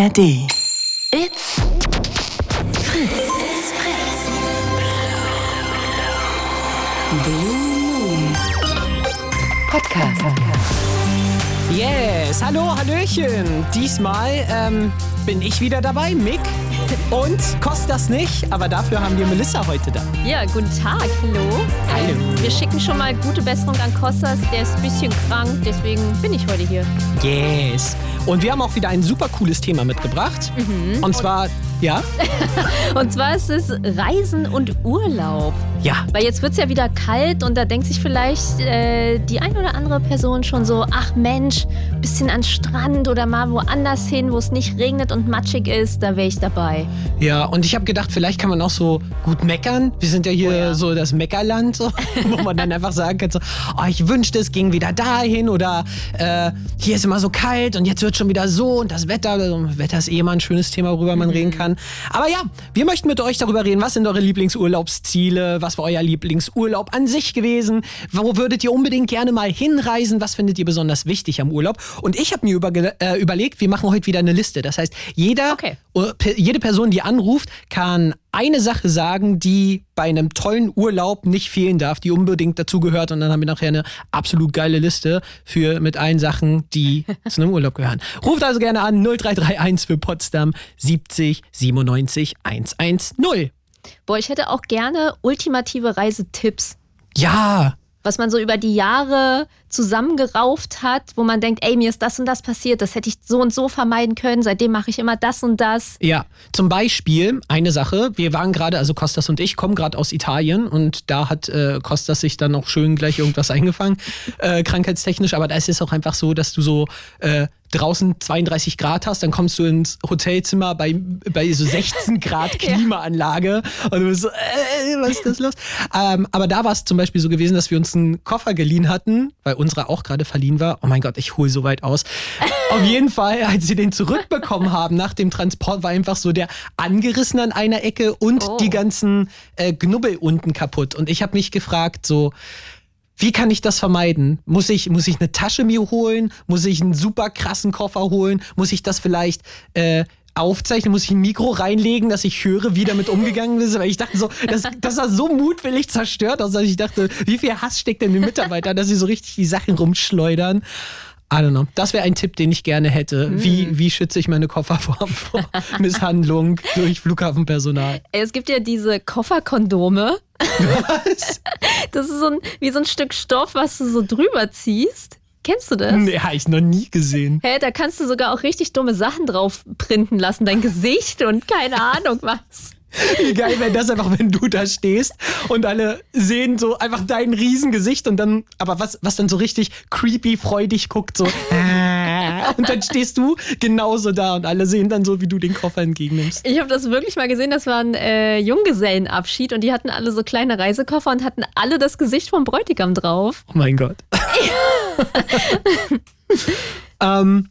ARD. It's Fritz. It's Fritz. Blue Moon Podcast. Yes, hallo, hallöchen. Diesmal ähm, bin ich wieder dabei, Mick. Und kostet das nicht, aber dafür haben wir Melissa heute da. Ja, guten Tag, hallo. Hallo. Wir schicken schon mal gute Besserung an Kostas, der ist ein bisschen krank, deswegen bin ich heute hier. Yes. Und wir haben auch wieder ein super cooles Thema mitgebracht. Und zwar, ja, Und zwar ist es Reisen und Urlaub. Ja, Weil jetzt wird es ja wieder kalt und da denkt sich vielleicht äh, die ein oder andere Person schon so, ach Mensch, bisschen an Strand oder mal woanders hin, wo es nicht regnet und matschig ist, da wäre ich dabei. ja. Und ich habe gedacht, vielleicht kann man auch so gut meckern. Wir sind ja hier Oh ja. so das Meckerland, so, wo man dann einfach sagen kann, so, oh, ich wünschte, es ging wieder dahin oder äh, hier ist immer so kalt und jetzt wird schon wieder so und das Wetter, also, Wetter ist eh immer ein schönes Thema, worüber man reden kann. Aber ja, wir möchten mit euch darüber reden, was sind eure Lieblingsurlaubsziele, was war euer Lieblingsurlaub an sich gewesen, wo würdet ihr unbedingt gerne mal hinreisen, was findet ihr besonders wichtig am Urlaub? Und ich habe mir überge- äh, überlegt, wir machen heute wieder eine Liste. Das heißt, jeder, Okay. äh, jede Person, die anruft, kann eine Sache sagen, die bei einem tollen Urlaub nicht fehlen darf, die unbedingt dazugehört. Und dann haben wir nachher eine absolut geile Liste für mit allen Sachen, die zu einem Urlaub gehören. Ruft also gerne an 0331 für Potsdam 70 97 110. Boah, ich hätte auch gerne ultimative Reisetipps. Ja, was man so über die Jahre zusammengerauft hat, wo man denkt, ey, mir ist das und das passiert, das hätte ich so und so vermeiden können, seitdem mache ich immer das und das. Ja, zum Beispiel eine Sache. Wir waren gerade, also Kostas und ich kommen gerade aus Italien und da hat äh, Kostas sich dann auch schön gleich irgendwas eingefangen, äh, krankheitstechnisch. Aber da ist es auch einfach so, dass du so äh, draußen 32 Grad hast, dann kommst du ins Hotelzimmer bei, bei so 16 Grad Klimaanlage und du bist so, äh, was ist das los? Ähm, aber da war es zum Beispiel so gewesen, dass wir uns einen Koffer geliehen hatten, weil unserer auch gerade verliehen war. Oh mein Gott, ich hole so weit aus. Auf jeden Fall, als sie den zurückbekommen haben nach dem Transport, war einfach so der angerissen an einer Ecke und Oh. die ganzen äh, Knubbel unten kaputt. Und ich habe mich gefragt, so, wie kann ich das vermeiden? Muss ich, muss ich eine Tasche mir holen? Muss ich einen super krassen Koffer holen? Muss ich das vielleicht äh, aufzeichnen? Muss ich ein Mikro reinlegen, dass ich höre, wie damit umgegangen ist? Weil ich dachte so, das, das war so mutwillig zerstört, aus, dass ich dachte, wie viel Hass steckt denn den Mitarbeitern, dass sie so richtig die Sachen rumschleudern? I don't know. Das wäre ein Tipp, den ich gerne hätte. Wie, wie schütze ich meine Koffer vor, vor Misshandlung durch Flughafenpersonal? Ey, Es gibt ja diese Kofferkondome. Was? Das ist so ein, wie so ein Stück Stoff, was du so drüber ziehst. Kennst du das? Nee, habe ich noch nie gesehen. Hä, da kannst du sogar auch richtig dumme Sachen drauf printen lassen. Dein Gesicht und keine Ahnung was. Wie geil wäre das einfach, wenn du da stehst und alle sehen so einfach dein Riesengesicht und dann, aber was, was dann so richtig creepy, freudig guckt, so. Und dann stehst du genauso da und alle sehen dann so, wie du den Koffer entgegennimmst. Ich habe das wirklich mal gesehen, das war ein äh, Junggesellenabschied und die hatten alle so kleine Reisekoffer und hatten alle das Gesicht vom Bräutigam drauf. Oh mein Gott. ähm,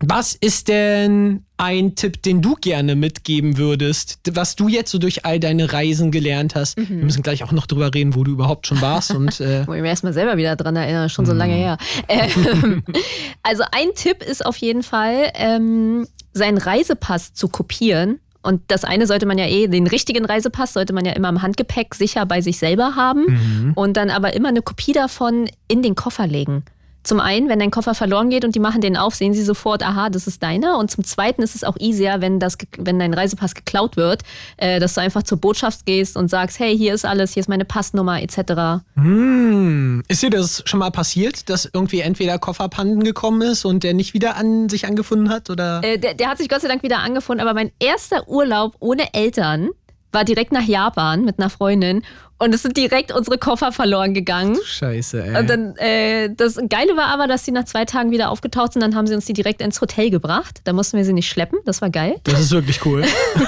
was ist denn ein Tipp, den du gerne mitgeben würdest, was du jetzt so durch all deine Reisen gelernt hast? Wir müssen gleich auch noch drüber reden, wo du überhaupt schon warst und äh, Wo ich mir erstmal selber wieder dran erinnere, schon so lange her. Ähm, also ein Tipp ist auf jeden Fall, ähm, seinen Reisepass zu kopieren. Und das eine sollte man ja eh, den richtigen Reisepass sollte man ja immer im Handgepäck sicher bei sich selber haben. Und dann aber immer eine Kopie davon in den Koffer legen. Zum einen, wenn dein Koffer verloren geht und die machen den auf, sehen sie sofort, aha, das ist deiner. Und zum zweiten ist es auch easier, wenn, das, wenn dein Reisepass geklaut wird, äh, dass du einfach zur Botschaft gehst und sagst, hey, hier ist alles, hier ist meine Passnummer etc. Hm. Ist dir das schon mal passiert, dass irgendwie entweder Kofferpanden gekommen ist und der nicht wieder an sich angefunden hat? Oder? Äh, der, der hat sich Gott sei Dank wieder angefunden, aber mein erster Urlaub ohne Eltern war direkt nach Japan mit einer Freundin und es sind direkt unsere Koffer verloren gegangen. Scheiße, ey. Und dann, äh, das Geile war aber, dass sie nach zwei Tagen wieder aufgetaucht sind, dann haben sie uns die direkt ins Hotel gebracht. Da mussten wir sie nicht schleppen, das war geil. das ist wirklich cool.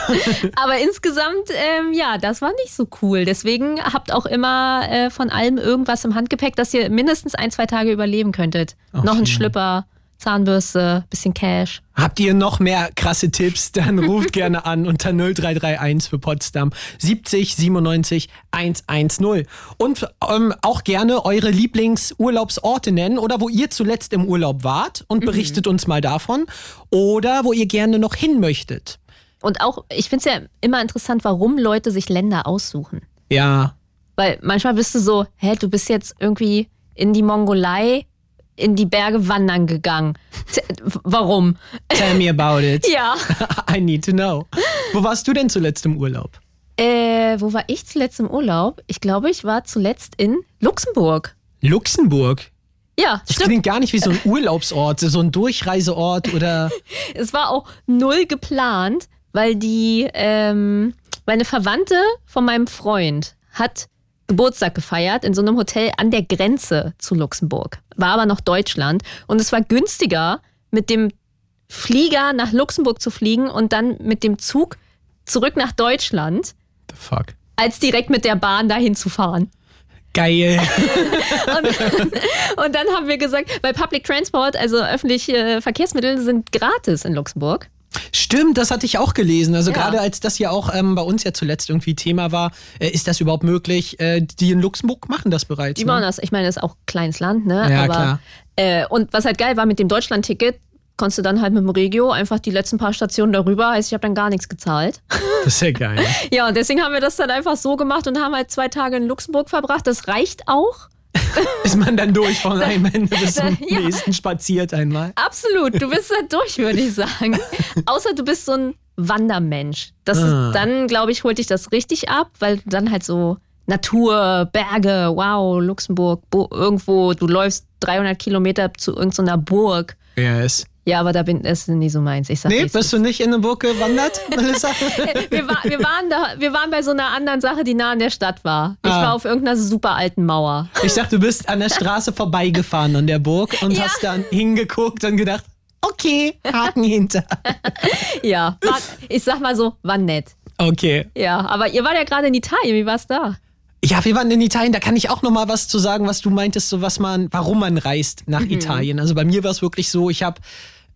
Aber insgesamt, ähm, ja, das war nicht so cool. Deswegen habt auch immer äh, von allem irgendwas im Handgepäck, dass ihr mindestens ein, zwei Tage überleben könntet. Ach Noch ein. Schlüpper, Zahnbürste, bisschen Cash. Habt ihr noch mehr krasse Tipps? Dann ruft gerne an unter 0331 für Potsdam 70 97 110. Und ähm, auch gerne eure Lieblingsurlaubsorte nennen oder wo ihr zuletzt im Urlaub wart und berichtet uns mal davon. Oder wo ihr gerne noch hin möchtet. Und auch, ich finde es ja immer interessant, warum Leute sich Länder aussuchen. Ja, Weil manchmal bist du so, hä, du bist jetzt irgendwie in die Mongolei, in die Berge wandern gegangen. T warum? tell me about it. Ja. I need to know. Wo warst du denn zuletzt im Urlaub? Äh, wo war ich zuletzt im Urlaub? Ich glaube, ich war zuletzt in Luxemburg. Luxemburg. Ja, Das stimmt. klingt gar nicht wie so ein Urlaubsort, so ein Durchreiseort oder. Es war auch null geplant, weil die, ähm, meine Verwandte von meinem Freund hat Geburtstag gefeiert in so einem Hotel an der Grenze zu Luxemburg. War aber noch Deutschland. Und es war günstiger, mit dem Flieger nach Luxemburg zu fliegen und dann mit dem Zug zurück nach Deutschland, The fuck. als direkt mit der Bahn dahin zu fahren. Geil. Und dann haben wir gesagt, weil Public Transport, also öffentliche Verkehrsmittel, sind gratis in Luxemburg. Stimmt, das hatte ich auch gelesen. Also Ja. gerade als das ja auch ähm, bei uns ja zuletzt irgendwie Thema war, äh, ist das überhaupt möglich? Äh, die in Luxemburg machen das bereits. Die machen Ne? das. Ich meine, das ist auch ein kleines Land, ne? Ja, Aber, klar. Äh, und was halt geil war mit dem Deutschland-Ticket, konntest du dann halt mit dem Regio einfach die letzten paar Stationen darüber. Heißt, ich habe dann gar nichts gezahlt. Das ist ja geil. Ja, und deswegen haben wir das dann einfach so gemacht und haben halt zwei Tage in Luxemburg verbracht. Das reicht auch. ist man dann durch von einem Ende bis zum Ja. nächsten spaziert einmal. Absolut. Du bist da durch, würde ich sagen. Außer du bist so ein Wandermensch. Das Ah. ist, dann, glaube ich, holt dich das richtig ab, weil du dann halt so Natur, Berge, wow, Luxemburg, Bo irgendwo, du läufst 300 Kilometer zu irgendeiner Burg. Yes. Ja, aber da bin das ist nie so meins. Ich sag, Nee, bist du nicht in eine Burg gewandert, Melissa? wir, war, wir, waren da, wir waren bei so einer anderen Sache, die nah an der Stadt war. Ich Ah. war auf irgendeiner super alten Mauer. Ich dachte, du bist an der Straße vorbeigefahren an der Burg und Ja. hast dann hingeguckt und gedacht, okay, Haken hinter. Ja, war, ich sag mal so, war nett. Okay. Ja, aber ihr wart ja gerade in Italien. Wie war's da? Ja, wir waren in Italien, da kann ich auch noch mal was zu sagen, was du meintest, so was man, warum man reist nach Italien. Also bei mir war es wirklich so, ich habe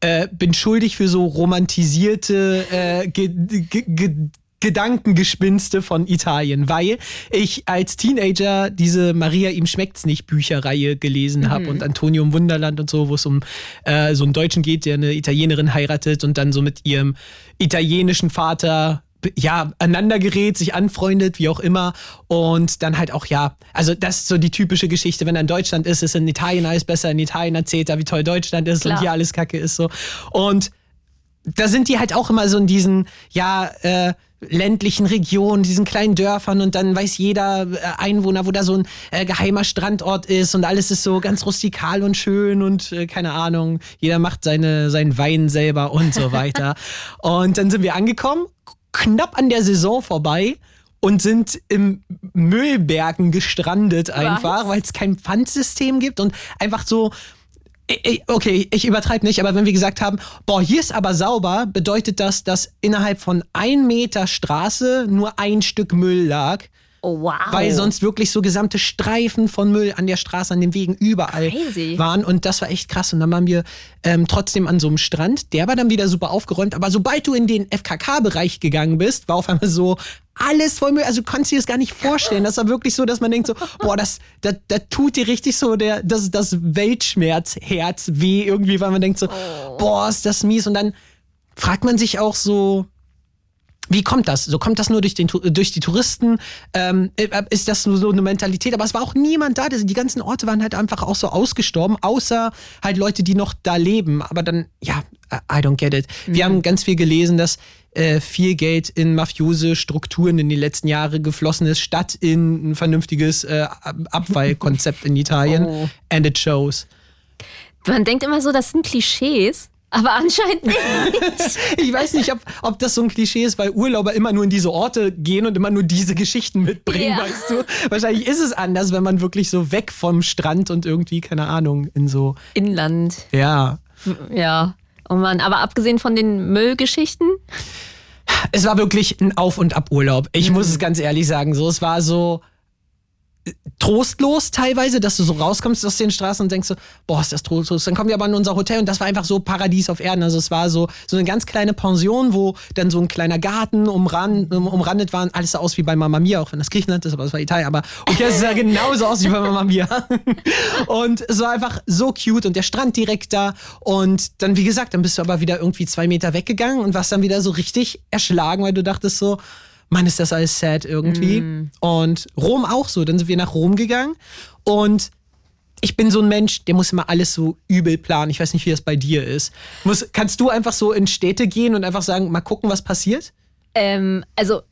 äh, bin schuldig für so romantisierte äh, ge ge ge Gedankengespinste von Italien, weil ich als Teenager diese Maria ihm schmeckt's nicht Bücherreihe gelesen habe und Antonio im Wunderland und so, wo es um äh, so einen Deutschen geht, der eine Italienerin heiratet und dann so mit ihrem italienischen Vater ja, aneinander gerät, sich anfreundet, wie auch immer. Und dann halt auch, ja, also das ist so die typische Geschichte, wenn er in Deutschland ist, ist in Italien alles besser, in Italien erzählt er, wie toll Deutschland ist Klar. und hier alles kacke ist so. Und da sind die halt auch immer so in diesen, ja, äh, ländlichen Regionen, diesen kleinen Dörfern und dann weiß jeder äh, Einwohner, wo da so ein äh, geheimer Strandort ist und alles ist so ganz rustikal und schön und äh, keine Ahnung, jeder macht seine, seinen Wein selber und so weiter. und dann sind wir angekommen, knapp an der Saison vorbei und sind im Müllbergen gestrandet einfach, weil es kein Pfandsystem gibt und einfach so okay, ich übertreibe nicht, aber wenn wir gesagt haben, boah, hier ist aber sauber, bedeutet das, dass innerhalb von ein Meter Straße nur ein Stück Müll lag. Oh, wow. Weil sonst wirklich so gesamte Streifen von Müll an der Straße, an den Wegen überall Crazy. waren. Und das war echt krass. Und dann waren wir ähm, trotzdem an so einem Strand. Der war dann wieder super aufgeräumt. Aber sobald du in den FKK-Bereich gegangen bist, war auf einmal so alles voll Müll. Also du kannst dir das gar nicht vorstellen. Das war wirklich so, dass man denkt so, boah, das, das, das tut dir richtig so der, das, das Weltschmerzherz weh irgendwie, weil man denkt so, boah, ist das mies. Und dann fragt man sich auch so, wie kommt das? So kommt das nur durch, den, durch die Touristen? Ähm, äh, ist das nur so eine Mentalität? Aber es war auch niemand da. Die ganzen Orte waren halt einfach auch so ausgestorben, außer halt Leute, die noch da leben. Aber dann, ja, I don't get it. Wir haben ganz viel gelesen, dass äh, viel Geld in mafiose Strukturen in den letzten Jahren geflossen ist, statt in ein vernünftiges äh, Ab- Abfallkonzept in Italien. Oh. And it shows. Man denkt immer so, das sind Klischees, aber anscheinend nicht. Ich weiß nicht, ob, ob das so ein Klischee ist, weil Urlauber immer nur in diese Orte gehen und immer nur diese Geschichten mitbringen, Ja. weißt du? Wahrscheinlich ist es anders, wenn man wirklich so weg vom Strand und irgendwie, keine Ahnung, in so, Inland. ja. Ja. Oh Mann, aber abgesehen von den Müllgeschichten, Es war wirklich ein Auf- und Ab-Urlaub. Ich muss es ganz ehrlich sagen. So, es war so. Trostlos teilweise, dass du so rauskommst aus den Straßen und denkst so, boah, ist das trostlos. Dann kommen wir aber in unser Hotel und das war einfach so Paradies auf Erden. Also es war so, so eine ganz kleine Pension, wo dann so ein kleiner Garten umran, um, umrandet war. Alles so aus wie bei Mama Mia, auch wenn das Griechenland ist, aber das war Italien. Aber okay, es sah genauso aus wie bei Mama Mia. Und es war einfach so cute und der Strand direkt da. Und dann, wie gesagt, dann bist du aber wieder irgendwie zwei Meter weggegangen und warst dann wieder so richtig erschlagen, weil du dachtest so, Mann, ist das alles sad irgendwie. Mm. Und Rom auch so. Dann sind wir nach Rom gegangen und ich bin so ein Mensch, der muss immer alles so übel planen. Ich weiß nicht, wie das bei dir ist. Muss, kannst du einfach so in Städte gehen und einfach sagen, mal gucken, was passiert? Ähm, also,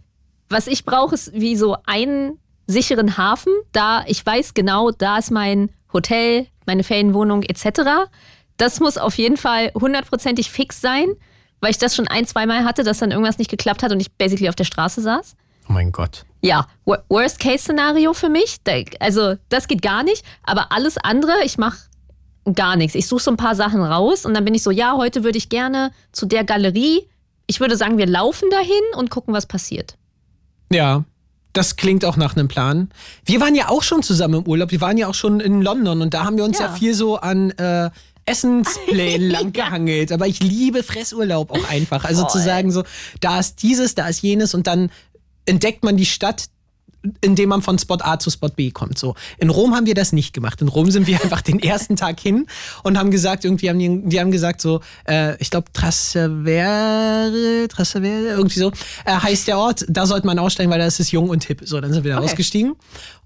was ich brauche, ist wie so einen sicheren Hafen. Da ich weiß genau, da ist mein Hotel, meine Ferienwohnung etc. Das muss auf jeden Fall hundertprozentig fix sein weil ich das schon ein, zwei Mal hatte, dass dann irgendwas nicht geklappt hat und ich basically auf der Straße saß. Oh mein Gott. Ja, Worst-Case-Szenario für mich. Also, das geht gar nicht. Aber alles andere, ich mache gar nichts. Ich suche so ein paar Sachen raus und dann bin ich so, ja, heute würde ich gerne zu der Galerie. Ich würde sagen, wir laufen dahin und gucken, was passiert. Ja, das klingt auch nach einem Plan. Wir waren ja auch schon zusammen im Urlaub. Wir waren ja auch schon in London und da haben wir uns ja, ja viel so an äh, Essensplänen lang gehangelt. Aber ich liebe Fressurlaub auch einfach. Also Voll. zu sagen so, da ist dieses, da ist jenes und dann entdeckt man die Stadt indem man von Spot A zu Spot B kommt. So. In Rom haben wir das nicht gemacht. In Rom sind wir einfach den ersten Tag hin und haben gesagt, irgendwie haben die, die haben gesagt so, äh, ich glaube Trastevere, Trastevere, irgendwie so, äh, heißt der Ort, da sollte man aussteigen, weil das ist jung und hip. So, dann sind wir da okay. ausgestiegen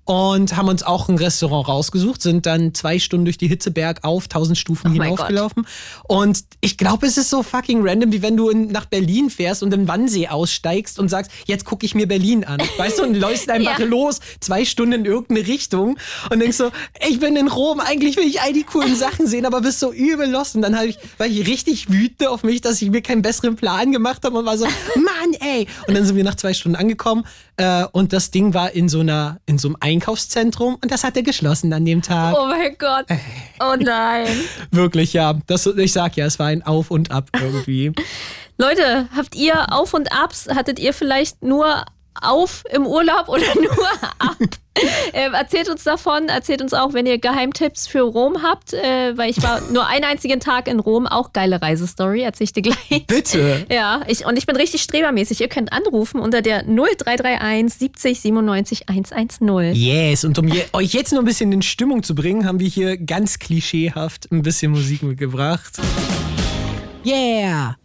und haben uns auch ein Restaurant rausgesucht, sind dann zwei Stunden durch die Hitzeberg auf 1000 Stufen oh hinaufgelaufen. Und ich glaube, es ist so fucking random, wie wenn du in, nach Berlin fährst und im Wannsee aussteigst und sagst, jetzt gucke ich mir Berlin an. Weißt du, und läufst einfach ja. los, zwei Stunden in irgendeine Richtung und denkst so, ich bin in Rom, eigentlich will ich all die coolen Sachen sehen, aber bist so übel lost. Und dann ich, war ich richtig wütend auf mich, dass ich mir keinen besseren Plan gemacht habe und war so, Mann, ey. Und dann sind wir nach zwei Stunden angekommen äh, und das Ding war in so einer, in so einem Einkaufszentrum und das hat er geschlossen an dem Tag. Oh mein Gott. Oh nein. Wirklich, ja. Das, ich sag ja, es war ein Auf und Ab irgendwie. Leute, habt ihr Auf und Abs? Hattet ihr vielleicht nur auf im Urlaub oder nur ab? äh, erzählt uns davon, erzählt uns auch, wenn ihr Geheimtipps für Rom habt, äh, weil ich war nur einen einzigen Tag in Rom, auch geile Reisestory, erzähl ich dir gleich. Bitte. Ja, ich, und ich bin richtig strebermäßig. Ihr könnt anrufen unter der 0331 70 97 110. Yes, und um je, euch jetzt noch ein bisschen in Stimmung zu bringen, haben wir hier ganz klischeehaft ein bisschen Musik mitgebracht. Yeah!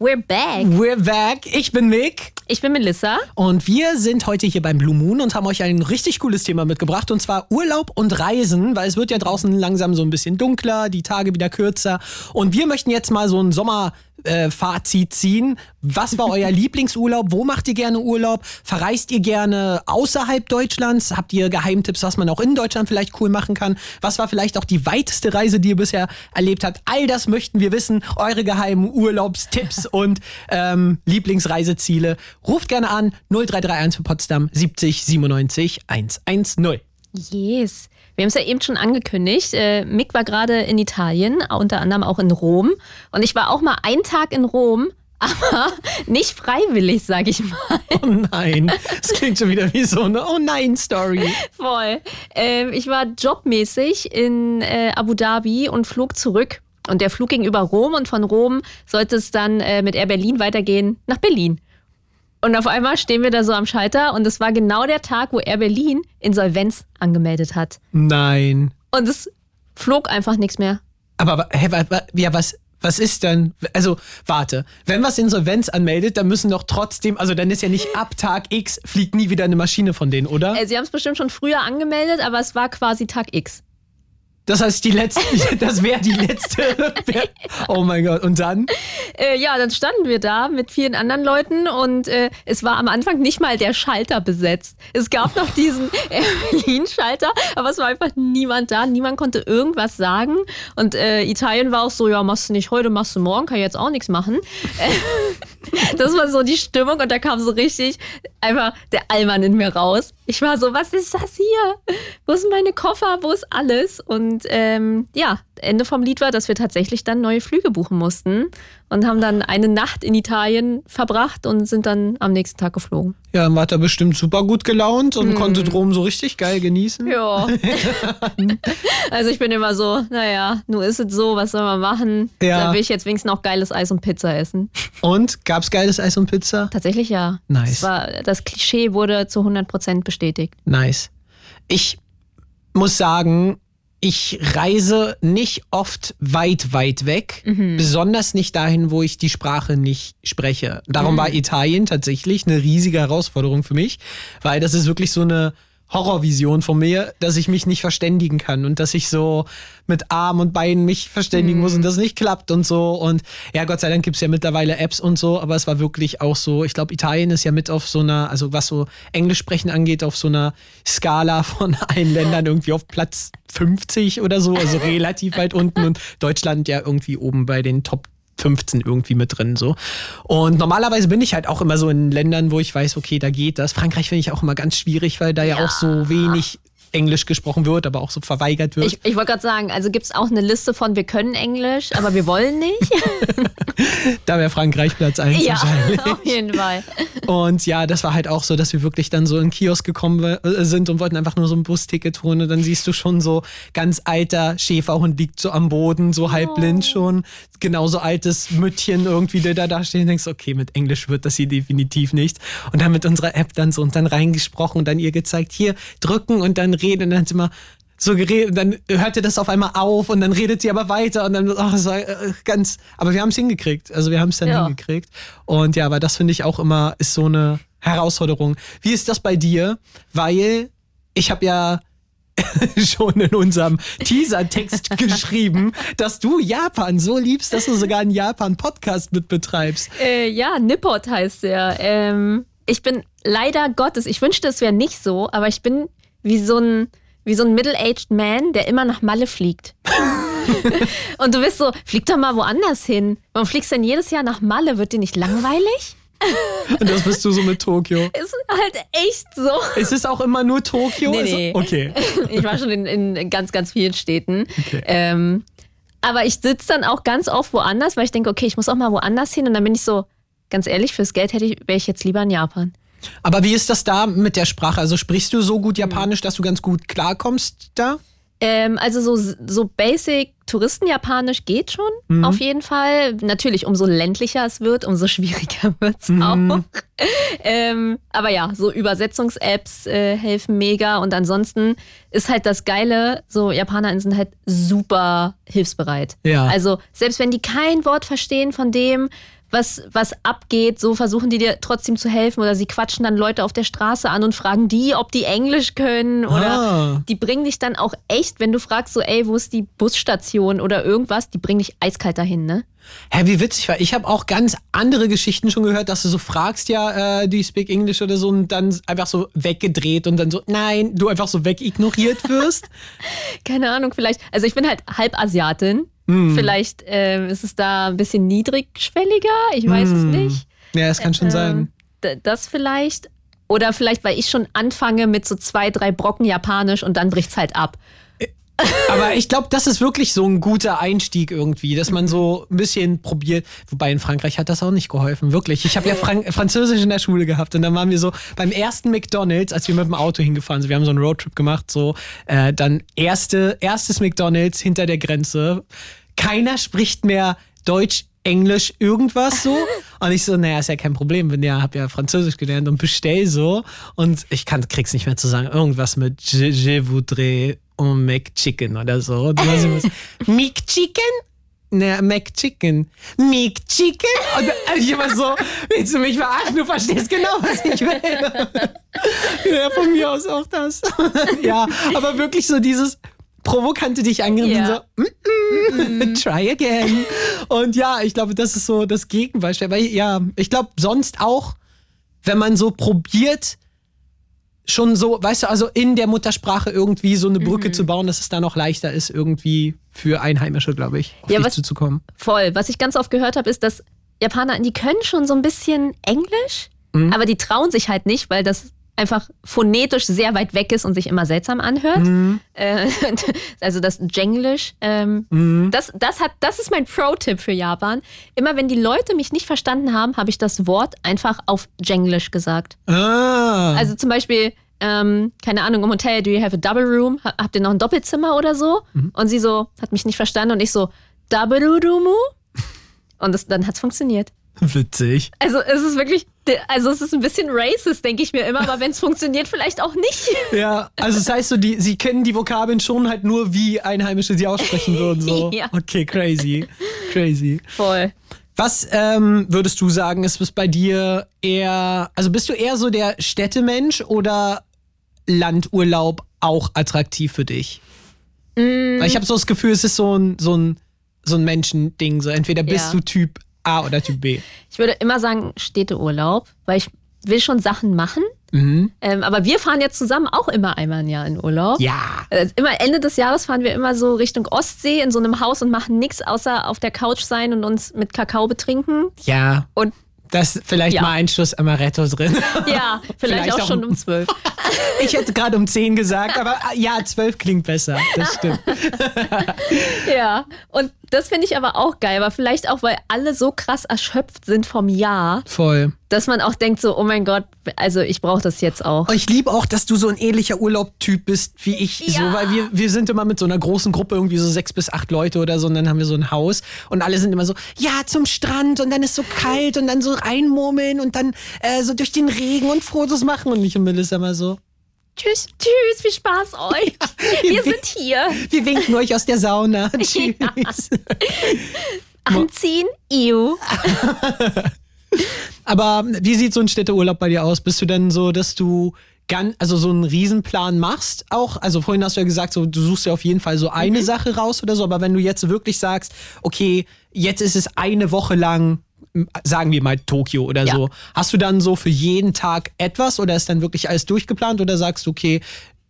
We're back. We're back. Ich bin Mick. Ich bin Melissa. Und wir sind heute hier beim Blue Moon und haben euch ein richtig cooles Thema mitgebracht. Und zwar Urlaub und Reisen, weil es wird ja draußen langsam so ein bisschen dunkler, die Tage wieder kürzer. Und wir möchten jetzt mal so ein Sommer äh, Fazit ziehen. Was war euer Lieblingsurlaub? Wo macht ihr gerne Urlaub? Verreist ihr gerne außerhalb Deutschlands? Habt ihr Geheimtipps, was man auch in Deutschland vielleicht cool machen kann? Was war vielleicht auch die weiteste Reise, die ihr bisher erlebt habt? All das möchten wir wissen. Eure geheimen Urlaubstipps und ähm, Lieblingsreiseziele. Ruft gerne an 0331 für Potsdam 70 97 110. Yes. Wir haben es ja eben schon angekündigt. Äh, Mick war gerade in Italien, unter anderem auch in Rom. Und ich war auch mal einen Tag in Rom, aber nicht freiwillig, sag ich mal. Oh nein, das klingt schon wieder wie so eine Oh nein Story. Voll. Ähm, ich war jobmäßig in äh, Abu Dhabi und flog zurück. Und der Flug ging über Rom und von Rom sollte es dann äh, mit Air Berlin weitergehen nach Berlin. Und auf einmal stehen wir da so am Schalter und es war genau der Tag, wo Air Berlin Insolvenz angemeldet hat. Nein. Und es flog einfach nichts mehr. Aber hä, ja, was, was ist denn? Also, warte, wenn was Insolvenz anmeldet, dann müssen doch trotzdem, also dann ist ja nicht ab Tag X fliegt nie wieder eine Maschine von denen, oder? Äh, sie haben es bestimmt schon früher angemeldet, aber es war quasi Tag X. Das heißt, die letzte, das wäre die letzte. oh mein Gott. Und dann? Äh, ja, dann standen wir da mit vielen anderen Leuten und äh, es war am Anfang nicht mal der Schalter besetzt. Es gab noch diesen Berlin-Schalter, aber es war einfach niemand da. Niemand konnte irgendwas sagen. Und äh, Italien war auch so, ja, machst du nicht heute, machst du morgen, kann ich jetzt auch nichts machen. Das war so die Stimmung und da kam so richtig einfach der Allmann in mir raus. Ich war so, was ist das hier? Wo sind meine Koffer? Wo ist alles? Und ähm, ja, Ende vom Lied war, dass wir tatsächlich dann neue Flüge buchen mussten und haben dann eine Nacht in Italien verbracht und sind dann am nächsten Tag geflogen. Ja, dann war er bestimmt super gut gelaunt und konnte Rom so richtig geil genießen. Ja. also ich bin immer so, naja, nun ist es so, was soll man machen? Ja. Da will ich jetzt wenigstens noch geiles Eis und Pizza essen. Und gab's geiles Eis und Pizza? Tatsächlich ja. Nice. Das, war, das Klischee wurde zu 100% bestätigt. Nice. Ich muss sagen, ich reise nicht oft weit, weit weg. Besonders nicht dahin, wo ich die Sprache nicht spreche. Darum war Italien tatsächlich eine riesige Herausforderung für mich, weil das ist wirklich so eine Horrorvision von mir, dass ich mich nicht verständigen kann und dass ich so mit Arm und Beinen mich verständigen muss und das nicht klappt und so. Und ja, Gott sei Dank gibt's ja mittlerweile Apps und so, aber es war wirklich auch so, ich glaube, Italien ist ja mit auf so einer, also was so Englisch sprechen angeht, auf so einer Skala von allen Ländern irgendwie auf Platz 50 oder so, also relativ weit unten und Deutschland ja irgendwie oben bei den Top 15 irgendwie mit drin so. Und normalerweise bin ich halt auch immer so in Ländern, wo ich weiß, okay, da geht das. Frankreich finde ich auch immer ganz schwierig, weil da ja, auch so wenig Englisch gesprochen wird, aber auch so verweigert wird. Ich, ich wollte gerade sagen, also gibt es auch eine Liste von, wir können Englisch, aber wir wollen nicht. da wäre Frankreich Platz 1 ja, wahrscheinlich. auf jeden Fall. Und ja, das war halt auch so, dass wir wirklich dann so in den Kiosk gekommen äh, sind und wollten einfach nur so ein Busticket holen. Und dann siehst du schon so ganz alter Schäferhund liegt so am Boden, so halb blind schon. Genauso altes Müttchen irgendwie, der da da steht und denkst, okay, mit Englisch wird das hier definitiv nicht. Und dann mit unserer App dann so und dann reingesprochen und dann ihr gezeigt, hier drücken und dann reden. Und dann hat sie mal so geredet, dann hörte das auf einmal auf und dann redet sie aber weiter und dann, ach, war äh, ganz, aber wir haben es hingekriegt. Also wir haben es dann Ja. hingekriegt. Und ja, aber das finde ich auch immer, ist so eine Herausforderung. Wie ist das bei dir? Weil ich habe ja schon in unserem Teaser-Text geschrieben, dass du Japan so liebst, dass du sogar einen Japan-Podcast mit betreibst. Äh, ja, Nippot heißt der. Ähm, ich bin leider Gottes, ich wünschte, es wäre nicht so, aber ich bin wie so ein, wie so ein middle-aged Man, der immer nach Malle fliegt. Und du bist so, flieg doch mal woanders hin. Warum fliegst du denn jedes Jahr nach Malle? Wird dir nicht langweilig? Und das bist du so mit Tokio. Ist halt echt so. Ist es auch immer nur Tokio? Nee, nee. Okay. Ich war schon in, in ganz, ganz vielen Städten. Okay. Ähm, aber ich sitze dann auch ganz oft woanders, weil ich denke, okay, ich muss auch mal woanders hin. Und dann bin ich so, ganz ehrlich, fürs Geld hätte ich, wäre ich jetzt lieber in Japan. Aber wie ist das da mit der Sprache? Also sprichst du so gut Japanisch, dass du ganz gut klarkommst da? Ähm, also so, so basic Touristenjapanisch geht schon, auf jeden Fall. Natürlich, umso ländlicher es wird, umso schwieriger wird es auch. ähm, aber ja, so Übersetzungs-Apps äh, helfen mega. Und ansonsten ist halt das Geile, so JapanerInnen sind halt super hilfsbereit. Ja. Also selbst wenn die kein Wort verstehen von dem, was, was abgeht, so versuchen die dir trotzdem zu helfen oder sie quatschen dann Leute auf der Straße an und fragen die, ob die Englisch können oder Ah. die bringen dich dann auch echt, wenn du fragst so, ey, wo ist die Busstation oder irgendwas, die bringen dich eiskalt dahin, ne? Hä, wie witzig, weil ich habe auch ganz andere Geschichten schon gehört, dass du so fragst, ja, äh, do you speak English oder so und dann einfach so weggedreht und dann so, nein, du einfach so wegignoriert wirst. Keine Ahnung, vielleicht, also ich bin halt halb Asiatin. Vielleicht ähm, ist es da ein bisschen niedrigschwelliger, ich weiß es nicht. ja, das kann schon sein. Ähm, d- das vielleicht. Oder vielleicht, weil ich schon anfange mit so zwei, drei Brocken Japanisch und dann bricht's halt ab. Aber ich glaube, das ist wirklich so ein guter Einstieg irgendwie, dass man so ein bisschen probiert. Wobei in Frankreich hat das auch nicht geholfen, wirklich. Ich habe ja Frank Französisch in der Schule gehabt und dann waren wir so beim ersten McDonald's, als wir mit dem Auto hingefahren sind. Wir haben so einen Roadtrip gemacht, so äh, dann erste erstes McDonald's hinter der Grenze. Keiner spricht mehr Deutsch. Englisch, irgendwas so. Und ich so, naja, ist ja kein Problem, bin ja, hab ja Französisch gelernt und bestell so. Und ich kann, krieg's nicht mehr zu sagen, irgendwas mit Je, je voudrais un McChicken oder so. Und dann so, McChicken? Ne, McChicken. McChicken? Und dann- ich immer so, willst du mich verarschen? Du verstehst genau, was ich will. ja, von mir aus auch das. ja, aber wirklich so dieses provokante dich angehen Ja. so, mm, mm, try again. Und ja, ich glaube, das ist so das Gegenbeispiel. Weil ja, ich glaube, sonst auch, wenn man so probiert, schon so, weißt du, also in der Muttersprache irgendwie so eine Mhm. Brücke zu bauen, dass es da noch leichter ist, irgendwie für Einheimische, glaube ich, auf Ja, was- zuzukommen. Voll. Was ich ganz oft gehört habe, ist, dass Japaner, die können schon so ein bisschen Englisch, aber die trauen sich halt nicht, weil das einfach phonetisch sehr weit weg ist und sich immer seltsam anhört. Mhm. Äh, also das Jenglish. Ähm, Mhm. das, das, hat, das ist mein Pro-Tipp für Japan. Immer wenn die Leute mich nicht verstanden haben, habe ich das Wort einfach auf Jenglish gesagt. Ah. Also zum Beispiel, ähm, keine Ahnung, im Hotel, do you have a double room? Ha- Habt ihr noch ein Doppelzimmer oder so? Mhm. Und sie so, hat mich nicht verstanden und ich so, double room? Und das, dann hat's funktioniert. Witzig. Also es ist wirklich, also es ist ein bisschen racist, denke ich mir immer, aber wenn es funktioniert, vielleicht auch nicht. Ja, also das heißt so, die, sie kennen die Vokabeln schon halt nur, wie Einheimische sie aussprechen würden. So. Ja. Okay, crazy. Crazy. Voll. Was ähm, würdest du sagen, ist es bei dir eher, also bist du eher so der Städtemensch oder Landurlaub auch attraktiv für dich? Mm. Weil ich habe so das Gefühl, es ist so ein, so ein, so ein Menschending. So entweder bist Ja. du Typ A oder Typ B. Ich würde immer sagen Städteurlaub, weil ich will schon Sachen machen. Mhm. Ähm, aber wir fahren jetzt zusammen auch immer einmal im Jahr in Urlaub. Ja. Äh, Immer Ende des Jahres fahren wir immer so Richtung Ostsee in so einem Haus und machen nichts außer auf der Couch sein und uns mit Kakao betrinken. Ja. Und Das ist vielleicht Ja. mal ein Schuss Amaretto drin. ja, vielleicht, Vielleicht auch, auch schon um zwölf. Ich hätte gerade um 10 gesagt, aber äh, ja, 12 klingt besser. Das stimmt. ja, und das finde ich aber auch geil, aber vielleicht auch, weil alle so krass erschöpft sind vom Jahr, Voll. dass man auch denkt so, oh mein Gott, also ich brauche das jetzt auch. Und ich liebe auch, dass du so ein ähnlicher Urlaubtyp bist wie ich. So, Ja. weil wir, wir sind immer mit so einer großen Gruppe, irgendwie so sechs bis acht Leute oder so, und dann haben wir so ein Haus und alle sind immer so, ja, zum Strand und dann ist so kalt und dann so reinmurmeln und dann äh, so durch den Regen und Fotos machen und ich und Melissa immer so, tschüss, Tschüss, viel Spaß euch. Wir sind hier. wir winken euch aus der Sauna. Tschüss. Anziehen, ew. Aber wie sieht so ein Städteurlaub bei dir aus? Bist du denn so, dass du ganz, also so einen Riesenplan machst auch? Also vorhin hast du ja gesagt, so, du suchst ja auf jeden Fall so eine Sache raus oder so, aber wenn du jetzt wirklich sagst, okay, jetzt ist es eine Woche lang, sagen wir mal Tokio oder Ja. so, hast du dann so für jeden Tag etwas oder ist dann wirklich alles durchgeplant oder sagst du, okay,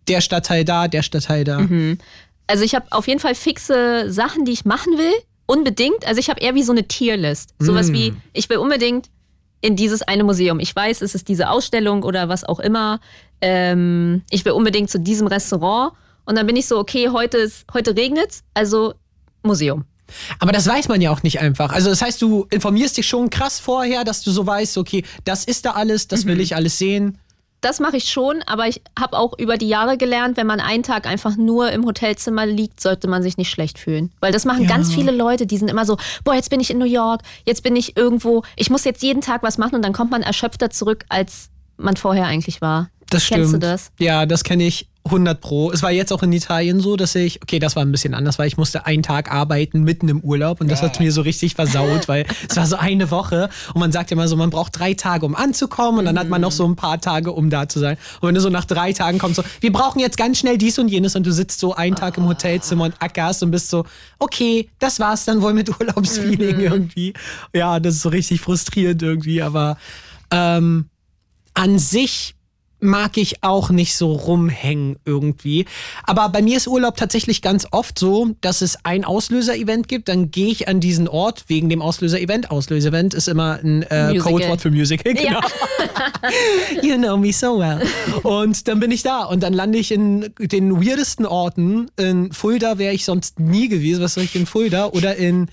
der Stadtteil da, der Stadtteil da? Also ich habe auf jeden Fall fixe Sachen, die ich machen will. Unbedingt. Also ich habe eher wie so eine Tierlist. Sowas wie, ich will unbedingt in dieses eine Museum. Ich weiß, es ist diese Ausstellung oder was auch immer. Ähm, ich will unbedingt zu diesem Restaurant. Und dann bin ich so, okay, heute, ist, heute regnet's, also Museum. Aber das weiß man ja auch nicht einfach. Also das heißt, du informierst dich schon krass vorher, dass du so weißt, okay, das ist da alles, das will ich alles sehen. Das mache ich schon, aber ich habe auch über die Jahre gelernt, wenn man einen Tag einfach nur im Hotelzimmer liegt, sollte man sich nicht schlecht fühlen. Weil das machen Ja. ganz viele Leute, die sind immer so, boah, jetzt bin ich in New York, jetzt bin ich irgendwo, ich muss jetzt jeden Tag was machen und dann kommt man erschöpfter zurück, als man vorher eigentlich war. Das stimmt. Kennst du das? Ja, das kenne ich 100 pro. Es war jetzt auch in Italien so, dass ich, okay, das war ein bisschen anders, weil ich musste einen Tag arbeiten mitten im Urlaub und das hat mir so richtig versaut, weil es war so eine Woche und man sagt ja immer so, man braucht drei Tage, um anzukommen und dann hat man noch so ein paar Tage, um da zu sein. Und wenn du so nach drei Tagen kommst, so, wir brauchen jetzt ganz schnell dies und jenes und du sitzt so einen Tag im Hotelzimmer und ackerst und bist so, okay, das war's dann wohl mit Urlaubsfeeling irgendwie. Ja, das ist so richtig frustrierend irgendwie, aber ähm, an sich mag ich auch nicht so rumhängen irgendwie. Aber bei mir ist Urlaub tatsächlich ganz oft so, dass es ein Auslöser-Event gibt, dann gehe ich an diesen Ort wegen dem Auslöser-Event. Auslöser-Event ist immer ein äh. Codewort für Musical, genau. you know me so well. Und dann bin ich da und dann lande ich in den weirdesten Orten. In Fulda wäre ich sonst nie gewesen. Was soll ich in Fulda? Oder in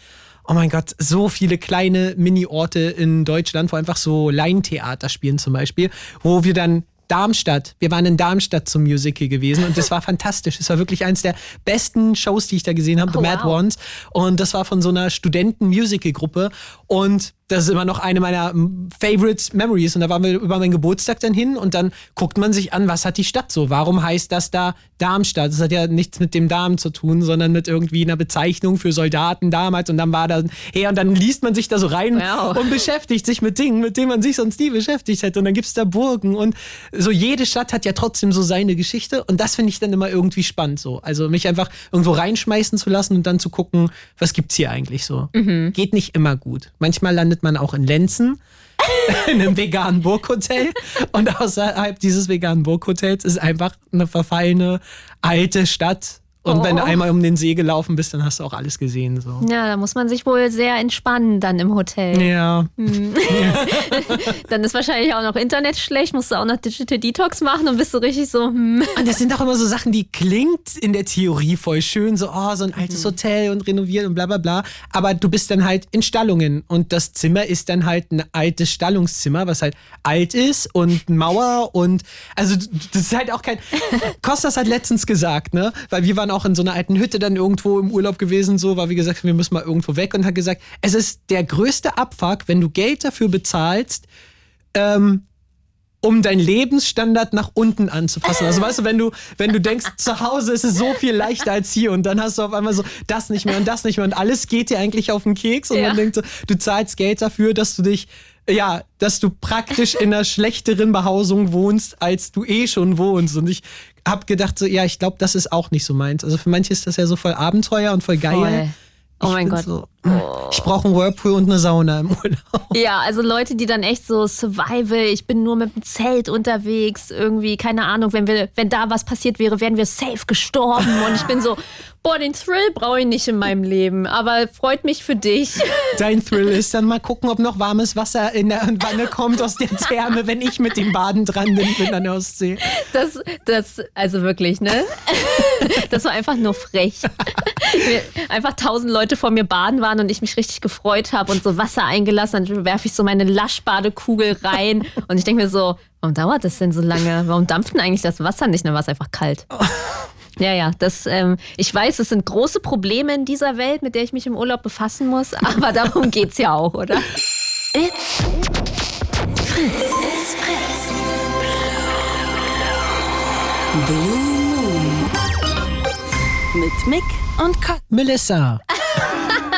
Oh mein Gott, so viele kleine Mini-Orte in Deutschland, wo einfach so Laientheater spielen zum Beispiel, wo wir dann Darmstadt, wir waren in Darmstadt zum Musical gewesen und das war fantastisch. Es war wirklich eines der besten Shows, die ich da gesehen habe, The Oh, Mad wow. Ones. Und das war von so einer Studenten-Musical-Gruppe und das ist immer noch eine meiner Favorite Memories. Und da waren wir über meinen Geburtstag dann hin und dann guckt man sich an, was hat die Stadt so? Warum heißt das da Darmstadt? Das hat ja nichts mit dem Darm zu tun, sondern mit irgendwie einer Bezeichnung für Soldaten damals. Und dann war da, hey, und dann liest man sich da so rein Wow. und beschäftigt sich mit Dingen, mit denen man sich sonst nie beschäftigt hätte. Und dann gibt's da Burgen und so jede Stadt hat ja trotzdem so seine Geschichte. Und das finde ich dann immer irgendwie spannend so. Also mich einfach irgendwo reinschmeißen zu lassen und dann zu gucken, was gibt's hier eigentlich so. Geht nicht immer gut. Manchmal landet man auch in Lenzen. in einem veganen Burghotel und außerhalb dieses veganen Burghotels ist einfach eine verfallene alte Stadt Und Oh. wenn du einmal um den See gelaufen bist, dann hast du auch alles gesehen. So. Ja, da muss man sich wohl sehr entspannen dann im Hotel. Ja, Dann ist wahrscheinlich auch noch Internet schlecht, musst du auch noch Digital Detox machen und bist so richtig so, hm. Und das sind doch immer so Sachen, die klingt in der Theorie voll schön, so, oh, so ein altes Hotel und renoviert und bla bla bla. Aber du bist dann halt in Stallungen und das Zimmer ist dann halt ein altes Stallungszimmer, was halt alt ist und Mauer und also das ist halt auch kein. Kostas hat letztens gesagt, ne? Weil wir waren auch in so einer alten Hütte dann irgendwo im Urlaub gewesen, so, weil wir gesagt wir müssen mal irgendwo weg und hat gesagt, es ist der größte Abfuck, wenn du Geld dafür bezahlst, ähm, um deinen Lebensstandard nach unten anzupassen. Also weißt du, wenn du, wenn du denkst, zu Hause ist es so viel leichter als hier und dann hast du auf einmal so das nicht mehr und das nicht mehr und alles geht dir eigentlich auf den Keks und Ja. man denkt so, du zahlst Geld dafür, dass du dich, ja, dass du praktisch in einer schlechteren Behausung wohnst, als du eh schon wohnst. Und ich hab gedacht so, ja, ich glaube, das ist auch nicht so meins. Also für manche ist das ja so voll Abenteuer und voll geil. Voll. Oh Ich mein Gott. So, hm, ich brauche einen Whirlpool und eine Sauna im Urlaub. Ja, also Leute, die dann echt so Survival, ich bin nur mit dem Zelt unterwegs, irgendwie, keine Ahnung, wenn wir, wenn da was passiert wäre, wären wir safe gestorben. Und ich bin so, boah, den Thrill brauche ich nicht in meinem Leben, aber freut mich für dich. Dein Thrill ist dann mal gucken, ob noch warmes Wasser in der Wanne kommt aus der Therme, wenn ich mit dem Baden dran bin, bin an der Ostsee. Das, das, also wirklich, ne? Das war einfach nur frech. Einfach tausend Leute vor mir baden waren und ich mich richtig gefreut habe und so Wasser eingelassen. Dann werfe ich so meine Laschbadekugel rein und ich denke mir so, warum dauert das denn so lange? Warum dampft denn eigentlich das Wasser nicht? Dann war es einfach kalt. Ja, ja, das, ähm, ich weiß, es sind große Probleme in dieser Welt, mit der ich mich im Urlaub befassen muss, aber darum geht's ja auch, oder? It's Fritz. It's Fritz. Blue Moon. Mit Mick und Kat. Melissa,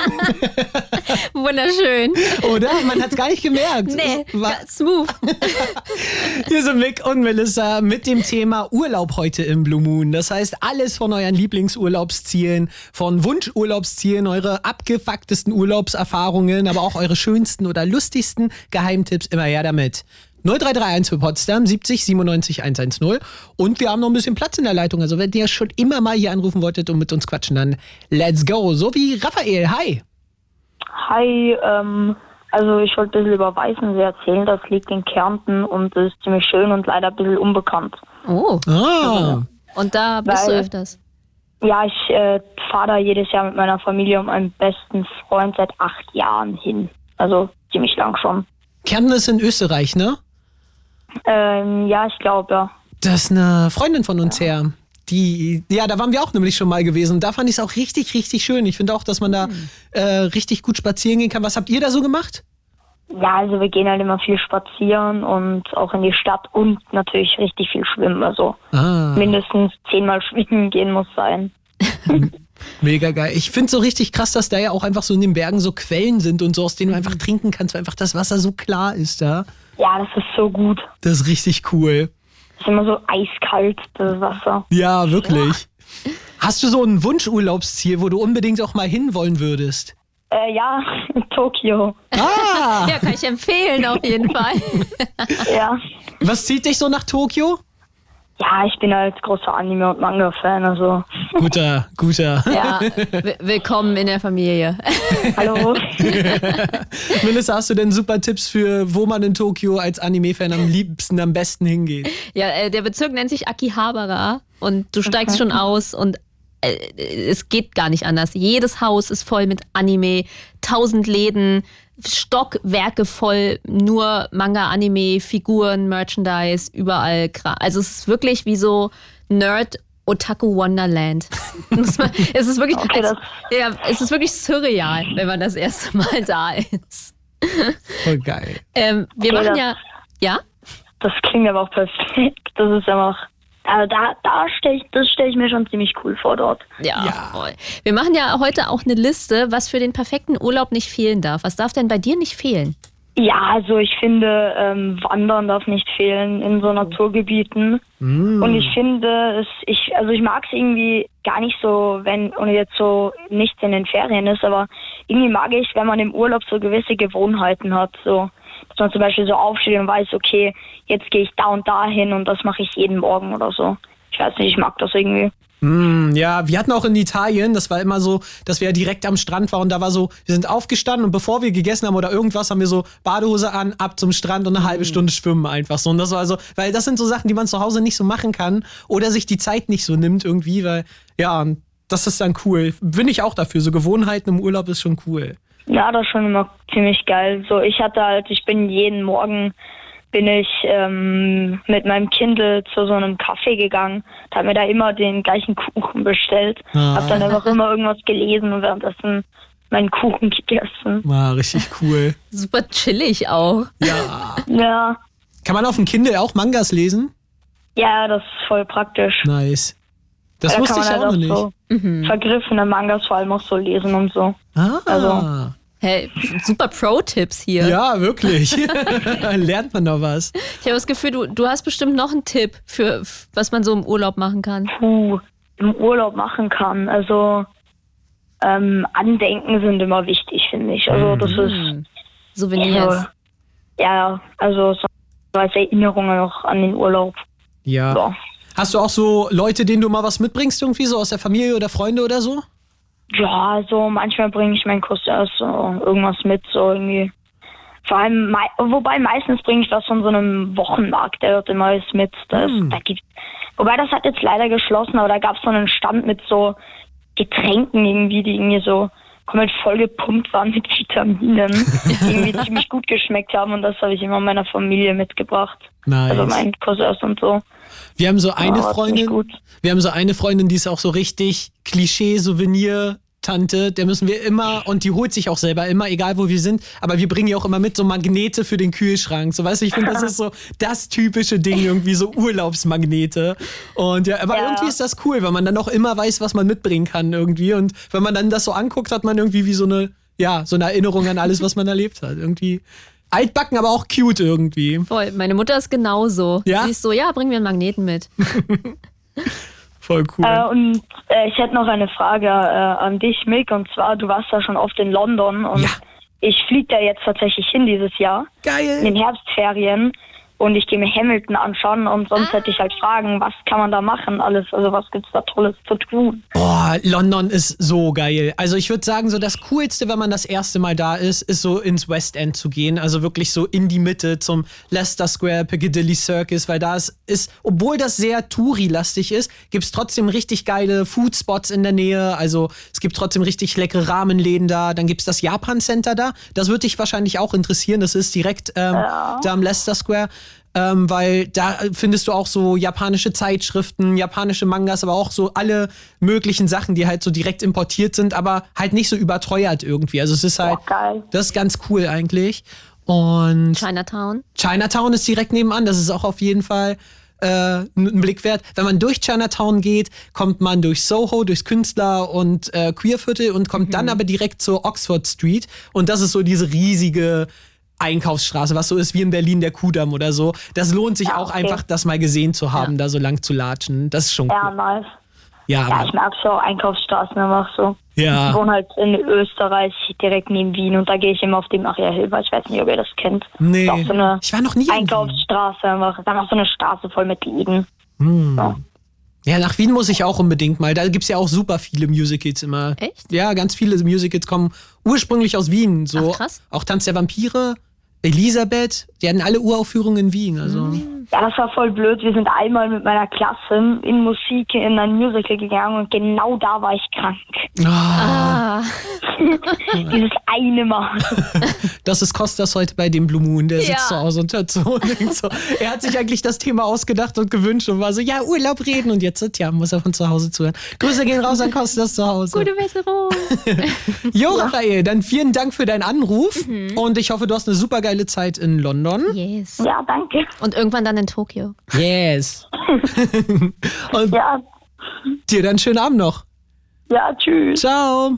Wunderschön. oder? Man hat gar nicht gemerkt. Nee, War- smooth. Hier sind Mick und Melissa mit dem Thema Urlaub heute im Blue Moon. Das heißt, alles von euren Lieblingsurlaubszielen, von Wunschurlaubszielen, eure abgefucktesten Urlaubserfahrungen, aber auch eure schönsten oder lustigsten Geheimtipps, immer her damit. 0331 für Potsdam 70 97 110 und wir haben noch ein bisschen Platz in der Leitung. Also wenn ihr schon immer mal hier anrufen wolltet und mit uns quatschen, dann let's go. So wie Raphael. Hi. Hi, ähm, also ich wollte ein bisschen über Weißensee erzählen. Das liegt in Kärnten und ist ziemlich schön und leider ein bisschen unbekannt. Oh, Ah. und da bist du Weil- öfters. Ja, ich äh, fahre da jedes Jahr mit meiner Familie und meinem besten Freund seit acht Jahren hin. Also ziemlich lang schon. Kärnten ist in Österreich, ne? Ähm, ja, ich glaube, ja. Das ist eine Freundin von uns her. Die, ja, da waren wir auch nämlich schon mal gewesen. Da fand ich es auch richtig, richtig schön. Ich finde auch, dass man da äh, richtig gut spazieren gehen kann. Was habt ihr da so gemacht? Ja, also wir gehen halt immer viel spazieren und auch in die Stadt und natürlich richtig viel schwimmen. Also Ah, mindestens zehnmal schwimmen gehen muss sein. mega geil. Ich finde so richtig krass, dass da ja auch einfach so in den Bergen so Quellen sind und so, aus denen du einfach trinken kannst, weil einfach das Wasser so klar ist da. Ja, das ist so gut. Das ist richtig cool. Es ist immer so eiskalt, das Wasser. Ja, wirklich. Hast du so ein Wunschurlaubsziel, wo du unbedingt auch mal hinwollen würdest? Äh, ja, Tokio. Ah, Ja, kann ich empfehlen, auf jeden Fall. Ja. was zieht dich so nach Tokio? Ja, ich bin halt großer Anime- und Manga-Fan, also. Guter, guter. Ja, willkommen in der Familie. Hallo. Melissa, hast du denn super Tipps für, wo man in Tokio als Anime-Fan am liebsten, am besten hingeht? Ja, äh, der Bezirk nennt sich Akihabara und du steigst schon aus und es geht gar nicht anders. Jedes Haus ist voll mit Anime, tausend Läden, Stockwerke voll, nur Manga, Anime, Figuren, Merchandise, überall. Also es ist wirklich wie so Nerd Otaku Wonderland. Es ist wirklich, Okay, als, das- ja, es ist wirklich surreal, wenn man das erste Mal da ist. Voll geil. Ähm, wir Okay, machen ja, ja? Das klingt aber auch perfekt. Das ist einfach. Also da, da stelle ich, das stelle ich mir schon ziemlich cool vor dort. Ja, Ja. voll. Wir machen ja heute auch eine Liste, was für den perfekten Urlaub nicht fehlen darf. Was darf denn bei dir nicht fehlen? Ja, also ich finde, ähm, Wandern darf nicht fehlen in so Naturgebieten. Und ich finde es, ich, also ich mag es irgendwie gar nicht so, wenn, und jetzt so nichts in den Ferien ist, aber irgendwie mag ich, wenn man im Urlaub so gewisse Gewohnheiten hat, so, dass man zum Beispiel so aufsteht und weiß, okay, jetzt gehe ich da und da hin und das mache ich jeden Morgen oder so. Ich weiß nicht, ich mag das irgendwie. Mm, ja, wir hatten auch in Italien, das war immer so, dass wir ja direkt am Strand waren und da war so, wir sind aufgestanden und bevor wir gegessen haben oder irgendwas, haben wir so Badehose an, ab zum Strand und eine halbe Stunde schwimmen einfach so. Und das war so, weil das sind so Sachen, die man zu Hause nicht so machen kann oder sich die Zeit nicht so nimmt irgendwie, weil, ja, das ist dann cool. Bin ich auch dafür. So Gewohnheiten im Urlaub ist schon cool. Ja, das ist schon immer ziemlich geil. So, ich hatte halt, ich bin jeden Morgen bin ich ähm, mit meinem Kindle zu so einem Café gegangen, habe mir da immer den gleichen Kuchen bestellt, Ah. habe dann einfach immer irgendwas gelesen und währenddessen meinen Kuchen gegessen. War richtig cool. Super chillig auch. Ja. Ja, Kann man auf dem Kindle auch Mangas lesen? ja, das ist voll praktisch. Nice. Das Da wusste ich man auch halt noch nicht. so vergriffene Mangas vor allem auch so lesen und so. Ah. Also- Hey, super Pro-Tipps hier. Ja, wirklich. Lernt man noch was. Ich habe das Gefühl, du, du hast bestimmt noch einen Tipp für was man so im Urlaub machen kann. Puh, im Urlaub machen kann. Also ähm, Andenken sind immer wichtig, finde ich. Also das ist Souvenirs. ja, also so als Erinnerungen auch an den Urlaub. Ja. Ja. Hast du auch so Leute, denen du mal was mitbringst, irgendwie so aus der Familie oder Freunde oder so? Ja, also manchmal bringe ich meinen Cousin so irgendwas mit, so irgendwie. Vor allem, wobei meistens bringe ich was von so einem Wochenmarkt, der dort immer ist mit. Da ist, da gibt's, wobei das hat jetzt leider geschlossen, aber da gab es so einen Stand mit so Getränken irgendwie, die irgendwie so komplett voll gepumpt waren mit Vitaminen, die irgendwie ziemlich gut geschmeckt haben und das habe ich immer meiner Familie mitgebracht. Nice. Also meinen Cousins und so. Wir haben so eine Ja, Freundin, wir haben so eine Freundin, die ist auch so richtig Klischee-Souvenir. Tante, der müssen wir immer, und die holt sich auch selber immer, egal wo wir sind, aber wir bringen ihr auch immer mit so Magnete für den Kühlschrank. So, weißt du, ich finde, das ist so das typische Ding, irgendwie so Urlaubsmagnete. Und ja, aber Ja. irgendwie ist das cool, weil man dann auch immer weiß, was man mitbringen kann irgendwie. Und wenn man dann das so anguckt, hat man irgendwie wie so eine, ja, so eine Erinnerung an alles, was man erlebt hat. Irgendwie altbacken, aber auch cute irgendwie. Voll. Meine Mutter ist genauso. Ja? Sie ist so, ja, bring mir einen Magneten mit. Voll cool. Äh, und äh, ich hätte noch eine Frage äh, an dich, Mick. Und zwar, du warst ja schon oft in London und Ja. ich fliege da jetzt tatsächlich hin dieses Jahr in Geil. den Herbstferien und ich gehe mir Hamilton anschauen und sonst hätte ich halt Fragen, was kann man da machen alles, also was gibt's da Tolles zu tun? Boah, London ist so geil. Also ich würde sagen, so das Coolste, wenn man das erste Mal da ist, ist so ins West End zu gehen. Also wirklich so in die Mitte zum Leicester Square, Piccadilly Circus, weil da ist, ist obwohl das sehr Touri-lastig ist, gibt's trotzdem richtig geile Foodspots in der Nähe. Also es gibt trotzdem richtig leckere Rahmenläden da. Dann gibt's das Japan Center da. Das würde dich wahrscheinlich auch interessieren. Das ist direkt ähm, da am Leicester Square. Ähm, weil da findest du auch so japanische Zeitschriften, japanische Mangas, aber auch so alle möglichen Sachen, die halt so direkt importiert sind, aber halt nicht so überteuert irgendwie. Also es ist halt, geil. das ist ganz cool eigentlich. Und Chinatown. Chinatown ist direkt nebenan, das ist auch auf jeden Fall äh, ein Blick wert. Wenn man durch Chinatown geht, kommt man durch Soho, durchs Künstler- und äh, Queerviertel und kommt dann aber direkt zur Oxford Street. Und das ist so diese riesige Einkaufsstraße, was so ist wie in Berlin der Kudamm oder so. Das lohnt sich Ja, auch okay. einfach, das mal gesehen zu haben, da so lang zu latschen. Das ist schon Ja, cool. nice. Ja, Ja, Mann. ich mag so Einkaufsstraßen einfach so. Ja. Ich wohne halt in Österreich, direkt neben Wien und da gehe ich immer auf die Maria Hilber. Ich weiß nicht, ob ihr das kennt. Nee. Das ist so eine Ich war noch nie in Wien. Einkaufsstraße einfach. Dann auch so eine Straße voll mit Läden. Ja, nach Wien muss ich auch unbedingt mal. Da gibt's ja auch super viele Musicals immer. Echt? Ja, ganz viele Musicals kommen ursprünglich aus Wien. So Ach, krass. Auch Tanz der Vampire, Elisabeth, die hatten alle Uraufführungen in Wien. Also. Mhm. Ja, das war voll blöd. Wir sind einmal mit meiner Klasse in Musik in ein Musical gegangen und genau da war ich krank. Ah, Dieses eine Mal. das ist Kostas heute bei dem Blue Moon. Der sitzt Ja. zu Hause und hört so und so. Er hat sich eigentlich das Thema ausgedacht und gewünscht und war so, ja, Urlaub reden. Und jetzt, ja, muss er von zu Hause zuhören. Grüße gehen raus an Kostas zu Hause. gute Besserung. Jo, Raphael, dann vielen Dank für deinen Anruf. Und ich hoffe, du hast eine super geile Zeit in London. Yes. Ja, danke. Und irgendwann dann in Tokio. Yes. und Ja, dir dann schönen Abend noch. ja, tschüss. Ciao.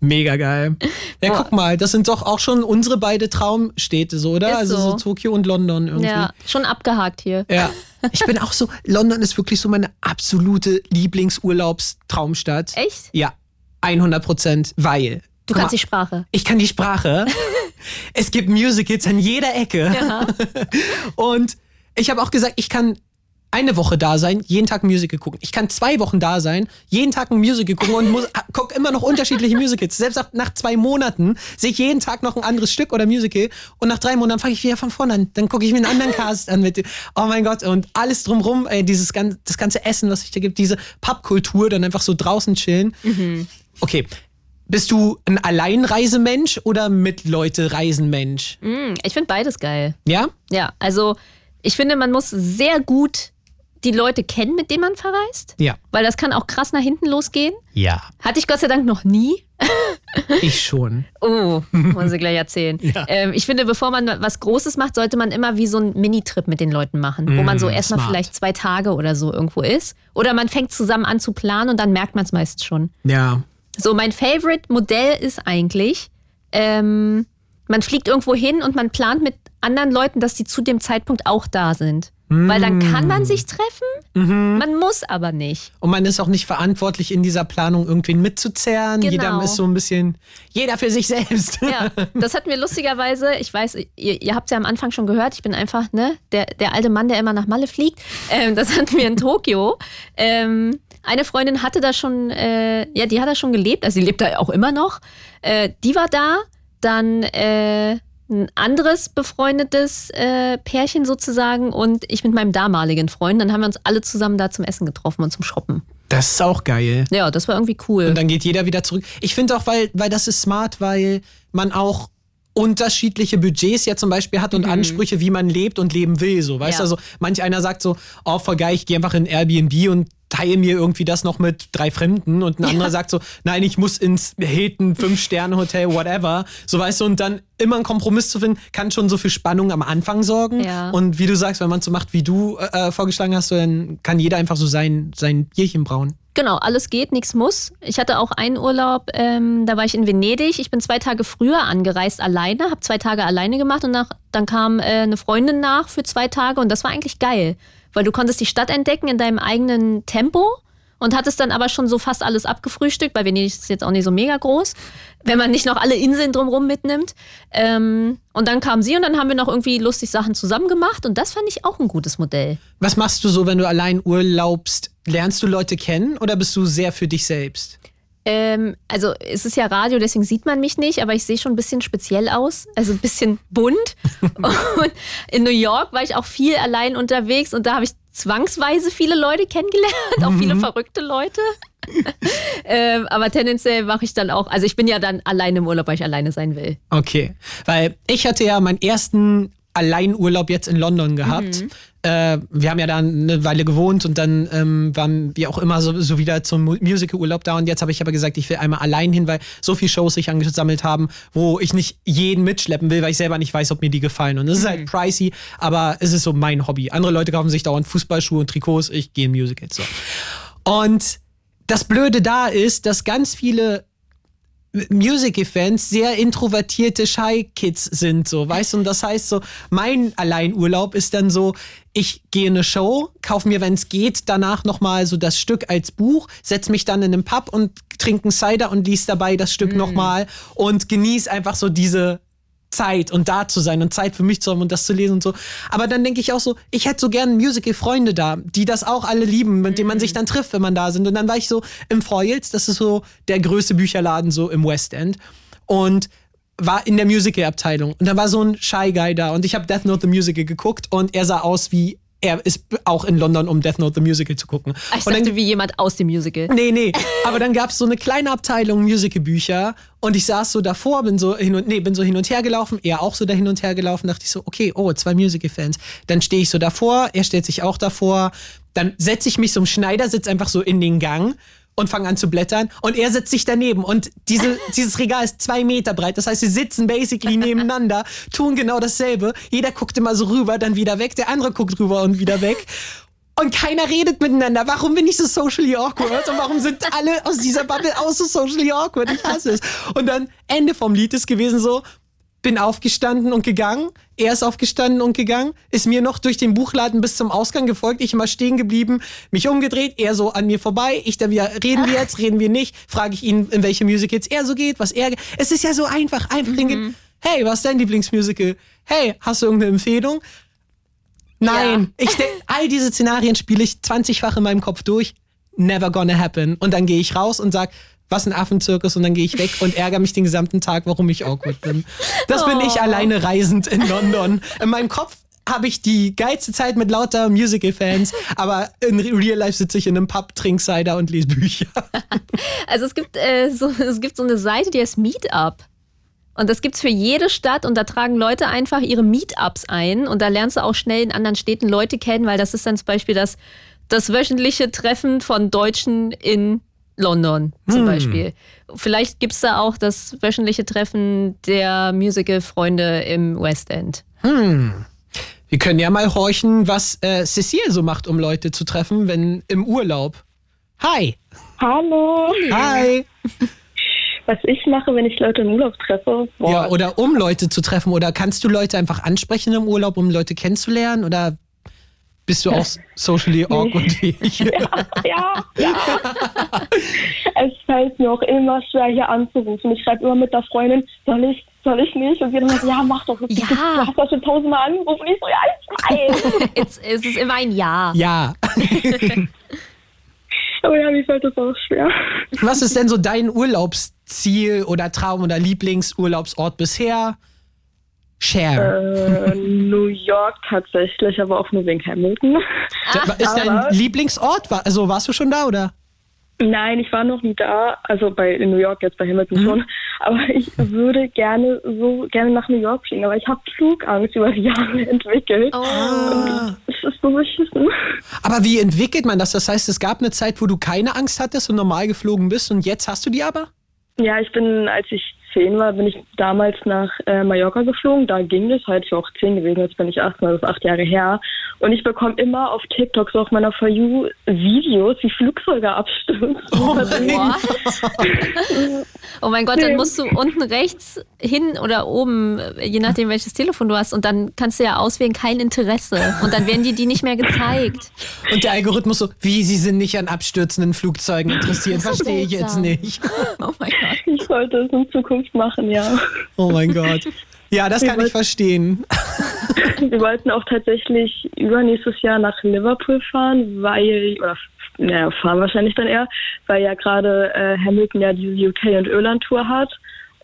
Mega geil. Ja, guck mal, das sind doch auch schon unsere beide Traumstädte, so, oder? Ist also so so. Tokio und London irgendwie. Ja, schon abgehakt hier. Ja. Ich bin auch so, London ist wirklich so meine absolute Lieblingsurlaubstraumstadt. Echt? Ja, 100 Prozent, weil. Du Guck kannst mal, die Sprache. ich kann die Sprache. es gibt Musicals an jeder Ecke. Ja. Und ich habe auch gesagt, ich kann eine Woche da sein, jeden Tag ein Musical gucken. Ich kann zwei Wochen da sein, jeden Tag ein Musical gucken und muss, guck immer noch unterschiedliche Musicals. Selbst nach zwei Monaten sehe ich jeden Tag noch ein anderes Stück oder Musical und nach drei Monaten fange ich wieder von vorne an. Dann gucke ich mir einen anderen Cast an mit, oh mein Gott, und alles drumrum, ey, dieses ganze, das ganze Essen, was sich da gibt, diese Pappkultur, dann einfach so draußen chillen. Mhm. Okay. Bist du ein Alleinreisemensch oder mit Leute Reisenmensch? Mm, ich finde beides geil. Ja? Ja, also ich finde, man muss sehr gut die Leute kennen, mit denen man verreist. Ja. Weil das kann auch krass nach hinten losgehen. Ja. Hatte ich Gott sei Dank noch nie. ich schon. Oh, muss ich gleich erzählen. Ja. Ähm, ich finde, bevor man was Großes macht, sollte man immer wie so einen Minitrip mit den Leuten machen, wo man so Mm, erstmal smart. vielleicht zwei Tage oder so irgendwo ist. Oder man fängt zusammen an zu planen und dann merkt man es meist schon. Ja. So, mein Favorite-Modell ist eigentlich, ähm, man fliegt irgendwo hin und man plant mit anderen Leuten, dass die zu dem Zeitpunkt auch da sind. Weil dann kann man sich treffen, man muss aber nicht. Und man ist auch nicht verantwortlich, in dieser Planung irgendwen mitzuzerren. Genau. Jeder ist so ein bisschen, jeder für sich selbst. Ja, das hatten wir lustigerweise, ich weiß, ihr, ihr habt es ja am Anfang schon gehört, ich bin einfach ne, der, der alte Mann, der immer nach Malle fliegt. Ähm, das hatten wir in Tokio. Ähm, eine Freundin hatte da schon, äh, ja, die hat da schon gelebt, also sie lebt da auch immer noch. Äh, die war da, dann äh, ein anderes befreundetes äh, Pärchen sozusagen und ich mit meinem damaligen Freund. Dann haben wir uns alle zusammen da zum Essen getroffen und zum Shoppen. Das ist auch geil. Ja, das war irgendwie cool. Und dann geht jeder wieder zurück. Ich finde auch, weil, weil das ist smart, weil man auch unterschiedliche Budgets ja zum Beispiel hat und Ansprüche, wie man lebt und leben will. So, weißt Mhm. Ja. du, also manch einer sagt so, oh, voll geil, ich gehe einfach in Airbnb und teile mir irgendwie das noch mit drei Fremden und ein anderer sagt so, nein, ich muss ins Hilton, Fünf-Sterne-Hotel, whatever. So, weißt du, und dann immer einen Kompromiss zu finden, kann schon so für Spannung am Anfang sorgen. Ja. Und wie du sagst, wenn man so macht, wie du äh, vorgeschlagen hast, dann kann jeder einfach so sein, sein Bierchen brauen. Genau, alles geht, nichts muss. Ich hatte auch einen Urlaub, ähm, da war ich in Venedig. Ich bin zwei Tage früher angereist alleine, habe zwei Tage alleine gemacht und nach, dann kam äh, eine Freundin nach für zwei Tage und das war eigentlich geil, weil du konntest die Stadt entdecken in deinem eigenen Tempo und hattest dann aber schon so fast alles abgefrühstückt, weil Venedig ist jetzt auch nicht so mega groß, wenn man nicht noch alle Inseln drumherum mitnimmt. Ähm, und dann kam sie und dann haben wir noch irgendwie lustig Sachen zusammen gemacht und das fand ich auch ein gutes Modell. Was machst du so, wenn du allein urlaubst? Lernst du Leute kennen oder bist du sehr für dich selbst? Ähm, also es ist ja Radio, deswegen sieht man mich nicht, aber ich sehe schon ein bisschen speziell aus, also ein bisschen bunt. und in New York war ich auch viel allein unterwegs und da habe ich zwangsweise viele Leute kennengelernt, auch viele verrückte Leute. ähm, aber tendenziell mache ich dann auch, also ich bin ja dann alleine im Urlaub, weil ich alleine sein will. Okay, weil ich hatte ja meinen ersten Alleinurlaub jetzt in London gehabt. Äh, wir haben ja da eine Weile gewohnt und dann ähm, waren wir auch immer so, so wieder zum Mu- Musical-Urlaub da. Und jetzt habe ich aber gesagt, ich will einmal allein hin, weil so viele Shows sich angesammelt haben, wo ich nicht jeden mitschleppen will, weil ich selber nicht weiß, ob mir die gefallen. Und es ist halt pricey, aber es ist so mein Hobby. Andere Leute kaufen sich dauernd Fußballschuhe und Trikots, ich gehe in Musicals. So. Und das Blöde da ist, dass ganz viele Musical-Fans sehr introvertierte Shy-Kids sind, so, weißt du? Und das heißt so, mein Alleinurlaub ist dann so, ich gehe in eine Show, kaufe mir, wenn es geht, danach nochmal so das Stück als Buch, setz mich dann in einen Pub und trinke einen Cider und lies dabei das Stück noch nochmal und genieß einfach so diese Zeit und da zu sein und Zeit für mich zu haben und das zu lesen und so. Aber dann denke ich auch so, ich hätte so gerne Musical-Freunde da, die das auch alle lieben, mit denen man sich dann trifft, wenn man da sind. Und dann war ich so im Foyles, das ist so der größte Bücherladen so im West End. Und war in der Musical-Abteilung. Und da war so ein Shy Guy da und ich habe Death Note the Musical geguckt und er sah aus wie er ist auch in London, um Death Note the Musical zu gucken. Ich und dann dachte, wie jemand aus dem Musical. Nee, nee. Aber dann gab es so eine kleine Abteilung Musical-Bücher und ich saß so davor, bin so hin und nee, bin so hin und her gelaufen, er auch so da hin und her gelaufen, dachte ich so, okay, oh, zwei Musical-Fans. Dann stehe ich so davor, er stellt sich auch davor, dann setze ich mich so im Schneidersitz einfach so in den Gang und fange an zu blättern und er setzt sich daneben und diese, dieses Regal ist zwei Meter breit, das heißt, sie sitzen basically nebeneinander, tun genau dasselbe, jeder guckt immer so rüber, dann wieder weg, der andere guckt rüber und wieder weg und keiner redet miteinander. Warum bin ich so socially awkward? Und warum sind alle aus dieser Bubble auch so socially awkward? Ich hasse es. Und dann Ende vom Lied ist gewesen so, bin aufgestanden und gegangen. Er ist aufgestanden und gegangen, ist mir noch durch den Buchladen bis zum Ausgang gefolgt. Ich immer stehen geblieben, mich umgedreht, er so an mir vorbei. Ich dann wieder, reden wir jetzt, reden wir nicht? Frage ich ihn, in welche Musicals er so geht, was er. Es ist ja so einfach. Einfach hingehen. Hey, was ist dein Lieblingsmusical? Hey, hast du irgendeine Empfehlung? Nein, ich denk, all diese Szenarien spiele ich 20-fach in meinem Kopf durch. Never gonna happen. Und dann gehe ich raus und sag, was ein Affenzirkus und dann gehe ich weg und ärgere mich den gesamten Tag, warum ich awkward bin. Das bin ich alleine reisend in London. In meinem Kopf habe ich die geilste Zeit mit lauter Musical-Fans, aber in Real Life sitze ich in einem Pub, trinke Cider und lese Bücher. Also es gibt, äh, so, es gibt so eine Seite, die heißt Meetup. Und das gibt's für jede Stadt und da tragen Leute einfach ihre Meetups ein und da lernst du auch schnell in anderen Städten Leute kennen, weil das ist dann zum Beispiel das, das wöchentliche Treffen von Deutschen in London zum Beispiel. Vielleicht gibt's da auch das wöchentliche Treffen der Musical-Freunde im West End. Wir können ja mal horchen, was äh, Cecile so macht, um Leute zu treffen, wenn im Urlaub. Hi. Hallo. Hi. Was ich mache, wenn ich Leute im Urlaub treffe, boah, Ja, oder um Leute zu treffen. Oder kannst du Leute einfach ansprechen im Urlaub, um Leute kennenzulernen? Oder bist du auch socially awkward wie ich? ja, ja. es fällt mir auch immer schwer, hier anzurufen. Ich schreibe immer mit der Freundin, soll ich, soll ich nicht? Und sie dann sagt, ja, mach doch. Du, Ja. du hast das schon tausendmal angerufen. Ich so, ja, ich weiß. Jetzt ist es immer ein Ja. Ja. Aber ja, mir fällt das auch schwer. Was ist denn so dein Urlaubsziel oder Traum oder Lieblingsurlaubsort bisher? Share. Äh, New York tatsächlich, aber auch nur wegen Hamilton. ist dein aber- Lieblingsort? War, also warst du schon da oder? Nein, ich war noch nie da, also bei in New York jetzt bei Hamilton Mhm. schon. Aber ich würde gerne so gerne nach New York fliegen, aber ich habe Flugangst über die Jahre entwickelt. Oh. Es ist so beschissen. Aber wie entwickelt man das? Das heißt, es gab eine Zeit, wo du keine Angst hattest und normal geflogen bist und jetzt hast du die aber? Ja, ich bin, als ich zehn war, bin ich damals nach äh, Mallorca geflogen. Da ging es halt, ich war auch zehn gewesen, jetzt bin ich acht, das ist acht Jahre her. Und ich bekomme immer auf TikTok, so auf meiner For You, Videos, wie Flugzeuge abstürzen. Oh Also, oh mein Gott, dann musst du unten rechts hin oder oben, je nachdem welches Telefon du hast, und dann kannst du ja auswählen, kein Interesse. Und dann werden die die nicht mehr gezeigt. Und der Algorithmus so, wie, sie sind nicht an abstürzenden Flugzeugen interessiert, Das verstehe ich jetzt nicht. Oh mein Gott. ich sollte es in Zukunft machen, ja. Oh mein Gott. Ja, das kann ich verstehen. Wir wollten auch tatsächlich übernächstes Jahr nach Liverpool fahren, weil, oder naja, fahren wahrscheinlich dann eher, weil ja gerade äh, Hamilton ja diese UK- und Irland-Tour hat.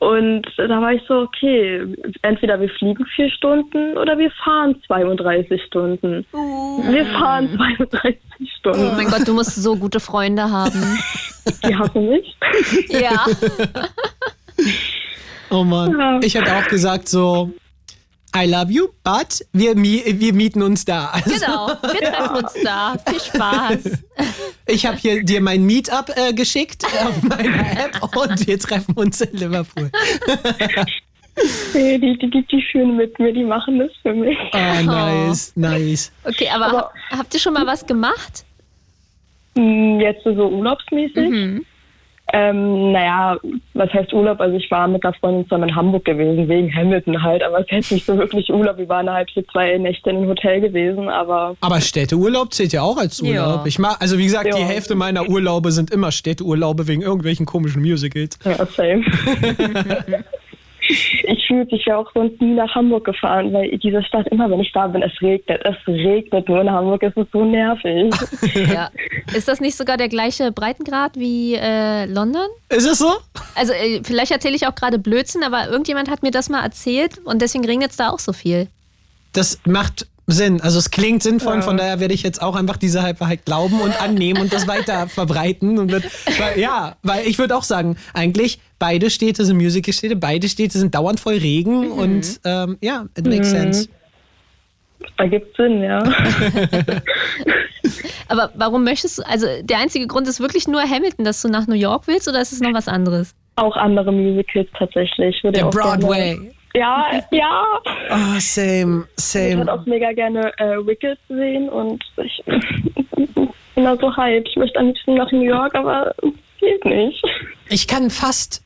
Und da war ich so, okay, entweder wir fliegen vier Stunden oder wir fahren 32 Stunden. Wir fahren 32 Oh Stunden. mein Gott, du musst so gute Freunde haben. Die hassen mich. Ja. Oh Mann. Ja. Ich hätte auch gesagt so, I love you, but wir, mi wir mieten uns da. Also, Genau. Wir treffen uns da. Viel Spaß. Ich habe hier dir mein Meetup äh, geschickt auf meiner App und wir treffen uns in Liverpool. Nee, die, die, die, die führen mit mir, die machen das für mich. Oh, nice, nice. Okay, aber, Aber- habt ihr schon mal was gemacht? Hm, Jetzt so urlaubsmäßig. Ähm, naja, was heißt Urlaub? Also ich war mit einer Freundin zusammen in Hamburg gewesen, wegen Hamilton halt, aber es ist jetzt nicht so wirklich Urlaub. Wir waren halt für zwei Nächte in einem Hotel gewesen, aber Aber Städteurlaub zählt ja auch als Urlaub. Ja. Ich mag, also wie gesagt, die Ja. Hälfte meiner Urlaube sind immer Städteurlaube wegen irgendwelchen komischen Musicals. ja, same. ich fühlte, ich wäre auch sonst nie nach Hamburg gefahren, weil diese Stadt, immer wenn ich da bin, es regnet. Es regnet nur in Hamburg, es ist so nervig. Ja. Ist das nicht sogar der gleiche Breitengrad wie äh, London? Ist es so? Also äh, vielleicht erzähle ich auch gerade Blödsinn, aber irgendjemand hat mir das mal erzählt und deswegen regnet es da auch so viel. Das macht Sinn. Also es klingt sinnvoll, von daher werde ich jetzt auch einfach diese Halbwahrheit glauben und annehmen und das weiter verbreiten. Und wird, weil, ja, weil ich würde auch sagen, eigentlich beide Städte sind Musicalstädte, beide Städte sind dauernd voll Regen und ähm, ja, it makes sense. Da gibt's Sinn, ja. Aber warum möchtest du, also der einzige Grund ist wirklich nur Hamilton, dass du nach New York willst oder ist es noch was anderes? Auch andere Musicals tatsächlich. Würde Der auch Gerne, Broadway. Ja, ja. Oh, same, Ich würde same. auch mega gerne äh, Wicked sehen und ich bin da so hyped. Ich möchte am liebsten nach New York, aber es geht nicht. Ich kann fast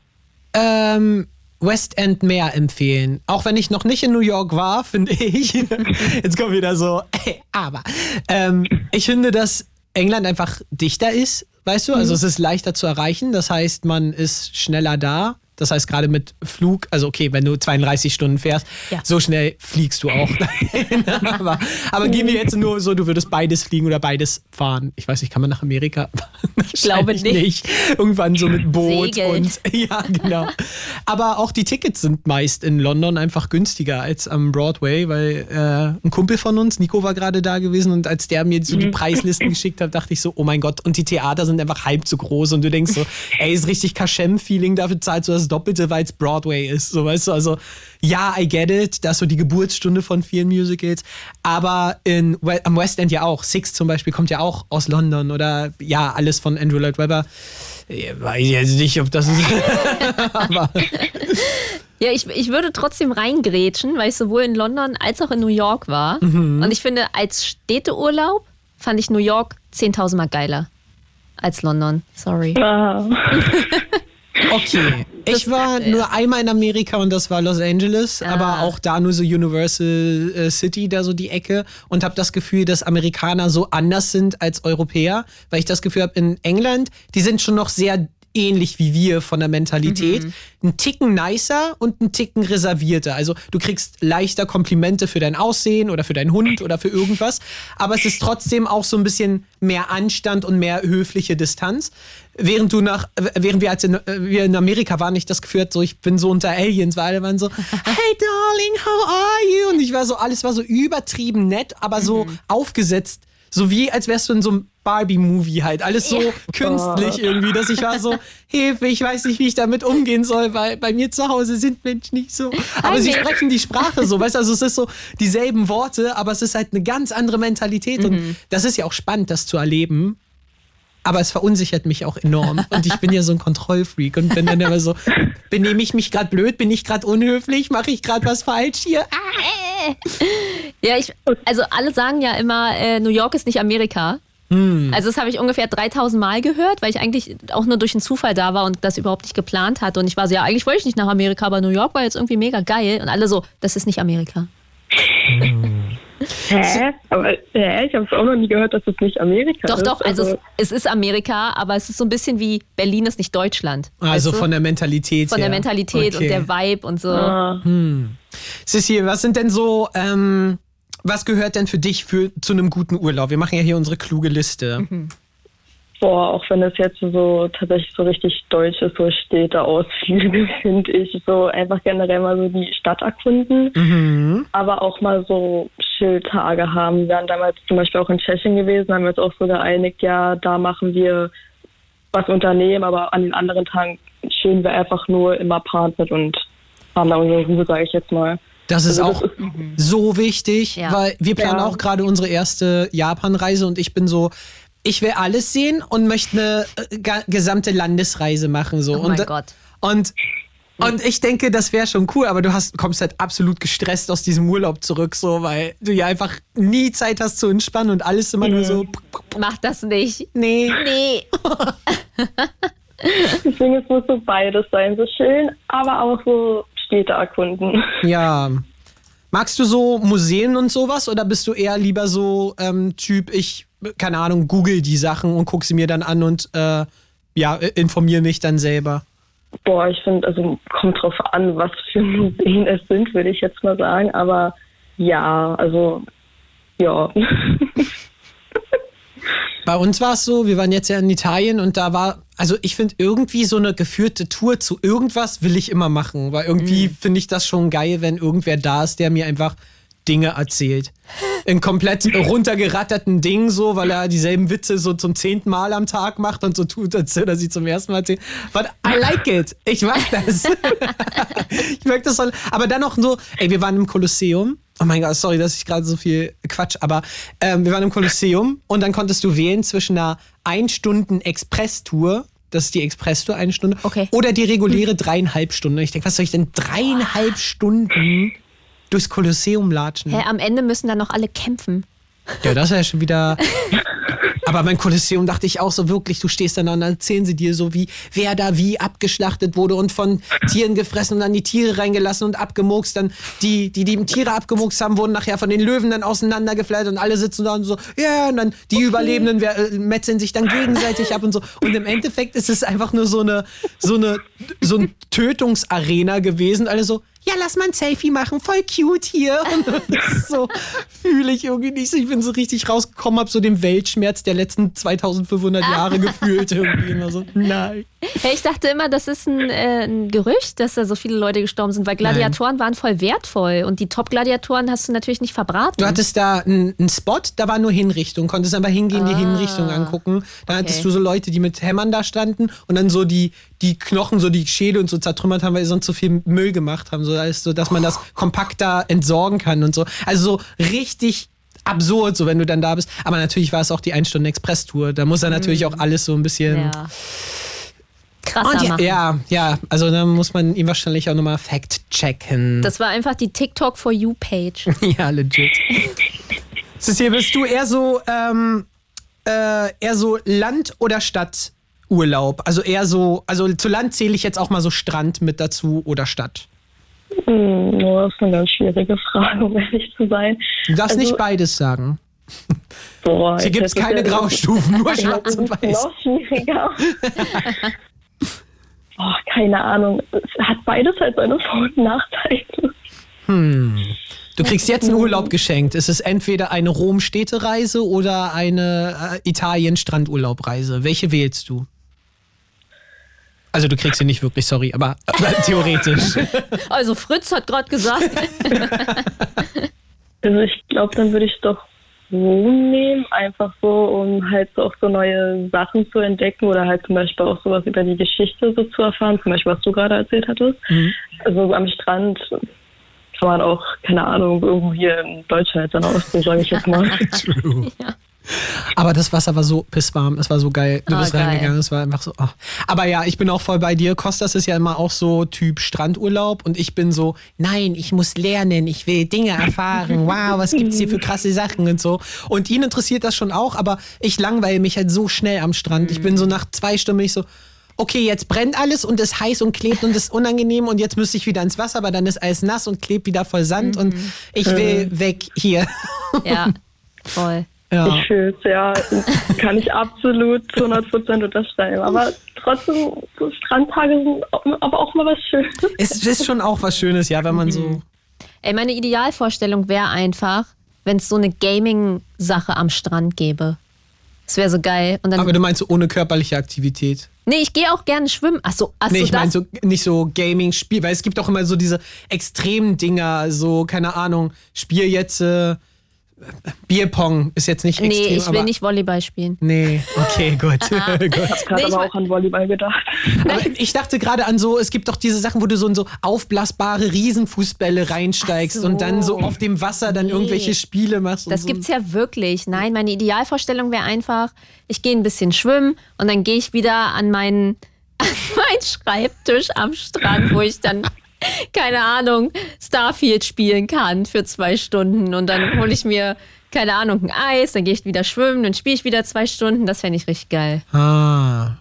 ähm, West End mehr empfehlen. Auch wenn ich noch nicht in New York war, finde ich. Jetzt kommt wieder so, aber. Ähm, ich finde, dass England einfach dichter ist, weißt du? Also es ist leichter zu erreichen. Das heißt, man ist schneller da. Das heißt, gerade mit Flug, also okay, wenn du 32 Stunden fährst, Ja. so schnell fliegst du auch. aber, aber gehen wir jetzt nur so, du würdest beides fliegen oder beides fahren. Ich weiß nicht, kann man nach Amerika? Ich glaube nicht. Irgendwann so mit Boot Segeln. und ja, genau. Aber auch die Tickets sind meist in London einfach günstiger als am Broadway, weil äh, ein Kumpel von uns, Nico, war gerade da gewesen und als der mir so die Preislisten geschickt hat, dachte ich so, oh mein Gott, und die Theater sind einfach halb so groß und du denkst so, ey, ist richtig Kaschem-Feeling, dafür zahlst du das Doppelte, weil es Broadway ist. So, weißt du, also ja, I get it, das ist so die Geburtsstunde von vielen Musicals, aber in, am West End ja auch. Six zum Beispiel kommt ja auch aus London oder ja, alles von Andrew Lloyd Webber. Ich weiß jetzt nicht, ob das aber Ja, ich, ich würde trotzdem reingrätschen, weil ich sowohl in London als auch in New York war. Und ich finde, als Städteurlaub fand ich New York 10.000 Mal geiler als London. Sorry. Ah, Okay. Ich war nur einmal in Amerika und das war Los Angeles, Ah. aber auch da nur so Universal äh, City, da so die Ecke und habe das Gefühl, dass Amerikaner so anders sind als Europäer, weil ich das Gefühl habe, in England, die sind schon noch sehr ähnlich wie wir von der Mentalität. Ein Ticken nicer und ein Ticken reservierter. Also du kriegst leichter Komplimente für dein Aussehen oder für deinen Hund oder für irgendwas, aber es ist trotzdem auch so ein bisschen mehr Anstand und mehr höfliche Distanz. Während du nach, während wir als in, wir in Amerika waren, ich das Gefühl hatte, so ich bin so unter Aliens, weil alle waren so, hey darling, how are you? Und ich war so, alles war so übertrieben nett, aber so aufgesetzt. So wie, als wärst du in so einem Barbie-Movie halt. Alles so künstlich irgendwie, dass ich war so, Hilfe, ich weiß nicht, wie ich damit umgehen soll, weil bei mir zu Hause sind Menschen nicht so. Aber Hi, sie sprechen die Sprache so, weißt du, also es ist so dieselben Worte, aber es ist halt eine ganz andere Mentalität. Und das ist ja auch spannend, das zu erleben. Aber es verunsichert mich auch enorm. Und ich bin ja so ein Kontrollfreak und bin dann immer so, benehme ich mich gerade blöd, bin ich gerade unhöflich, mache ich gerade was falsch hier? Ah, Ja, ich, also alle sagen ja immer, äh, New York ist nicht Amerika. Also das habe ich ungefähr 3000 Mal gehört, weil ich eigentlich auch nur durch einen Zufall da war und das überhaupt nicht geplant hatte. Und ich war so, ja, eigentlich wollte ich nicht nach Amerika, aber New York war jetzt irgendwie mega geil. Und alle so, das ist nicht Amerika. Hä? Aber hä? Ich habe es auch noch nie gehört, dass es nicht Amerika Doch, ist. doch, also es, es ist Amerika, aber es ist so ein bisschen wie Berlin ist nicht Deutschland. Also weißt du? von der Mentalität von der her. Mentalität Okay. und der Vibe und so. Ah, Sissi, was sind denn so, ähm, was gehört denn für dich für, zu einem guten Urlaub? Wir machen ja hier unsere kluge Liste. Boah, auch wenn es jetzt so tatsächlich so richtig deutsch ist, so Städte ausfliegen, finde ich so einfach generell mal so die Stadt erkunden, Mhm. aber auch mal so Chilltage haben. Wir waren damals zum Beispiel auch in Tschechien gewesen, haben wir uns auch so geeinigt, ja, da machen wir was unternehmen, aber an den anderen Tagen chillen wir einfach nur im Apartment und haben da unsere Ruhe, sage ich jetzt mal. Das ist Also auch so wichtig, Ja. weil wir planen Ja. auch gerade unsere erste Japan-Reise und ich bin so, ich will alles sehen und möchte eine äh, gesamte Landesreise machen. So. Oh und, mein Gott. Und, und ich denke, das wäre schon cool, aber du hast, kommst halt absolut gestresst aus diesem Urlaub zurück, so, weil du ja einfach nie Zeit hast zu entspannen und alles immer nur so, Mach das nicht. nee. Nee. Deswegen es muss so beides sein, so chillen, aber auch so Städte erkunden. Ja. Magst du so Museen und sowas oder bist du eher lieber so ähm, Typ, ich, keine Ahnung, google die Sachen und gucke sie mir dann an und äh, ja, informiere mich dann selber? Boah, ich finde, also kommt drauf an, was für Museen es sind, würde ich jetzt mal sagen. Aber ja, also ja. Bei uns war es so, wir waren jetzt ja in Italien und da war, also ich finde irgendwie so eine geführte Tour zu irgendwas will ich immer machen, weil irgendwie finde ich das schon geil, wenn irgendwer da ist, der mir einfach Dinge erzählt. In komplett runtergeratterten Ding so, weil er dieselben Witze so zum zehnten Mal am Tag macht und so tut, als würde er sie zum ersten Mal erzählen. But I like it. Ich mag das. ich mag das. voll. Aber dann noch so, ey, wir waren im Kolosseum. Oh mein Gott, sorry, dass ich gerade so viel Quatsch, aber ähm, wir waren im Kolosseum und dann konntest du wählen zwischen einer ein Stunden Express-Tour, das ist die Express-Tour, eine Stunde, Okay. oder die reguläre dreieinhalb Stunden. Ich denke, was soll ich denn dreieinhalb Stunden durchs Kolosseum latschen? Hä, am Ende müssen dann noch alle kämpfen. Ja, das wäre schon wieder. Aber beim Kolosseum dachte ich auch so wirklich, du stehst dann da und dann erzählen sie dir so, wie wer da wie abgeschlachtet wurde und von Tieren gefressen und dann die Tiere reingelassen und abgemurkst. Dann die, die die Tiere abgemurkst haben, wurden nachher von den Löwen dann auseinandergefleitet und alle sitzen da und so, ja, und dann die Überlebenden wer- äh, metzeln sich dann gegenseitig ab und so. Und im Endeffekt ist es einfach nur so eine, so eine, so ein Tötungsarena gewesen. Alle so, ja, lass mal ein Selfie machen, voll cute hier. Und so fühle ich irgendwie nicht. Ich bin so richtig rausgekommen, hab so den Weltschmerz der letzten 2500 Jahre gefühlt irgendwie immer so. Nein. Hey, ich dachte immer, das ist ein, äh, ein Gerücht, dass da so viele Leute gestorben sind, weil Gladiatoren waren voll wertvoll und die Top-Gladiatoren hast du natürlich nicht verbraten. Du hattest da einen Spot, da war nur Hinrichtung, konntest einfach hingehen, die Hinrichtung angucken. Dann okay. hattest du so Leute, die mit Hämmern da standen und dann so die, die Knochen, so die Schädel und so zertrümmert haben, weil sie sonst so viel Müll gemacht haben, so, als so dass man das kompakter entsorgen kann und so. Also so richtig absurd, so wenn du dann da bist. Aber natürlich war es auch die 1-Stunden-Express-Tour. Da muss er natürlich auch alles so ein bisschen. ja. Krasser Und ja, machen. ja, ja, also da muss man ihn wahrscheinlich auch nochmal fact-checken. Das war einfach die TikTok for You Page. Ja, legit. Cecil, bist du eher so, ähm, äh, eher so Land- oder Stadturlaub? Also eher so, also zu Land zähle ich jetzt auch mal so Strand mit dazu oder Stadt. Hm, oh, das ist eine ganz schwierige Frage, um ehrlich zu sein. Du darfst Also- nicht beides sagen. Boah, Hier gibt es keine Graustufen, nur schwarz das und ist weiß. noch schwieriger. Boah, keine Ahnung. Es hat beides halt seine Vor- und Nachteile. Du kriegst jetzt einen Urlaub geschenkt. Es ist entweder eine Rom-Städtereise oder eine äh, Italien-Strandurlaubreise. Welche wählst du? Also du kriegst sie nicht wirklich, sorry, aber theoretisch. Also Fritz hat gerade gesagt, Also ich glaube, dann würde ich doch Rom nehmen, einfach so, um halt so auch so neue Sachen zu entdecken oder halt zum Beispiel auch sowas über die Geschichte so zu erfahren, zum Beispiel was du gerade erzählt hattest. Also so am Strand kann man auch, keine Ahnung, irgendwo hier in Deutschland dann aussehen, sage ich jetzt mal. True. Aber das Wasser war so pisswarm, es war so geil. Du Ah, bist geil. reingegangen, es war einfach so. Oh. Aber ja, ich bin auch voll bei dir. Kostas ist ja immer auch so Typ Strandurlaub und ich bin so, nein, ich muss lernen, ich will Dinge erfahren. Wow, was gibt's hier für krasse Sachen und so. Und ihn interessiert das schon auch, aber ich langweile mich halt so schnell am Strand. Ich bin so nach zwei Stunden bin ich so. Okay, jetzt brennt alles und ist heiß und klebt und ist unangenehm und jetzt müsste ich wieder ins Wasser, aber dann ist alles nass und klebt wieder voll Sand und ich will weg hier. ja, voll. Ja. Ich fühl's, ja. Kann ich absolut zu 100 Prozent unterschreiben. Aber trotzdem, so Strandtage sind aber auch mal was Schönes. Es ist schon auch was Schönes, ja, wenn man so. Ey, meine Idealvorstellung wäre einfach, wenn es so eine Gaming-Sache am Strand gäbe. Das wäre so geil. Und dann, Aber du meinst so ohne körperliche Aktivität? nee, ich gehe auch gerne schwimmen. Achso, achso Nee, ich meine so nicht so Gaming-Spiel, weil es gibt auch immer so diese extremen Dinger, so, keine Ahnung, Spiel jetzt äh, Bierpong ist jetzt nicht Nee, extrem. ich will aber, nicht Volleyball spielen. Nee, okay, gut. gut. Ich Nee, habe ich aber mein- auch an Volleyball gedacht. Aber ich dachte gerade an so, es gibt doch diese Sachen, wo du so in so aufblasbare Riesenfußbälle reinsteigst so. und dann so auf dem Wasser dann Nee. irgendwelche Spiele machst. Das so. gibt's ja wirklich. Nein, meine Idealvorstellung wäre einfach, ich gehe ein bisschen schwimmen und dann gehe ich wieder an meinen, an meinen Schreibtisch am Strand, wo ich dann, keine Ahnung, Starfield spielen kann für zwei Stunden. Und dann hole ich mir, keine Ahnung, ein Eis, dann gehe ich wieder schwimmen, dann spiele ich wieder zwei Stunden. Das fände ich richtig geil. Ah.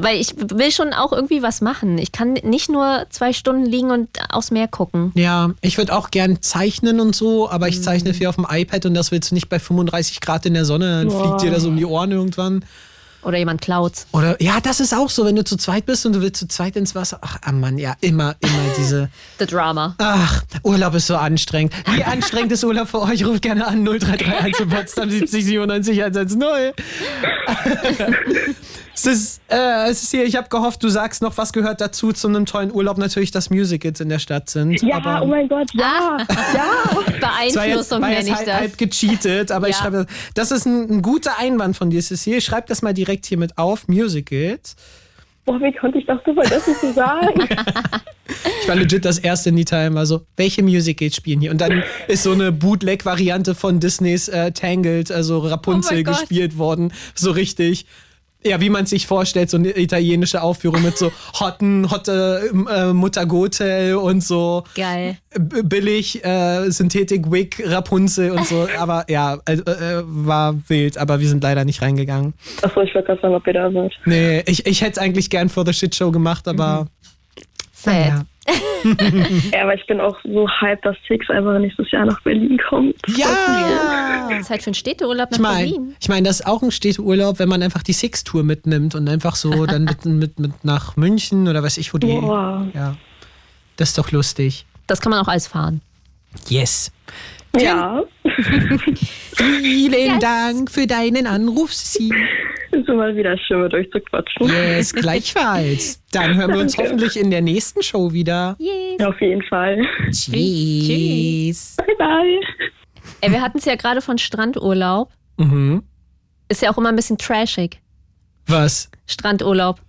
Weil ich will schon auch irgendwie was machen. Ich kann nicht nur zwei Stunden liegen und aufs Meer gucken. Ja, ich würde auch gern zeichnen und so, aber ich Mhm. zeichne viel auf dem iPad und das willst du nicht bei 35 Grad in der Sonne, dann fliegt dir das um die Ohren irgendwann. Oder jemand klaut's. Oder ja, das ist auch so, wenn du zu zweit bist und du willst zu zweit ins Wasser. Ach, ah Mann, ja, immer, immer diese. The Drama. Ach, Urlaub ist so anstrengend. Wie anstrengend ist Urlaub für euch? Ruft gerne an 0331 zu Potsdam 70 97 110. Es ist, äh, es ist hier, ich habe gehofft, du sagst noch, was gehört dazu zu einem tollen Urlaub. Natürlich, dass Musicals in der Stadt sind. Ja, aber oh mein Gott, ja, ja. Das war jetzt, Beeinflussung nenne ich halb, das. halb gecheatet, aber ich Ja. schreibe, das ist ein, ein guter Einwand von dir, Cecile. Schreib das mal direkt hier mit auf, Musicals. Boah, wie konnte ich das so vergessen zu sagen? Ich war legit das erste in die Time, also welche Musicals spielen hier? Und dann ist so eine Bootleg-Variante von Disneys äh, Tangled, also Rapunzel Oh mein Gott. gespielt worden, so richtig. Ja, wie man sich vorstellt, so eine italienische Aufführung mit so hotten, hotte äh, Muttergotel und so Geil. billig äh, Synthetik-Wig, Rapunzel und so. Aber ja, äh, äh, war wild, aber wir sind leider nicht reingegangen. Achso, ich wollte gerade sagen, ob ihr da seid. Nee, ich, ich hätte es eigentlich gern for the Shit Show gemacht, aber Sad. naja. Ja, aber ich bin auch so hyped, dass Six einfach nächstes Jahr nach Berlin kommt. Ja! Zeit für einen Städteurlaub nach Ich meine, Berlin. ich mein, das ist auch ein Städteurlaub, wenn man einfach die Six-Tour mitnimmt und einfach so dann mit, mit, mit nach München oder weiß ich wo die. Boah. Ja. Das ist doch lustig. Das kann man auch alles fahren. Yes. Ja, Vielen Dank für deinen Anruf, Sie. ist immer wieder schön, mit euch zu quatschen. Yes, gleichfalls. Dann hören wir uns Danke. hoffentlich in der nächsten Show wieder. Yes. Auf jeden Fall. Tschüss. Bye, bye. Ey, wir hatten es ja gerade von Strandurlaub. Mhm. Ist ja auch immer ein bisschen trashig. Was? Strandurlaub.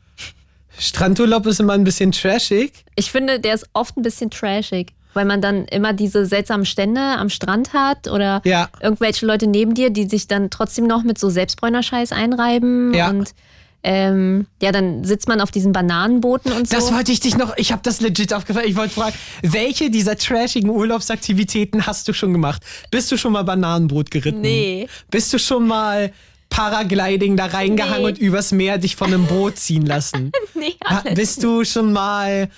Strandurlaub ist immer ein bisschen trashig. Ich finde, der ist oft ein bisschen trashig, weil man dann immer diese seltsamen Stände am Strand hat oder Ja. irgendwelche Leute neben dir, die sich dann trotzdem noch mit so Selbstbräunerscheiß einreiben. Ja. Und ähm, ja, dann sitzt man auf diesen Bananenbooten und so. Das wollte ich dich noch, ich habe das legit aufgefallen. Ich wollte fragen, welche dieser trashigen Urlaubsaktivitäten hast du schon gemacht? Bist du schon mal Bananenboot geritten? Nee. Bist du schon mal Paragliding da reingehangen Nee. und übers Meer dich von einem Boot ziehen lassen? nee, alles. Bist du schon mal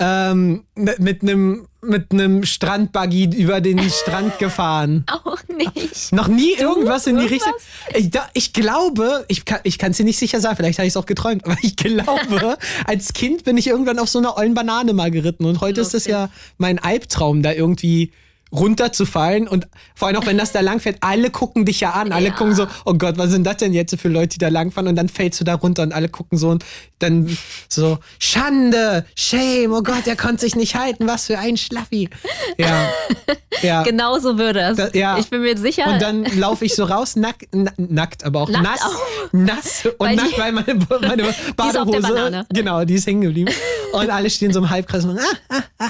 ähm, mit einem mit einem Strandbuggy über den Strand gefahren? auch nicht. Noch nie irgendwas in die? Richtung. Ich, ich glaube, ich kann ich kann es dir nicht sicher sagen, vielleicht habe ich es auch geträumt, aber ich glaube, als Kind bin ich irgendwann auf so einer ollen Banane mal geritten und heute ist es Lustig. ja mein Albtraum, da irgendwie runterzufallen und vor allem auch wenn das da langfährt, alle gucken dich ja an, alle Ja. gucken so, oh Gott, was sind das denn jetzt für Leute, die da langfahren und dann fällst du da runter und alle gucken so und dann so, Schande, Shame, oh Gott, der konnte sich nicht halten, was für ein Schlaffi. Ja, ja. Genau so würde es. Da- ja. Ich bin mir sicher. Und dann laufe ich so raus, nack, na, nackt, aber auch Nackt nass. auch. Nass und Weil die- nackt, weil meine, meine Badehose. Genau, die ist hängen geblieben. Und alle stehen so im Halbkreis und ah,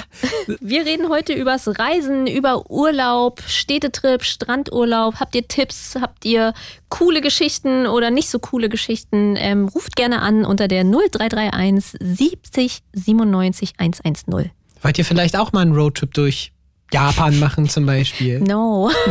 Wir reden heute übers Reisen, über Urlaub, Städtetrip, Strandurlaub. Habt ihr Tipps? Habt ihr coole Geschichten oder nicht so coole Geschichten? Ähm, ruft gerne an unter der 0331 70 97 110. wollt ihr vielleicht auch mal einen Roadtrip durch Japan machen zum Beispiel? No.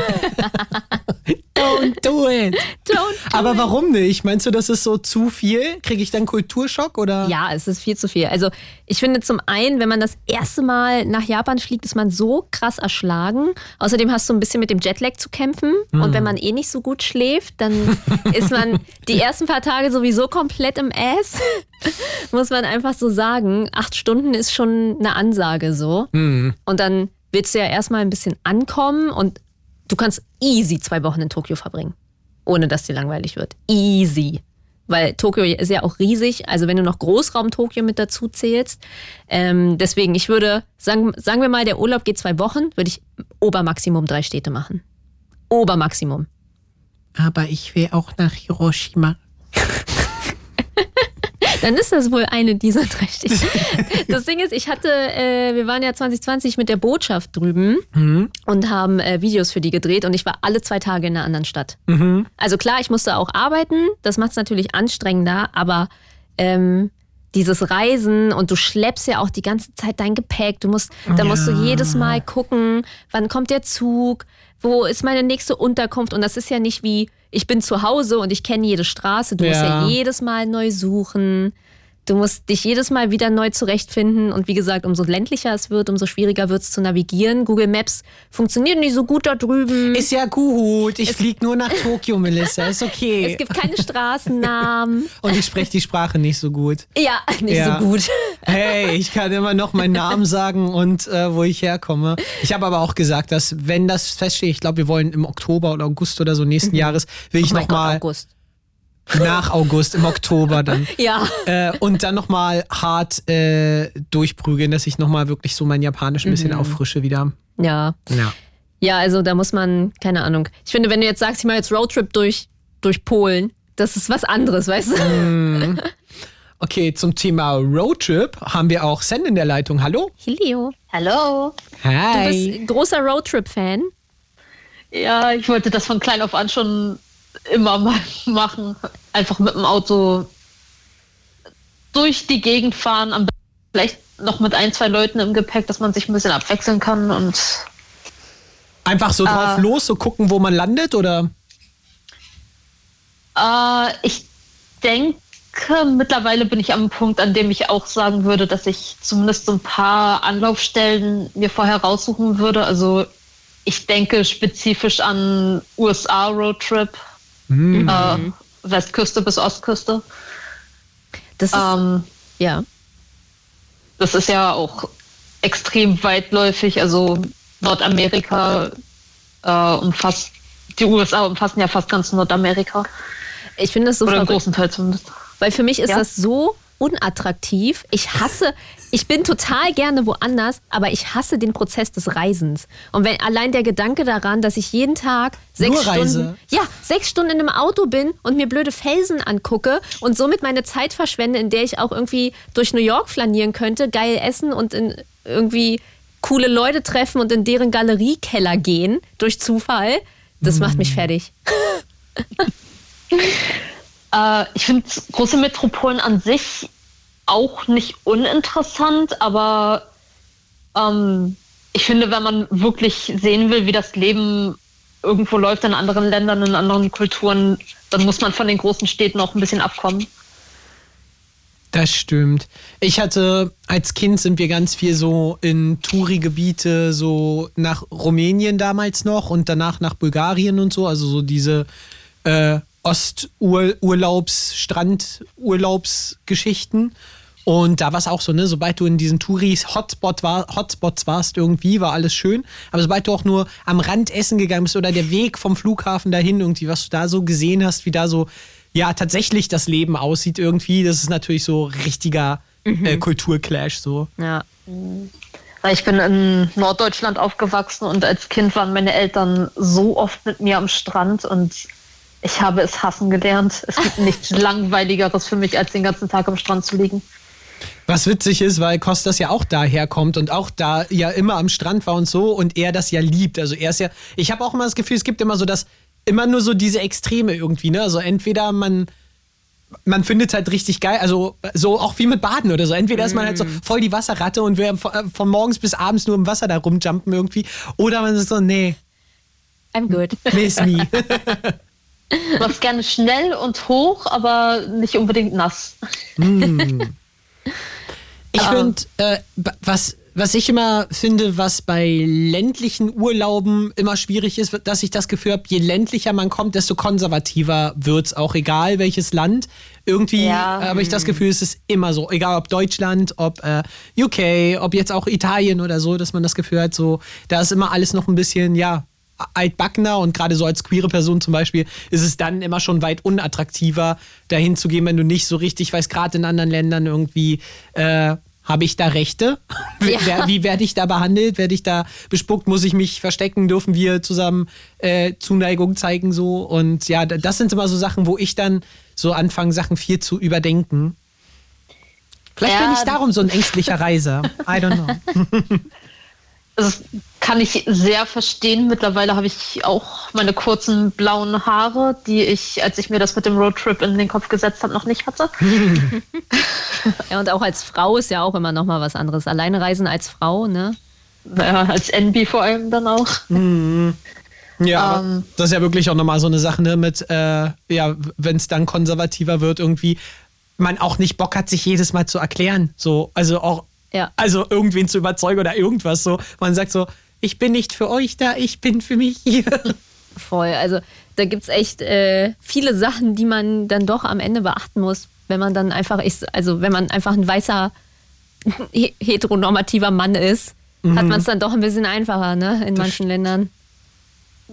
Don't do it. Don't. Aber warum nicht? Meinst du, das ist so zu viel? Kriege ich dann Kulturschock oder? Ja, es ist viel zu viel. Also ich finde zum einen, wenn man das erste Mal nach Japan fliegt, ist man so krass erschlagen. Außerdem hast du ein bisschen mit dem Jetlag zu kämpfen. Und wenn man eh nicht so gut schläft, dann ist man die ersten paar Tage sowieso komplett im Ass. Muss man einfach so sagen. Acht Stunden ist schon eine Ansage so. Und dann willst du ja erstmal ein bisschen ankommen und du kannst easy zwei Wochen in Tokio verbringen. Ohne dass dir langweilig wird. Easy. Weil Tokio ist ja auch riesig, also wenn du noch Großraum Tokio mit dazu zählst. Ähm, deswegen, ich würde, sagen, sagen wir mal, der Urlaub geht zwei Wochen, würde ich Obermaximum drei Städte machen. Obermaximum. Aber ich will auch nach Hiroshima. Dann ist das wohl eine dieser drei Städte. Das Ding ist, ich hatte, äh, wir waren ja 2020 mit der Botschaft drüben und haben äh, Videos für die gedreht und ich war alle zwei Tage in einer anderen Stadt. Also klar, ich musste auch arbeiten, das macht es natürlich anstrengender, aber ähm, dieses Reisen und du schleppst ja auch die ganze Zeit dein Gepäck. Du musst, da musst du jedes Mal gucken, wann kommt der Zug, wo ist meine nächste Unterkunft und das ist ja nicht wie ich bin zu Hause und ich kenne jede Straße. Du musst Ja. ja jedes Mal neu suchen. Du musst dich jedes Mal wieder neu zurechtfinden. Und wie gesagt, umso ländlicher es wird, umso schwieriger wird es zu navigieren. Google Maps funktioniert nicht so gut da drüben. Ist ja gut. Ich fliege nur nach Tokio, Melissa. Ist okay. es gibt keine Straßennamen. Und ich spreche die Sprache nicht so gut. ja, nicht Ja. so gut. Hey, ich kann immer noch meinen Namen sagen und äh, wo ich herkomme. Ich habe aber auch gesagt, dass wenn das feststeht, ich glaube, wir wollen im Oktober oder August oder so nächsten Jahres, will ich Oh mein noch Gott, mal August. Nach August im Oktober dann Ja. äh, und dann noch mal hart äh, durchprügeln, dass ich noch mal wirklich so mein Japanisch ein bisschen auffrische wieder. Ja. Ja. Ja, also da muss man, keine Ahnung. Ich finde, wenn du jetzt sagst, ich mache jetzt Roadtrip durch, durch Polen, das ist was anderes, weißt du? Okay, zum Thema Roadtrip haben wir auch Sen in der Leitung. Hallo? Hilio. Hallo. Du Hi. bist großer Roadtrip-Fan. Ja, ich wollte das von klein auf an schon immer mal machen. Einfach mit dem Auto durch die Gegend fahren, am besten vielleicht noch mit ein, zwei Leuten im Gepäck, dass man sich ein bisschen abwechseln kann und Einfach so drauf Äh. los, so gucken, wo man landet oder? Äh, ich denke, mittlerweile bin ich am Punkt, an dem ich auch sagen würde, dass ich zumindest so ein paar Anlaufstellen mir vorher raussuchen würde. Also ich denke spezifisch an USA-Roadtrip, äh, Westküste bis Ostküste. Das ist, Ähm, ja. das ist ja auch extrem weitläufig. Also Nordamerika äh, umfasst, die USA umfassen ja fast ganz Nordamerika. Ich finde das so Oder einen verrückt. großen Teil zumindest. Weil für mich ist Ja? das so unattraktiv. Ich hasse, ich bin total gerne woanders, aber ich hasse den Prozess des Reisens. Und wenn allein der Gedanke daran, dass ich jeden Tag sechs Nur Reise? Stunden, ja, sechs Stunden in einem Auto bin und mir blöde Felsen angucke und somit meine Zeit verschwende, in der ich auch irgendwie durch New York flanieren könnte, geil essen und in irgendwie coole Leute treffen und in deren Galeriekeller gehen durch Zufall, das macht mich fertig. Äh, ich finde große Metropolen an sich auch nicht uninteressant, aber ähm, ich finde, wenn man wirklich sehen will, wie das Leben irgendwo läuft in anderen Ländern, in anderen Kulturen, dann muss man von den großen Städten auch ein bisschen abkommen. Das stimmt. Ich hatte, als Kind sind wir ganz viel so in Touri-Gebiete, so nach Rumänien damals noch und danach nach Bulgarien und so, also so diese äh, Osturlaubs-, Strandurlaubsgeschichten. Und da war es auch so, ne, sobald du in diesen Touris-Hotspot war, Hotspots warst irgendwie, war alles schön. Aber sobald du auch nur am Rand essen gegangen bist oder der Weg vom Flughafen dahin irgendwie, was du da so gesehen hast, wie da so, ja, tatsächlich das Leben aussieht irgendwie, das ist natürlich so richtiger äh, Kulturclash so. Ja. Weil ich bin in Norddeutschland aufgewachsen und als Kind waren meine Eltern so oft mit mir am Strand und ich habe es hassen gelernt. Es gibt nichts Langweiligeres für mich, als den ganzen Tag am Strand zu liegen. Was witzig ist, weil Kostas ja auch daher kommt und auch da ja immer am Strand war und so und er das ja liebt. Also er ist ja, ich habe auch immer das Gefühl, es gibt immer so das, immer nur so diese Extreme irgendwie, ne? Also entweder man, man findet halt richtig geil, also so auch wie mit Baden oder so. Entweder ist man halt so voll die Wasserratte und will von, von morgens bis abends nur im Wasser da rumjumpen irgendwie. Oder man ist so, nee, I'm good. miss me. Du machst gerne schnell und hoch, aber nicht unbedingt nass. Ich finde, äh, was, was ich immer finde, was bei ländlichen Urlauben immer schwierig ist, dass ich das Gefühl habe, je ländlicher man kommt, desto konservativer wird's auch, egal welches Land. Irgendwie Ja. habe ich das Gefühl, es ist immer so, egal ob Deutschland, ob äh, UK, ob jetzt auch Italien oder so, dass man das Gefühl hat, so, da ist immer alles noch ein bisschen, ja, altbackener und gerade so als queere Person zum Beispiel ist es dann immer schon weit unattraktiver, dahin zu gehen, wenn du nicht so richtig weißt, gerade in anderen Ländern irgendwie, äh, habe ich da Rechte? Wie, wer- wie werde ich da behandelt? Werde ich da bespuckt? Muss ich mich verstecken? Dürfen wir zusammen äh, Zuneigung zeigen? So und ja, da- das sind immer so Sachen, wo ich dann so anfange, Sachen viel zu überdenken. Vielleicht bin Ja. ich darum so ein ängstlicher Reiser. I don't know. Das kann ich sehr verstehen. Mittlerweile habe ich auch meine kurzen blauen Haare, die ich, als ich mir das mit dem Roadtrip in den Kopf gesetzt habe, noch nicht hatte. Ja, und auch als Frau ist ja auch immer noch mal was anderes. Alleine reisen als Frau, ne? Naja, als NB vor allem dann auch. Ja, aber Ähm. das ist ja wirklich auch nochmal so eine Sache ne, mit, äh, ja, wenn es dann konservativer wird, irgendwie, man auch nicht Bock hat, sich jedes Mal zu erklären. So, also auch, Ja. also irgendwen zu überzeugen oder irgendwas so. Man sagt so, ich bin nicht für euch da, ich bin für mich hier. Voll. Also da gibt es echt äh, viele Sachen, die man dann doch am Ende beachten muss, wenn man dann einfach ist, also wenn man einfach ein weißer he- heteronormativer Mann ist, hat man es dann doch ein bisschen einfacher, ne? In manchen Ländern.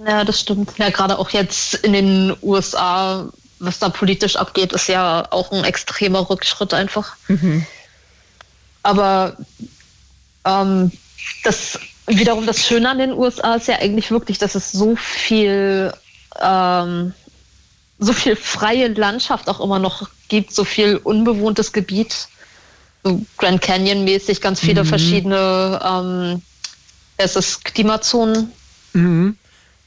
Ja, das stimmt. Ja, gerade auch jetzt in den USA, was da politisch abgeht, ist ja auch ein extremer Rückschritt einfach. Aber ähm, das wiederum das Schöne an den USA ist ja eigentlich wirklich, dass es so viel ähm, so viel freie Landschaft auch immer noch gibt, so viel unbewohntes Gebiet, so Grand Canyon mäßig, ganz viele verschiedene ähm, es ist Klimazonen.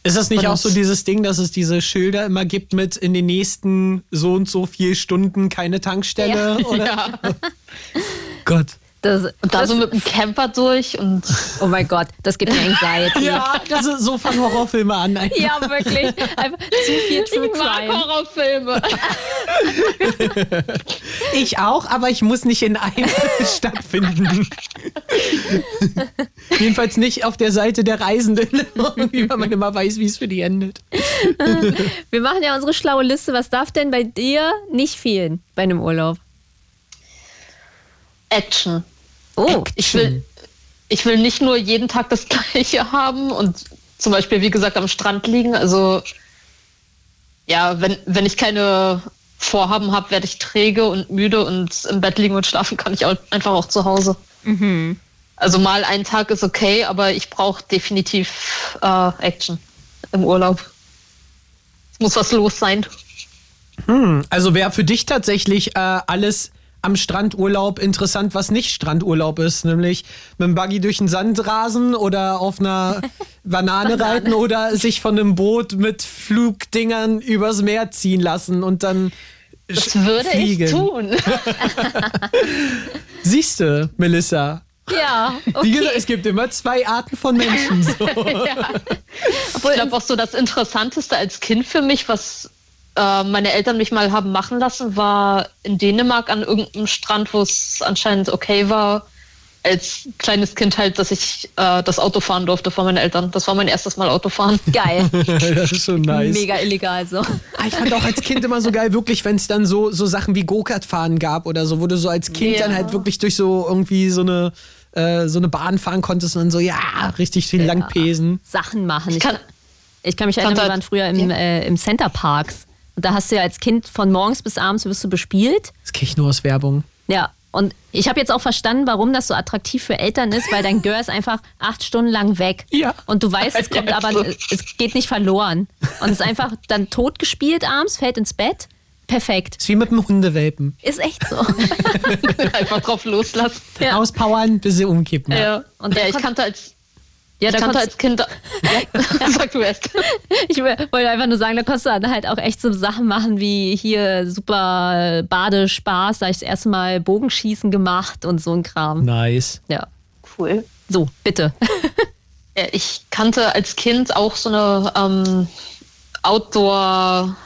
Ist das nicht Und- auch so dieses Ding, dass es diese Schilder immer gibt mit in den nächsten so und so viel Stunden keine Tankstelle? Oder? Ja. Gott. Das, Und da so mit dem Camper durch und oh mein Gott, das gibt mir Anxiety. Ja, das ist, so fangen Horrorfilme an. einfach. Ja, wirklich. Einfach zu viel True ich mag. Horrorfilme. Ich auch, aber ich muss nicht in einem stattfinden. Jedenfalls nicht auf der Seite der Reisenden, irgendwie, weil man immer weiß, wie es für die endet. Wir machen ja unsere schlaue Liste. Was darf denn bei dir nicht fehlen bei einem Urlaub? Action. Oh, Ich will, ich will nicht nur jeden Tag das Gleiche haben und zum Beispiel, wie gesagt, am Strand liegen. Also, ja, wenn, wenn ich keine Vorhaben habe, werde ich träge und müde und im Bett liegen und schlafen kann ich auch einfach auch zu Hause. Also mal ein Tag ist okay, aber ich brauche definitiv äh, Action im Urlaub. Es muss was los sein. Also wäre für dich tatsächlich äh, alles am Strandurlaub interessant, was nicht Strandurlaub ist, nämlich mit dem Buggy durch den Sand rasen oder auf einer Banane reiten oder sich von einem Boot mit Flugdingern übers Meer ziehen lassen und dann Das würde fliegen. ich tun. Siehste, Melissa. ja. Wie Okay. gesagt, es gibt immer zwei Arten von Menschen. So. Ich glaube auch so das Interessanteste als Kind für mich, was äh, meine Eltern mich mal haben machen lassen, war in Dänemark an irgendeinem Strand, wo es anscheinend okay war, als kleines Kind halt, dass ich äh, das Auto fahren durfte von meinen Eltern. Das war mein erstes Mal Autofahren. Geil. das ist schon nice. Mega illegal so. Ah, Ich fand auch als Kind immer so geil, wirklich, wenn es dann so, so Sachen wie Go-Kart fahren gab oder so, wo du so als Kind Ja. dann halt wirklich durch so irgendwie so eine, äh, so eine Bahn fahren konntest und dann so, ja, richtig viel lang pesen. Sachen machen. Ich kann- ich kann mich erinnern, wir waren früher im, Ja. äh, im Center Parks. Und da hast du ja als Kind von morgens bis abends wirst du bespielt. Das krieg ich nur aus Werbung. Ja. Und ich habe jetzt auch verstanden, warum das so attraktiv für Eltern ist, weil dein Girl ist einfach acht Stunden lang weg. Ja. Und du weißt, es Ja, kommt aber, es geht nicht verloren. Und es ist einfach dann tot gespielt abends, fällt ins Bett. Perfekt. Ist wie mit dem Hundewelpen. Ist echt so. Einfach drauf loslassen. Ja. Auspowern, bis sie umkippen. Ja, Und und ja ich kannte als, Ja, ich da kannte konntest, als Kind. Ja, sag du erst. ich wollte einfach nur sagen, da konntest du dann halt auch echt so Sachen machen wie hier super Badespaß. Da habe ich das erste Mal Bogenschießen gemacht und so ein Kram. Nice. Ja. Cool. So, bitte. Ja, ich kannte als Kind auch so eine ähm, Outdoor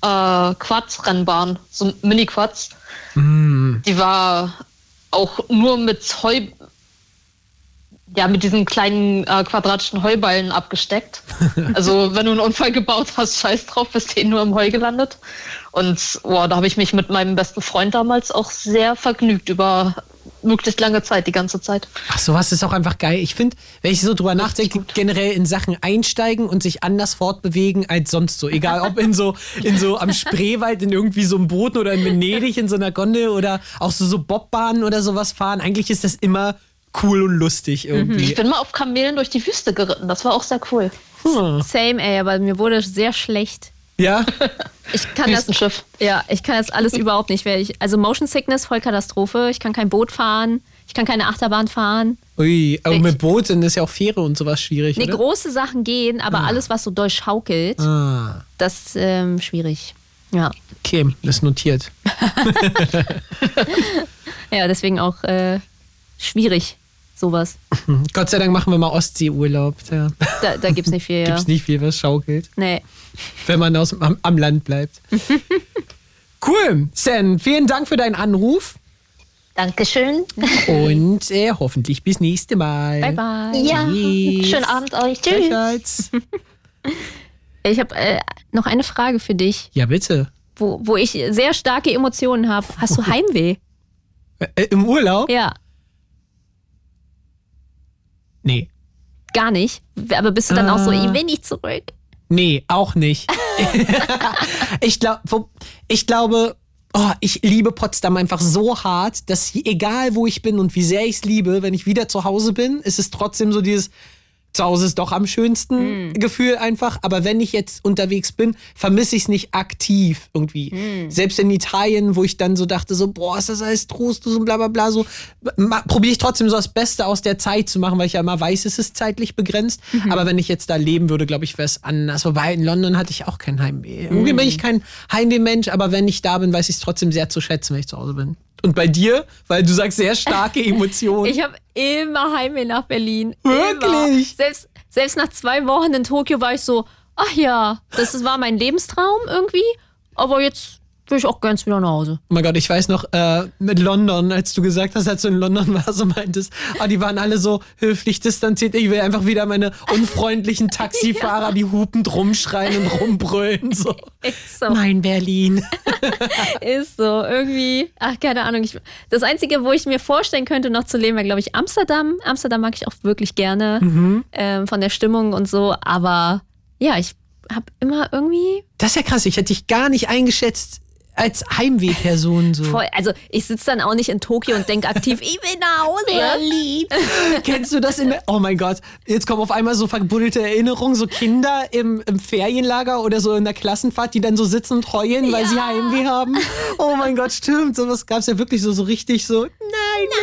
äh, Quads-Rennbahn, so Mini-Quads. Die war auch nur mit Heu, ja, mit diesen kleinen äh, quadratischen Heuballen abgesteckt. Also wenn du einen Unfall gebaut hast, scheiß drauf, bist eh nur im Heu gelandet. Und boah, da habe ich mich mit meinem besten Freund damals auch sehr vergnügt über möglichst lange Zeit, die ganze Zeit. Ach, sowas ist auch einfach geil. Ich finde, wenn ich so drüber nachdenke, generell in Sachen einsteigen und sich anders fortbewegen als sonst so. Egal ob in so, in so am Spreewald in irgendwie so einem Boot oder in Venedig in so einer Gondel oder auch so, so Bobbahnen oder sowas fahren. Eigentlich ist das immer cool und lustig Ich irgendwie. bin mal auf Kamelen durch die Wüste geritten, das war auch sehr cool. Hm. Same, ey, aber mir wurde sehr schlecht. Ja? Ich kann das, ja, ich kann das alles überhaupt nicht. weil Ich, also Motion Sickness, Vollkatastrophe. Ich kann kein Boot fahren. Ich kann keine Achterbahn fahren. Ui, aber mit Boot sind ist ja auch Fähre und sowas schwierig. Nee, oder? große Sachen gehen, aber alles, was so doll schaukelt, Ah, das ist ähm, schwierig. Ja. okay, das ist notiert. Ja, deswegen auch äh, schwierig, sowas. Gott sei Dank machen wir mal Ostseeurlaub. Da Da, da gibt's nicht viel. Ja. gibt's nicht viel, was schaukelt. Nee. wenn man aus, am, am Land bleibt. cool. Sen, vielen Dank für deinen Anruf Dankeschön. und äh, hoffentlich bis nächste Mal. Bye, bye. Ja, Tschüss. schönen Abend euch. Tschüss. Ich habe äh, noch eine Frage für dich, Ja, bitte. wo, wo ich sehr starke Emotionen habe. Hast du Heimweh? Äh, Im Urlaub? ja, Nee. gar nicht. Aber bist du dann auch so, Ah. ich will nicht zurück? Nee, auch nicht. ich, glaub, ich glaube, oh, ich liebe Potsdam einfach so hart, dass egal wo ich bin und wie sehr ich es liebe, wenn ich wieder zu Hause bin, ist es trotzdem so dieses zu Hause ist doch am schönsten Gefühl einfach. Aber wenn ich jetzt unterwegs bin, vermisse ich es nicht aktiv irgendwie. Selbst in Italien, wo ich dann so dachte, so, boah, ist das alles trostlos und bla bla bla, so probiere ich trotzdem so das Beste aus der Zeit zu machen, weil ich ja immer weiß, es ist zeitlich begrenzt. Aber wenn ich jetzt da leben würde, glaube ich, wäre es anders. Wobei in London hatte ich auch kein Heimweh. Irgendwie bin ich kein Heimweh-Mensch, aber wenn ich da bin, weiß ich es trotzdem sehr zu schätzen, wenn ich zu Hause bin. Und bei dir, weil du sagst sehr starke Emotionen. Ich habe immer Heimweh nach Berlin. Wirklich? Immer. Selbst, selbst nach zwei Wochen in Tokio war ich so, ach ja, das war mein Lebenstraum irgendwie. Aber jetzt will ich auch ganz wieder nach Hause. Oh mein Gott, ich weiß noch, äh, mit London, als du gesagt hast, als du in London warst und meintest, ah, die waren alle so höflich distanziert. Ich will einfach wieder meine unfreundlichen Taxifahrer, die hupend rumschreien und rumbrüllen. So. Ist so. Mein Berlin. Ist so. Irgendwie, ach, keine Ahnung. Ich, das Einzige, wo ich mir vorstellen könnte, noch zu leben, wäre, glaube ich, Amsterdam. Amsterdam mag ich auch wirklich gerne. Ähm, von der Stimmung und so. Aber ja, ich habe immer irgendwie Das ist ja krass, ich hätte dich gar nicht eingeschätzt als Heimweh-Person. So. voll. Also, ich sitze dann auch nicht in Tokio und denke aktiv, ich will nach Hause. Berlin. Kennst du das in der, Oh mein Gott, jetzt kommen auf einmal so verbuddelte Erinnerungen, so Kinder im, im Ferienlager oder so in der Klassenfahrt, die dann so sitzen und heulen, weil sie Heimweh haben. Oh mein Gott, stimmt. Sowas gab es ja wirklich so, so richtig so, nein,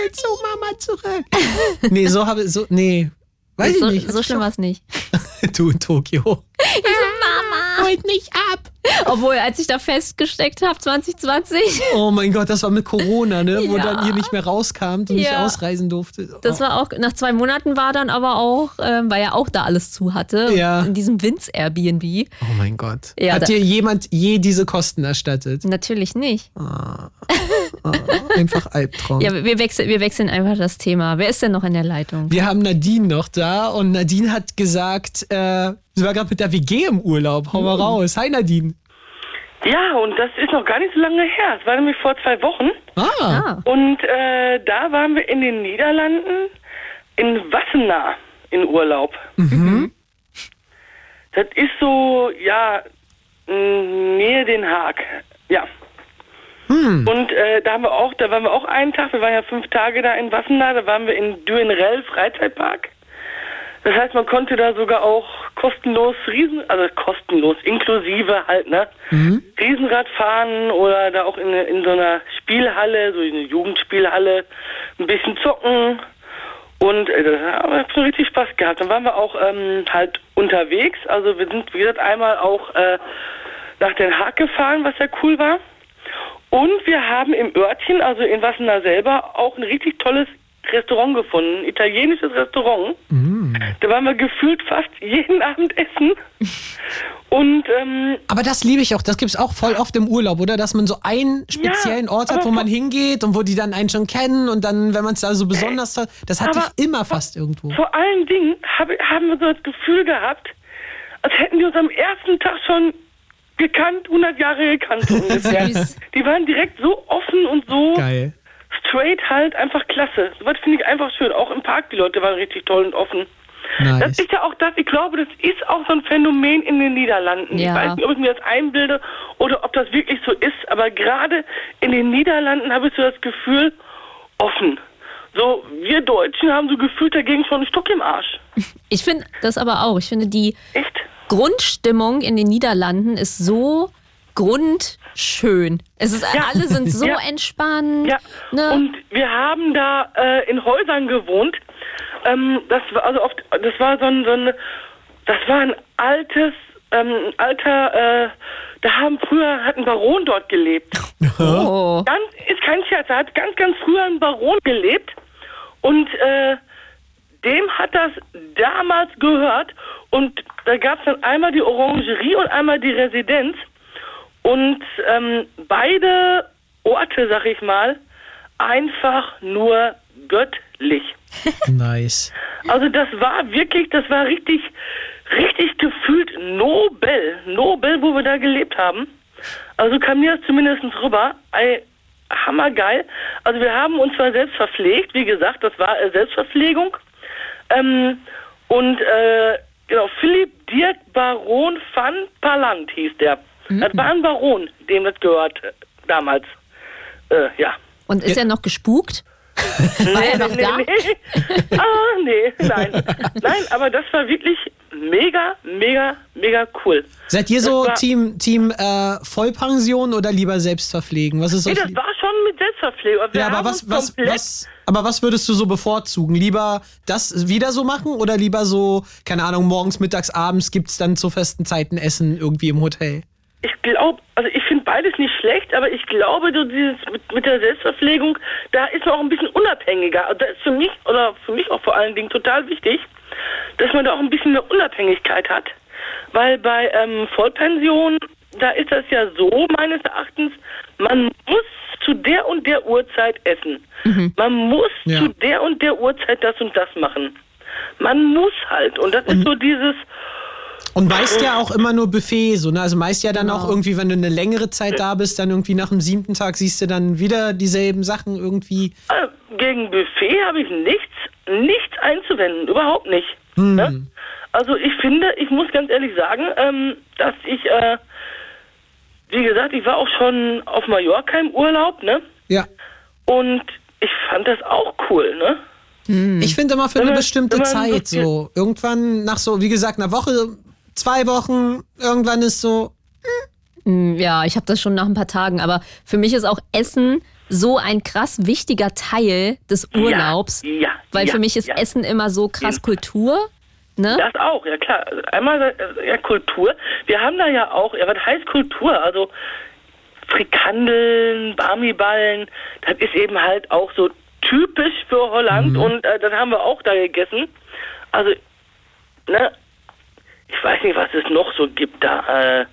will zu Mama zurück. nee, so habe so, nee. Weiß so, ich nicht. so schlimm war es nicht. Du in Tokio. Ich Mama, holt mich ab. Obwohl, als ich da festgesteckt habe, 2020, Oh mein Gott, das war mit Corona, ne? Wo Ja. dann ihr nicht mehr rauskamt und nicht Ja. ausreisen durfte. das war auch, nach zwei Monaten war dann aber auch, ähm, weil er auch da alles zu hatte, Ja. in diesem Winz-Airbnb. Oh mein Gott. Ja, Hat dir jemand je diese Kosten erstattet? Natürlich nicht. Einfach Albtraum. Ja, wir wechseln, wir wechseln einfach das Thema. Wer ist denn noch in der Leitung? Wir haben Nadine noch da und Nadine hat gesagt, äh, sie war gerade mit der WG im Urlaub. Hau mal raus. Hi Nadine. Ja, und das ist noch gar nicht so lange her. Es war nämlich vor zwei Wochen. Ah, Ah, Und äh, da waren wir in den Niederlanden in Wassenaar in Urlaub. Das ist so, ja, Nähe Den Haag. Ja. Und äh, da haben wir auch, da waren wir auch einen Tag, wir waren ja fünf Tage da in Wassenaar, da waren wir in Duenrell Freizeitpark. Das heißt, man konnte da sogar auch kostenlos Riesen, also kostenlos, inklusive halt, ne? Riesenrad fahren oder da auch in, in so einer Spielhalle, so in einer Jugendspielhalle, ein bisschen zocken. Und äh, das hat schon richtig Spaß gehabt. Dann waren wir auch ähm, halt unterwegs. Also wir sind, wie gesagt, einmal auch äh, nach Den Haag gefahren, was ja cool war. Und wir haben im Örtchen, also in Wassenaar selber, auch ein richtig tolles Restaurant gefunden, ein italienisches Restaurant. Da waren wir gefühlt fast jeden Abend essen. Und ähm, aber das liebe ich auch. Das gibt's auch voll oft im Urlaub, oder? Dass man so einen speziellen Ja, Ort hat, wo man hingeht und wo die dann einen schon kennen und dann, wenn man es da so besonders hat, das hatte ich immer fast irgendwo. vor allen Dingen hab, haben wir so das Gefühl gehabt, als hätten die uns am ersten Tag schon gekannt, 100 Jahre gekannt so ungefähr. Die waren direkt so offen und so Geil. straight halt, einfach klasse. So was finde ich einfach schön. Auch im Park, die Leute waren richtig toll und offen. Das Nice. ist ja auch das, ich glaube, das ist auch so ein Phänomen in den Niederlanden. Ja. Ich weiß nicht, ob ich mir das einbilde oder ob das wirklich so ist, aber gerade in den Niederlanden habe ich so das Gefühl, offen. So, wir Deutschen haben so gefühlt dagegen schon einen Stock im Arsch. ich finde das aber auch. Ich finde, die Echt? Grundstimmung in den Niederlanden ist so grundschön. Es ist, Ja. Alle sind so Ja. entspannt. Ja, Ne? und wir haben da äh, in Häusern gewohnt. Ähm, das war also oft, das war so ein, so ein das war ein altes, ähm, alter, äh, da haben früher hat ein Baron dort gelebt. oh. Ganz, ist kein Scherz, da hat ganz, ganz früher ein Baron gelebt und äh, dem hat das damals gehört und da gab es dann einmal die Orangerie und einmal die Residenz und ähm, beide Orte, sag ich mal, einfach nur göttlich. Nice. Also das war wirklich, das war richtig, richtig gefühlt Nobel, Nobel, wo wir da gelebt haben. Also kam mir das zumindest rüber. Ey, hammergeil. Also wir haben uns zwar selbst verpflegt, wie gesagt, das war äh, Selbstverpflegung. Ähm, und äh, genau, Philipp Dirk Baron van Palant hieß der. Das war ein Baron, dem das gehört äh, damals. Äh, ja. Und ist er noch gespukt? War er noch nee, da? Nee. Ah, nee, nein. Nein, aber das war wirklich mega, mega, mega cool. Seid ihr Das so Team, Team äh, Vollpension oder lieber Selbstverpflegen? Was ist Nee, das war schon mit Selbstverpflegung. Wir ja, aber was, was, was, aber was würdest du so bevorzugen? Lieber das wieder so machen oder lieber so, keine Ahnung, morgens, mittags, abends gibt's dann zu festen Zeiten Essen irgendwie im Hotel? Ich glaube, also ich finde beides nicht schlecht, aber ich glaube, so dieses mit, mit der Selbstverpflegung, da ist man auch ein bisschen unabhängiger. Also das ist für mich oder für mich auch vor allen Dingen total wichtig, dass man da auch ein bisschen eine Unabhängigkeit hat. Weil bei ähm, Vollpension, da ist das ja so meines Erachtens, man muss zu der und der Uhrzeit essen. Man muss Ja. zu der und der Uhrzeit das und das machen. Man muss halt. Und das ist so dieses, Und meist ja auch immer nur Buffet, so, ne? Also meist ja dann Genau. auch irgendwie, wenn du eine längere Zeit da bist, dann irgendwie nach dem siebten Tag siehst du dann wieder dieselben Sachen irgendwie. Äh, Gegen Buffet habe ich nichts, nichts einzuwenden, überhaupt nicht. Ne? Also ich finde, ich muss ganz ehrlich sagen, ähm, dass ich, äh, wie gesagt, ich war auch schon auf Mallorca im Urlaub, ne? Ja. Und ich fand das auch cool, ne? Ich finde immer für eine Wenn man- bestimmte wenn man so Zeit so. Irgendwann nach so, wie gesagt, einer Woche, zwei Wochen, irgendwann ist so, Hm, Ja, ich habe das schon nach ein paar Tagen, aber für mich ist auch Essen so ein krass wichtiger Teil des Urlaubs. Ja, weil ja, für mich ist ja. Essen immer so krass Kultur. Ne? Das auch, ja klar. Also Einmal äh, ja, Kultur. Wir haben da ja auch, ja, was heißt Kultur? Also Frikandeln, Barmiballen, das ist eben halt auch so typisch für Holland und äh, das haben wir auch da gegessen. Also, ne, ich weiß nicht, was es noch so gibt da. Äh,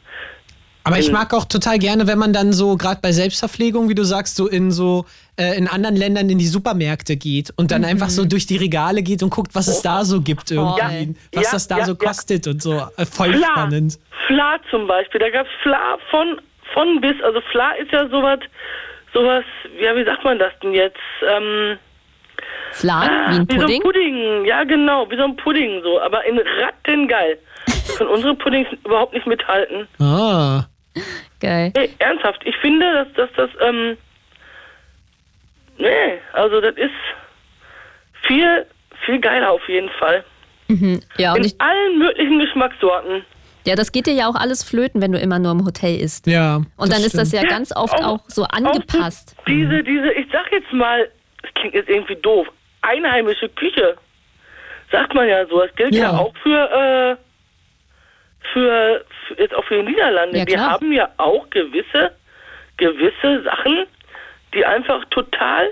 Aber ich mag auch total gerne, wenn man dann so, gerade bei Selbstverpflegung, wie du sagst, so in so äh, in anderen Ländern in die Supermärkte geht und dann einfach so durch die Regale geht und guckt, was es da so gibt irgendwie, Ja, was ja, das da ja, so ja. kostet und so. Äh, voll Fla, spannend. Fla zum Beispiel, da gab's Fla von, von bis, also Fla ist ja sowas, sowas, ja, wie sagt man das denn jetzt? Ähm, Flan, wie ein wie so ein Pudding. Pudding, ja genau, wie so ein Pudding so, aber in Rattengeil. Können unsere Puddings überhaupt nicht mithalten. Ah. Geil. Nee, ernsthaft, ich finde, dass, dass das, ähm, nee, also das ist viel, viel geiler auf jeden Fall. Ja, und In ich, allen möglichen Geschmackssorten. ja, das geht dir ja auch alles flöten, wenn du immer nur im Hotel isst. Ja. Und dann ist das ja Ja, ganz oft auch- auch so angepasst. Auch diese, diese, ich sag jetzt mal, das klingt jetzt irgendwie doof, einheimische Küche. Sagt man ja so. Das gilt ja, Ja. auch für, äh, für, für, jetzt auch für die Niederlande. Ja, die klar. haben ja auch gewisse, gewisse Sachen, die einfach total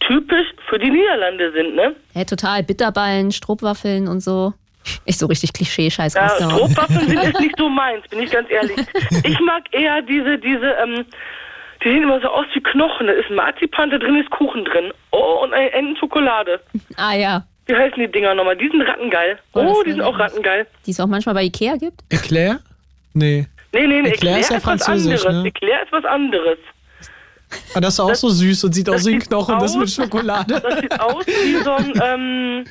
typisch für die Niederlande sind, ne? Ja, total. Bitterballen, Strohwaffeln und so. Ich so richtig Klischee-Scheiß Ja. Strohwaffeln sind jetzt nicht so meins, bin ich ganz ehrlich. Ich mag eher diese, diese, ähm, die sehen immer so aus wie Knochen. Da ist Marzipan, da drin ist Kuchen drin. Oh, und eine Endenschokolade. Ah ja, Wie heißen die Dinger nochmal? Die sind rattengeil. Oh, das Oh, die sind auch rattengeil. die es auch manchmal bei Ikea gibt. Eclair? Nee. Nee, nee, nee, Eclair ist ja was französisch, anderes. ne? Eclair ist was anderes. Aber das ist auch so süß und sieht aus das wie ein Knochen, das aus- mit Schokolade. Das sieht aus wie so ein, ähm,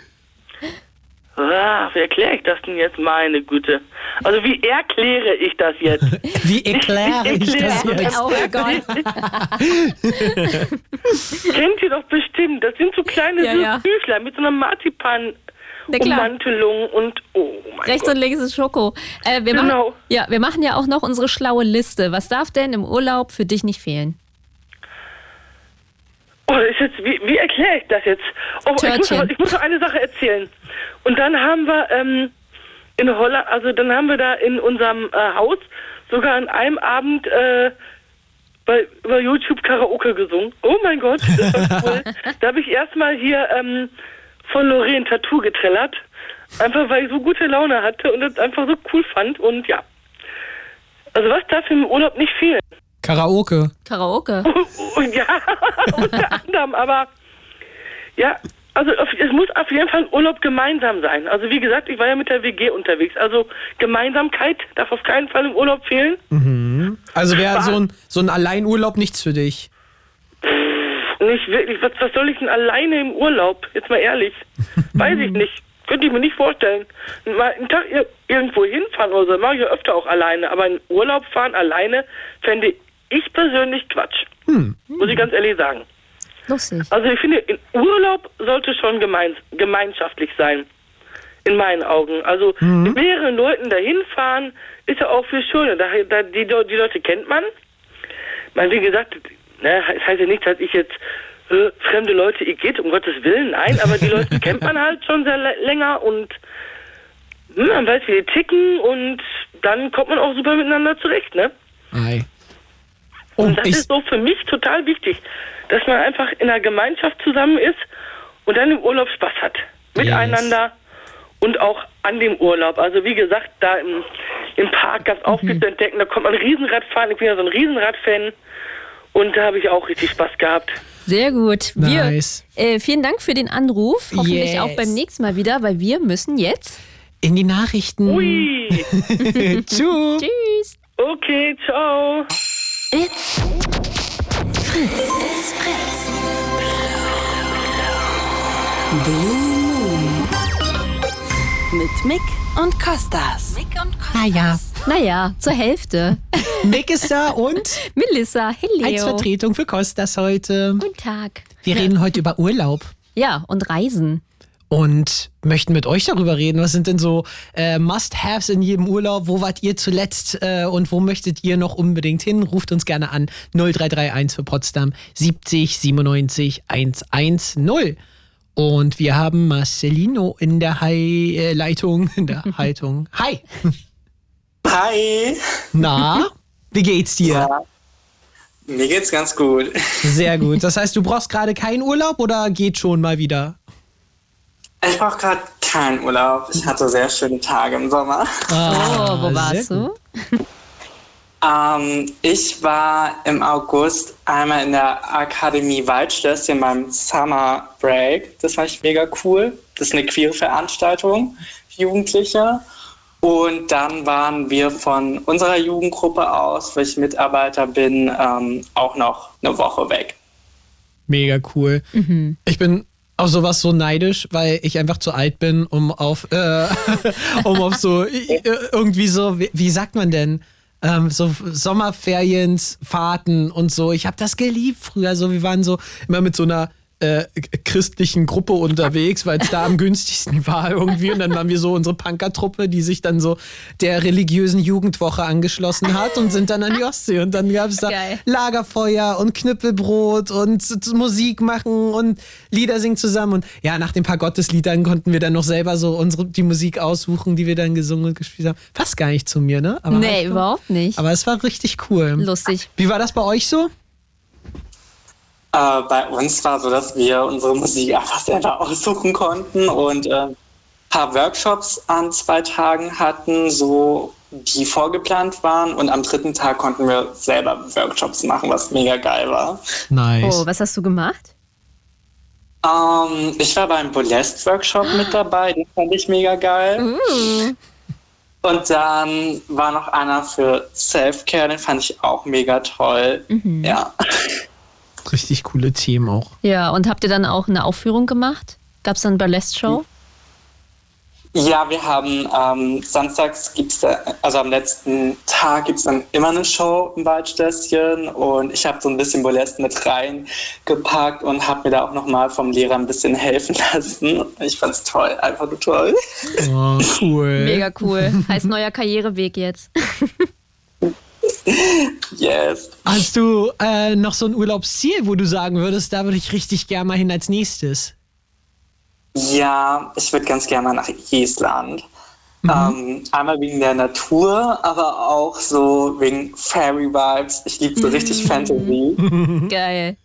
ah, wie erkläre ich das denn jetzt? Meine Güte. Also wie erkläre ich das jetzt? Wie erkläre ich das Eclair. jetzt? Oh mein Gott. Kennt ihr doch bestimmt. Das sind so kleine Ja, ja. Büchlein mit so einer Marzipan. Ummantelung und oh mein Rechts Gott. und links ist Schoko. Äh, wir, Genau. machen, ja, wir machen ja auch noch unsere schlaue Liste. Was darf denn im Urlaub für dich nicht fehlen? Oh, das ist jetzt, wie, wie erkläre ich das jetzt? Oh, ich muss, noch, ich muss noch eine Sache erzählen. Und dann haben wir ähm, in Holland, also dann haben wir da in unserem äh, Haus sogar an einem Abend äh, bei, über YouTube Karaoke gesungen. Oh mein Gott, das war cool. da habe ich erstmal hier ähm, von Lorraine Tattoo getrellert. Einfach weil ich so gute Laune hatte und das einfach so cool fand. Und ja. Also was darf im Urlaub nicht fehlen? Karaoke. Karaoke. Und ja, unter anderem, aber ja, also es muss auf jeden Fall ein Urlaub gemeinsam sein. Also wie gesagt, ich war ja mit der WG unterwegs. Also Gemeinsamkeit darf auf keinen Fall im Urlaub fehlen. Also wäre so ein, so ein Alleinurlaub nichts für dich. Nicht wirklich. Was, was soll ich denn alleine im Urlaub? Jetzt mal ehrlich. Weiß ich nicht. Könnte ich mir nicht vorstellen. Mal einen Tag ir- irgendwo hinfahren oder so, mache ich ja öfter auch alleine. Aber in Urlaub fahren alleine fände ich persönlich Quatsch. Muss ich ganz ehrlich sagen. Lustig. Also ich finde, in Urlaub sollte schon gemein, gemeinschaftlich sein. In meinen Augen. Also mit mehreren Leuten dahin fahren, ist ja auch viel schöner. Da, da, die, die Leute kennt man. Man, wie gesagt, ne, es heißt ja nicht, dass ich jetzt äh, fremde Leute igitt, um Gottes Willen, nein, aber die Leute kennt man halt schon sehr lä- länger und hm, man weiß, wie die ticken und dann kommt man auch super miteinander zurecht, ne? Ei. Und Und das ich, ist so für mich total wichtig, dass man einfach in einer Gemeinschaft zusammen ist und dann im Urlaub Spaß hat. Miteinander und auch an dem Urlaub. Also wie gesagt, da im, im Park ganz auch viel zu entdecken. Da kommt man Riesenrad fahren. Ich bin ja so ein Riesenradfan. Und da habe ich auch richtig Spaß gehabt. Sehr gut. Wir, Nice. äh, vielen Dank für den Anruf. Hoffentlich Yes. auch beim nächsten Mal wieder, weil wir müssen jetzt. in die Nachrichten. Ui. Tschüss. Tschüss. Okay, ciao. It's Fritz. It's Fritz. Blue Moon. Mit Mick und Kostas. Mick und Kostas. Ah ja. Naja, zur Hälfte. Mick ist da und Melissa, als hello. Vertretung für Kostas heute. Guten Tag. Wir reden heute über Urlaub. Ja, und Reisen. Und möchten mit euch darüber reden. Was sind denn so äh, Must-Haves in jedem Urlaub? Wo wart ihr zuletzt äh, und wo möchtet ihr noch unbedingt hin? Ruft uns gerne an 0331 für Potsdam 70 97 110. Und wir haben Marcelino in der Hai äh, Leitung, in der Haltung. Hi. Hi. Na, wie geht's dir? Mir geht's ganz gut. Sehr gut. Das heißt, du brauchst gerade keinen Urlaub oder geht schon mal wieder? Ich brauche gerade keinen Urlaub. Ich hatte sehr schöne Tage im Sommer. Oh, wo warst du? Ähm, ich war im August einmal in der Akademie Waldschlösschen beim Summer Break. Das fand ich mega cool. Das ist eine queere Veranstaltung für Jugendliche. Und dann waren wir von unserer Jugendgruppe aus, weil ich Mitarbeiter bin, ähm, auch noch eine Woche weg. Mega cool. Ich bin auf sowas so neidisch, weil ich einfach zu alt bin, um auf, äh, um auf so irgendwie so, wie, wie sagt man denn? Ähm, so Sommerferien, Fahrten und so. Ich habe das geliebt früher. So, wir waren so immer mit so einer äh, christlichen Gruppe unterwegs, weil es da am günstigsten war irgendwie. Und dann waren wir so unsere Punkertruppe, die sich dann so der religiösen Jugendwoche angeschlossen hat und sind dann an die Ostsee. Und dann gab es da Geil. Lagerfeuer und Knüppelbrot und Musik machen und Lieder singen zusammen. Und ja, nach den paar Gottesliedern konnten wir dann noch selber so unsere, die Musik aussuchen, die wir dann gesungen und gespielt haben. Passt gar nicht zu mir, ne? Aber Nee, überhaupt nicht. Aber es war richtig cool. Lustig. Wie war das bei euch so? Äh, bei uns war so, dass wir unsere Musik einfach selber aussuchen konnten und äh, ein paar Workshops an zwei Tagen hatten, so die vorgeplant waren. Und am dritten Tag konnten wir selber Workshops machen, was mega geil war. Nice. Oh, was hast du gemacht? Ähm, ich war beim Bolest-Workshop mit dabei, den fand ich mega geil. Uh, Und dann war noch einer für Self-Care, den fand ich auch mega toll. Ja. Richtig coole Themen auch. ja, und habt ihr dann auch eine Aufführung gemacht? Gab es dann Burlesque-Show? Ja, wir haben ähm, samstags gibt's da, also am letzten Tag gibt es dann immer eine Show im Waldstässchen und ich habe so ein bisschen Burlesque mit reingepackt und habe mir da auch nochmal vom Lehrer ein bisschen helfen lassen. Ich fand's toll, einfach nur toll. Oh, cool. Mega cool. heißt neuer Karriereweg jetzt. Yes. Hast du äh, noch so ein Urlaubsziel, wo du sagen würdest, da würde ich richtig gerne mal hin als nächstes? Ja, ich würde ganz gerne mal nach Island. Ähm, einmal wegen der Natur, aber auch so wegen Fairy Vibes. Ich liebe so richtig Fantasy. Geil.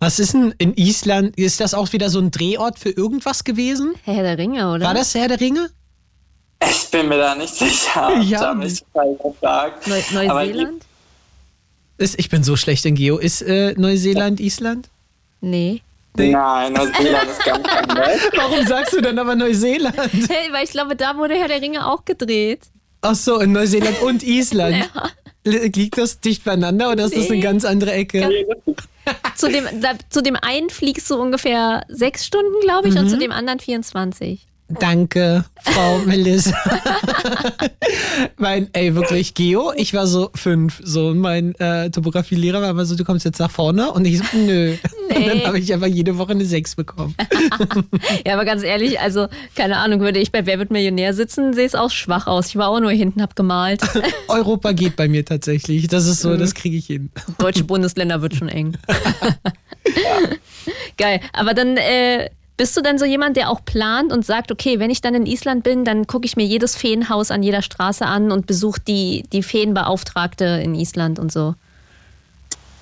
Was ist denn in Island? Ist das auch wieder so ein Drehort für irgendwas gewesen? Herr der Ringe, oder? War das Herr der Ringe? Ich bin mir da nicht sicher. Ja. Ich habe mich gefragt. Neu Neuseeland? Ist, ich bin so schlecht in Geo. Ist äh, Neuseeland Island? Nee. Nee. Nein, Neuseeland ist ganz anders. Warum sagst du denn aber Neuseeland? Hey, weil ich glaube, da wurde Herr der Ringe auch gedreht. Ach so, in Neuseeland und Island. Li- Liegt das dicht beieinander oder ist das eine Nee. ganz andere Ecke? Zu dem, da, zu dem einen fliegst du ungefähr sechs Stunden, glaube ich, und zu dem anderen 24. Danke, Frau Melissa. mein, ey, wirklich, Geo, ich war so fünf. So, mein äh, Topografielehrer war immer so, du kommst jetzt nach vorne. Und ich so, nö. Nee. Und dann habe ich einfach jede Woche eine Sechs bekommen. ja, aber ganz ehrlich, also, keine Ahnung, würde ich bei Wer wird Millionär sitzen, sehe es auch schwach aus. Ich war auch nur hinten, hab gemalt. Europa geht bei mir tatsächlich. Das ist so, mhm. das kriege ich hin. Deutsche Bundesländer wird schon eng. Geil. Aber dann, äh, bist du dann so jemand, der auch plant und sagt, okay, wenn ich dann in Island bin, dann gucke ich mir jedes Feenhaus an jeder Straße an und besuche die, die Feenbeauftragte in Island und so?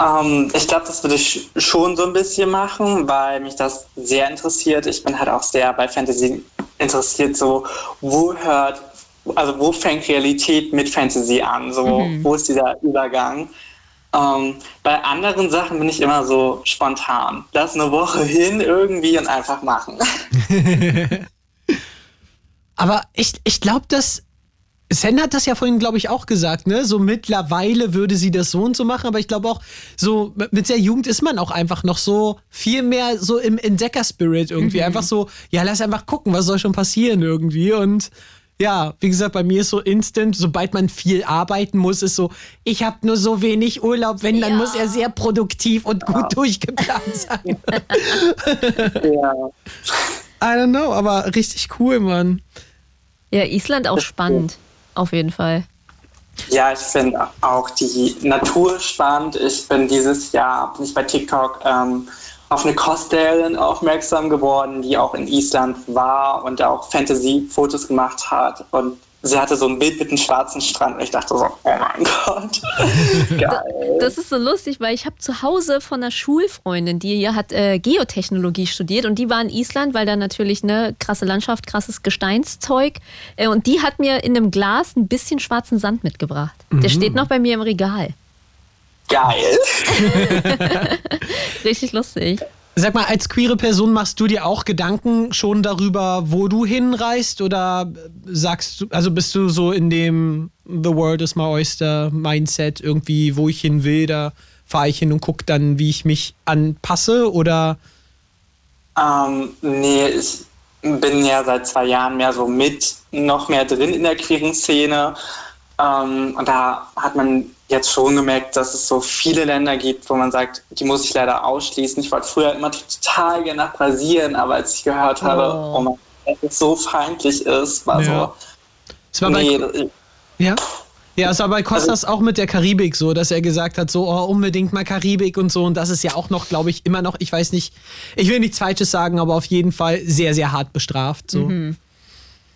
Ähm, ich glaube, das würde ich schon so ein bisschen machen, weil mich das sehr interessiert. Ich bin halt auch sehr bei Fantasy interessiert, so wo hört, also wo fängt Realität mit Fantasy an? So, mhm. wo ist dieser Übergang? Ähm, bei anderen Sachen bin ich immer so spontan. Lass eine Woche hin irgendwie und einfach machen. Aber ich, ich glaube, dass. Sen hat das ja vorhin, glaube ich, auch gesagt, ne? So mittlerweile würde sie das so und so machen, aber ich glaube auch, so mit der Jugend ist man auch einfach noch so viel mehr so im Entdecker-Spirit irgendwie. Mhm. Einfach so, ja, lass einfach gucken, was soll schon passieren irgendwie. Und ja, wie gesagt, bei mir ist so instant, sobald man viel arbeiten muss, ist so, ich habe nur so wenig Urlaub, wenn, dann ja. muss er sehr produktiv und gut ja. durchgeplant sein. ja. I don't know, aber richtig cool, Mann. Ja, Island auch spannend, auf jeden Fall. Ja, ich finde auch die Natur spannend. Ich bin dieses Jahr, bin ich bei TikTok ähm, auf eine Kostelin aufmerksam geworden, die auch in Island war und auch Fantasy-Fotos gemacht hat. Und sie hatte so ein Bild mit einem schwarzen Strand und ich dachte so, oh mein Gott. Geil. Das ist so lustig, weil ich habe zu Hause von einer Schulfreundin, die ja hat äh, Geotechnologie studiert und die war in Island, weil da natürlich eine krasse Landschaft, krasses Gesteinszeug äh, und die hat mir in einem Glas ein bisschen schwarzen Sand mitgebracht. Mhm. Der steht noch bei mir im Regal. Geil. Richtig lustig. Sag mal, als queere Person machst du dir auch Gedanken schon darüber, wo du hinreist? Oder sagst du, also bist du so in dem The World is my oyster Mindset irgendwie, wo ich hin will, da fahre ich hin und gucke dann, wie ich mich anpasse? Oder? Ähm, nee, ich bin ja seit zwei Jahren mehr so mit, noch mehr drin in der queeren Szene. Ähm, und da hat man jetzt schon gemerkt, dass es so viele Länder gibt, wo man sagt, die muss ich leider ausschließen. Ich wollte früher immer total gerne nach Brasilien, aber als ich gehört habe, oh, oh mein Gott, dass es so feindlich ist, war ja. so. Es war nee, bei, ja? Ja, es war bei Costas also, auch mit der Karibik so, dass er gesagt hat, so oh, unbedingt mal Karibik und so. Und das ist ja auch noch, glaube ich, immer noch, ich weiß nicht, ich will nichts Falsches sagen, aber auf jeden Fall sehr, sehr hart bestraft. So. Mhm.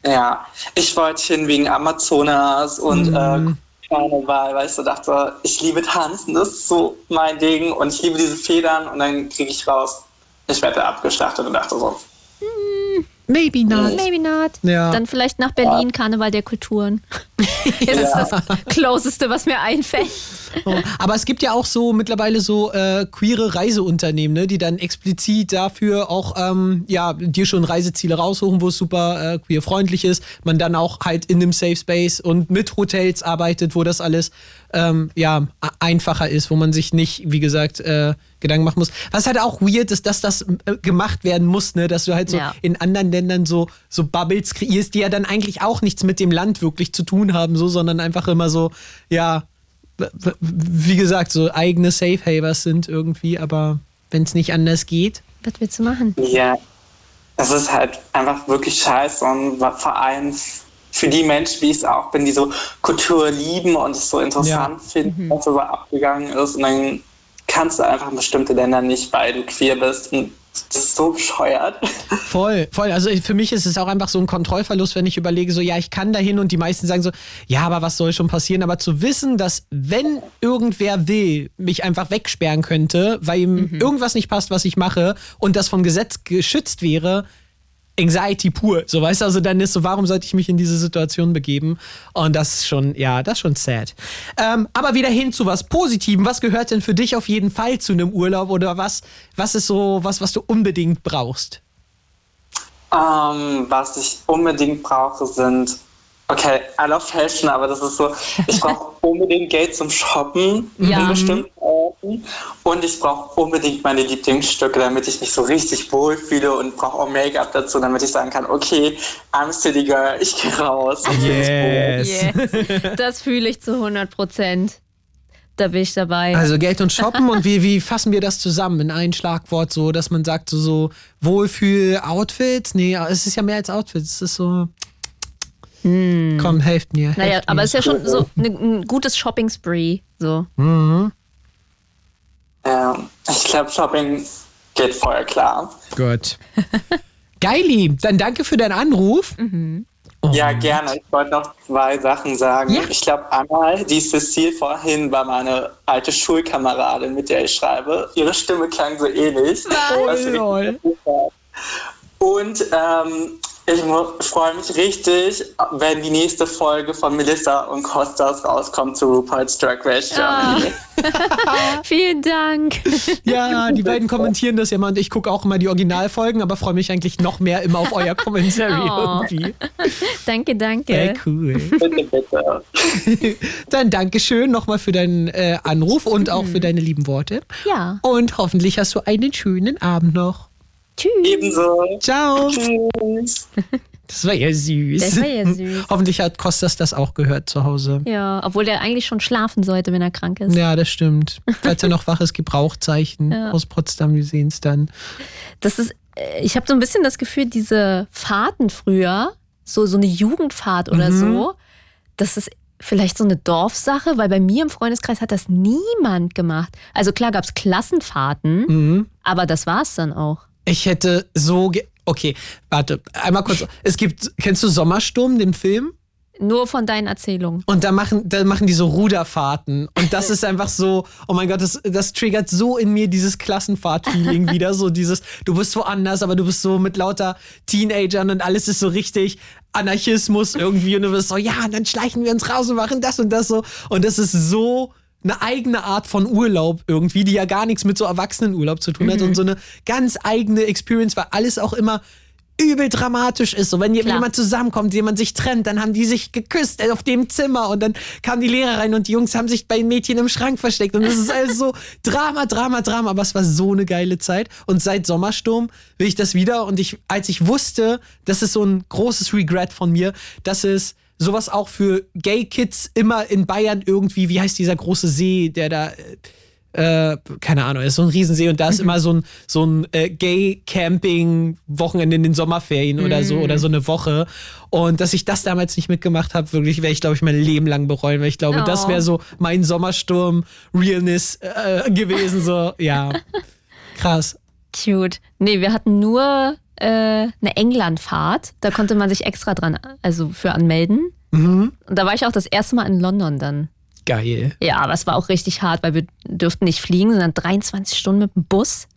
Ja, ich wollte hin wegen Amazonas und äh, mhm. äh, Karneval, weil ich so dachte, ich liebe Tanzen, das ist so mein Ding und ich liebe diese Federn und dann kriege ich raus, ich werde abgeschlachtet und dachte so, Maybe not. Maybe not. Ja. Dann vielleicht nach Berlin, ja. Karneval der Kulturen. das ja. ist das Closeste, was mir einfällt. Oh. Aber es gibt ja auch so mittlerweile so äh, queere Reiseunternehmen, ne, die dann explizit dafür auch ähm, ja, dir schon Reiseziele raussuchen, wo es super äh, queer-freundlich ist. Man dann auch halt in einem Safe Space und mit Hotels arbeitet, wo das alles ähm, ja, einfacher ist, wo man sich nicht, wie gesagt, äh, Gedanken machen muss. Was halt auch weird ist, dass das äh, gemacht werden muss, ne? dass du halt so ja. in anderen Ländern so, so Bubbles kreierst, die ja dann eigentlich auch nichts mit dem Land wirklich zu tun haben, so, sondern einfach immer so, ja, wie gesagt, so eigene Safe Havers sind irgendwie, aber wenn es nicht anders geht. Was willst du machen? Ja, das ist halt einfach wirklich scheiße und vor allem für die Menschen, wie ich es auch bin, die so Kultur lieben und es so interessant ja. finden, mhm. was so abgegangen ist. Und dann kannst du einfach in bestimmte Länder nicht, weil du queer bist. Und das ist so bescheuert. Voll, voll. Also für mich ist es auch einfach so ein Kontrollverlust, wenn ich überlege, so ja, ich kann dahin und die meisten sagen so, ja, aber was soll schon passieren? Aber zu wissen, dass wenn irgendwer will, mich einfach wegsperren könnte, weil ihm mhm. irgendwas nicht passt, was ich mache und das vom Gesetz geschützt wäre, Anxiety pur. So weißt du, also dann ist so, warum sollte ich mich in diese Situation begeben? Und das ist schon, ja, das ist schon sad. Ähm, aber wieder hin zu was Positivem. Was gehört denn für dich auf jeden Fall zu einem Urlaub oder was, was ist so was, was du unbedingt brauchst? Ähm, was ich unbedingt brauche, sind Okay, I love Fashion, aber das ist so, ich brauche unbedingt Geld zum Shoppen ja. in bestimmten Orten. Und ich brauche unbedingt meine Lieblingsstücke, damit ich mich so richtig wohlfühle und brauche auch Make-up dazu, damit ich sagen kann, okay, I'm City Girl, ich gehe raus. Yes. Yes. Das fühle ich zu 100 Prozent. Da bin ich dabei. Also Geld und Shoppen und wie, wie fassen wir das zusammen in ein Schlagwort so, dass man sagt so, so Wohlfühl-Outfits? Nee, es ist ja mehr als Outfits. Es ist so. Komm, helft mir. Hm. naja, helft aber mir. es ist ja schon so ne, ein gutes Shopping-Spree. So. Ja, ich glaube, Shopping geht voll klar. Gut. Geili, dann danke für deinen Anruf. Ja, gerne. Ich wollte noch zwei Sachen sagen. Ja. Ich glaube, einmal, die Cecile vorhin war meine alte Schulkameradin, mit der ich schreibe. Ihre Stimme klang so ähnlich. Ich lol. Und ähm, ich freue mich richtig, wenn die nächste Folge von Melissa und Kostas rauskommt zu RuPaul's Drag Race Germany. Vielen Dank. Ja, die beiden kommentieren das ja immer und ich gucke auch immer die Originalfolgen, aber freue mich eigentlich noch mehr immer auf euer Commentary Oh. irgendwie. danke, danke. Sehr cool. bitte, bitte. Dann Dankeschön nochmal für deinen äh, Anruf und auch für deine lieben Worte. Ja. Und hoffentlich hast du einen schönen Abend noch. Tschüss. Ebenso. Ciao. Tschüss. Das war ja süß. Das war ja süß. Hoffentlich hat Kostas das auch gehört zu Hause. Ja, obwohl der eigentlich schon schlafen sollte, wenn er krank ist. Ja, das stimmt. Falls er noch wach ist, Gebrauchzeichen Ja. aus Potsdam, wir sehen es dann. Das ist, äh, ich habe so ein bisschen das Gefühl, diese Fahrten früher, so, so eine Jugendfahrt oder Mhm. so, das ist vielleicht so eine Dorfsache, weil bei mir im Freundeskreis hat das niemand gemacht. Also klar gab es Klassenfahrten, Mhm. aber das war es dann auch. Ich hätte so. Ge okay, warte, einmal kurz. Es gibt, kennst du Sommersturm, den Film? Nur von deinen Erzählungen. Und da machen, da machen die so Ruderfahrten. Und das ist einfach so, oh mein Gott, das, das triggert so in mir dieses Klassenfahrt-Feeling wieder. So dieses, du bist woanders, aber du bist so mit lauter Teenagern und alles ist so richtig Anarchismus irgendwie. Und du bist so, ja, und dann schleichen wir uns raus und machen das und das so. Und das ist so eine eigene Art von Urlaub irgendwie, die ja gar nichts mit so Erwachsenenurlaub zu tun hat und so eine ganz eigene Experience, weil alles auch immer übel dramatisch ist. So, wenn Klar. jemand zusammenkommt, jemand sich trennt, dann haben die sich geküsst auf dem Zimmer und dann kam die Lehrer rein und die Jungs haben sich bei den Mädchen im Schrank versteckt. Und das ist alles so Drama, Drama, Drama, aber es war so eine geile Zeit. Und seit Sommersturm will ich das wieder. Und ich, als ich wusste, das ist so ein großes Regret von mir, dass es sowas auch für Gay Kids immer in Bayern irgendwie, wie heißt dieser große See, der da äh, äh, keine Ahnung, ist so ein Riesensee und da ist immer so ein, so ein äh, Gay-Camping-Wochenende in den Sommerferien oder so oder so eine Woche. Und dass ich das damals nicht mitgemacht habe, wirklich wäre ich, glaube ich, mein Leben lang bereuen, weil ich glaube, Oh. das wäre so mein Sommersturm-Realness äh, gewesen. So, ja. Krass. Cute. Nee, wir hatten nur äh, eine Englandfahrt. Da konnte man sich extra dran, also für anmelden. Mhm. Und da war ich auch das erste Mal in London dann. Geil. Ja, aber es war auch richtig hart, weil wir dürften nicht fliegen, sondern 23 Stunden mit dem Bus.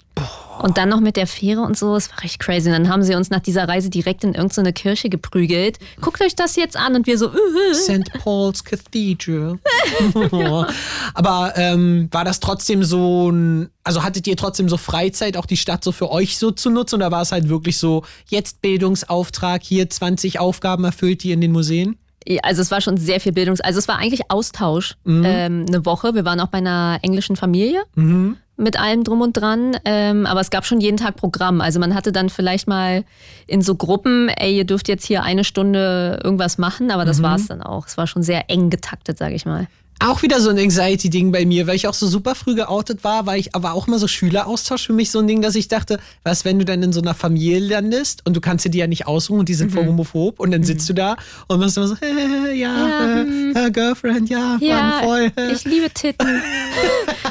Und dann noch mit der Fähre und so, es war richtig crazy. Und dann haben sie uns nach dieser Reise direkt in irgendeine Kirche geprügelt. Guckt euch das jetzt an und wir so, äh, St. Paul's Cathedral. Aber ähm, war das trotzdem so ein, also hattet ihr trotzdem so Freizeit, auch die Stadt so für euch so zu nutzen? Oder war es halt wirklich so, jetzt Bildungsauftrag, hier 20 Aufgaben erfüllt, die in den Museen? Ja, Also es war schon sehr viel Bildungs... Also es war eigentlich Austausch ähm, eine Woche. Wir waren auch bei einer englischen Familie mit allem drum und dran. Ähm, aber es gab schon jeden Tag Programm. Also man hatte dann vielleicht mal in so Gruppen, ey, ihr dürft jetzt hier eine Stunde irgendwas machen, aber das war es dann auch. Es war schon sehr eng getaktet, sage ich mal. Auch wieder so ein Anxiety-Ding bei mir, weil ich auch so super früh geoutet war, war ich aber auch immer so Schüleraustausch für mich so ein Ding, dass ich dachte, was, wenn du dann in so einer Familie landest und du kannst dir die ja nicht aussuchen und die sind voll homophob und dann sitzt du da und machst immer so, ja, Ja, äh, äh, Girlfriend, ja, Ja, Mann, voll. äh. ich liebe Titten.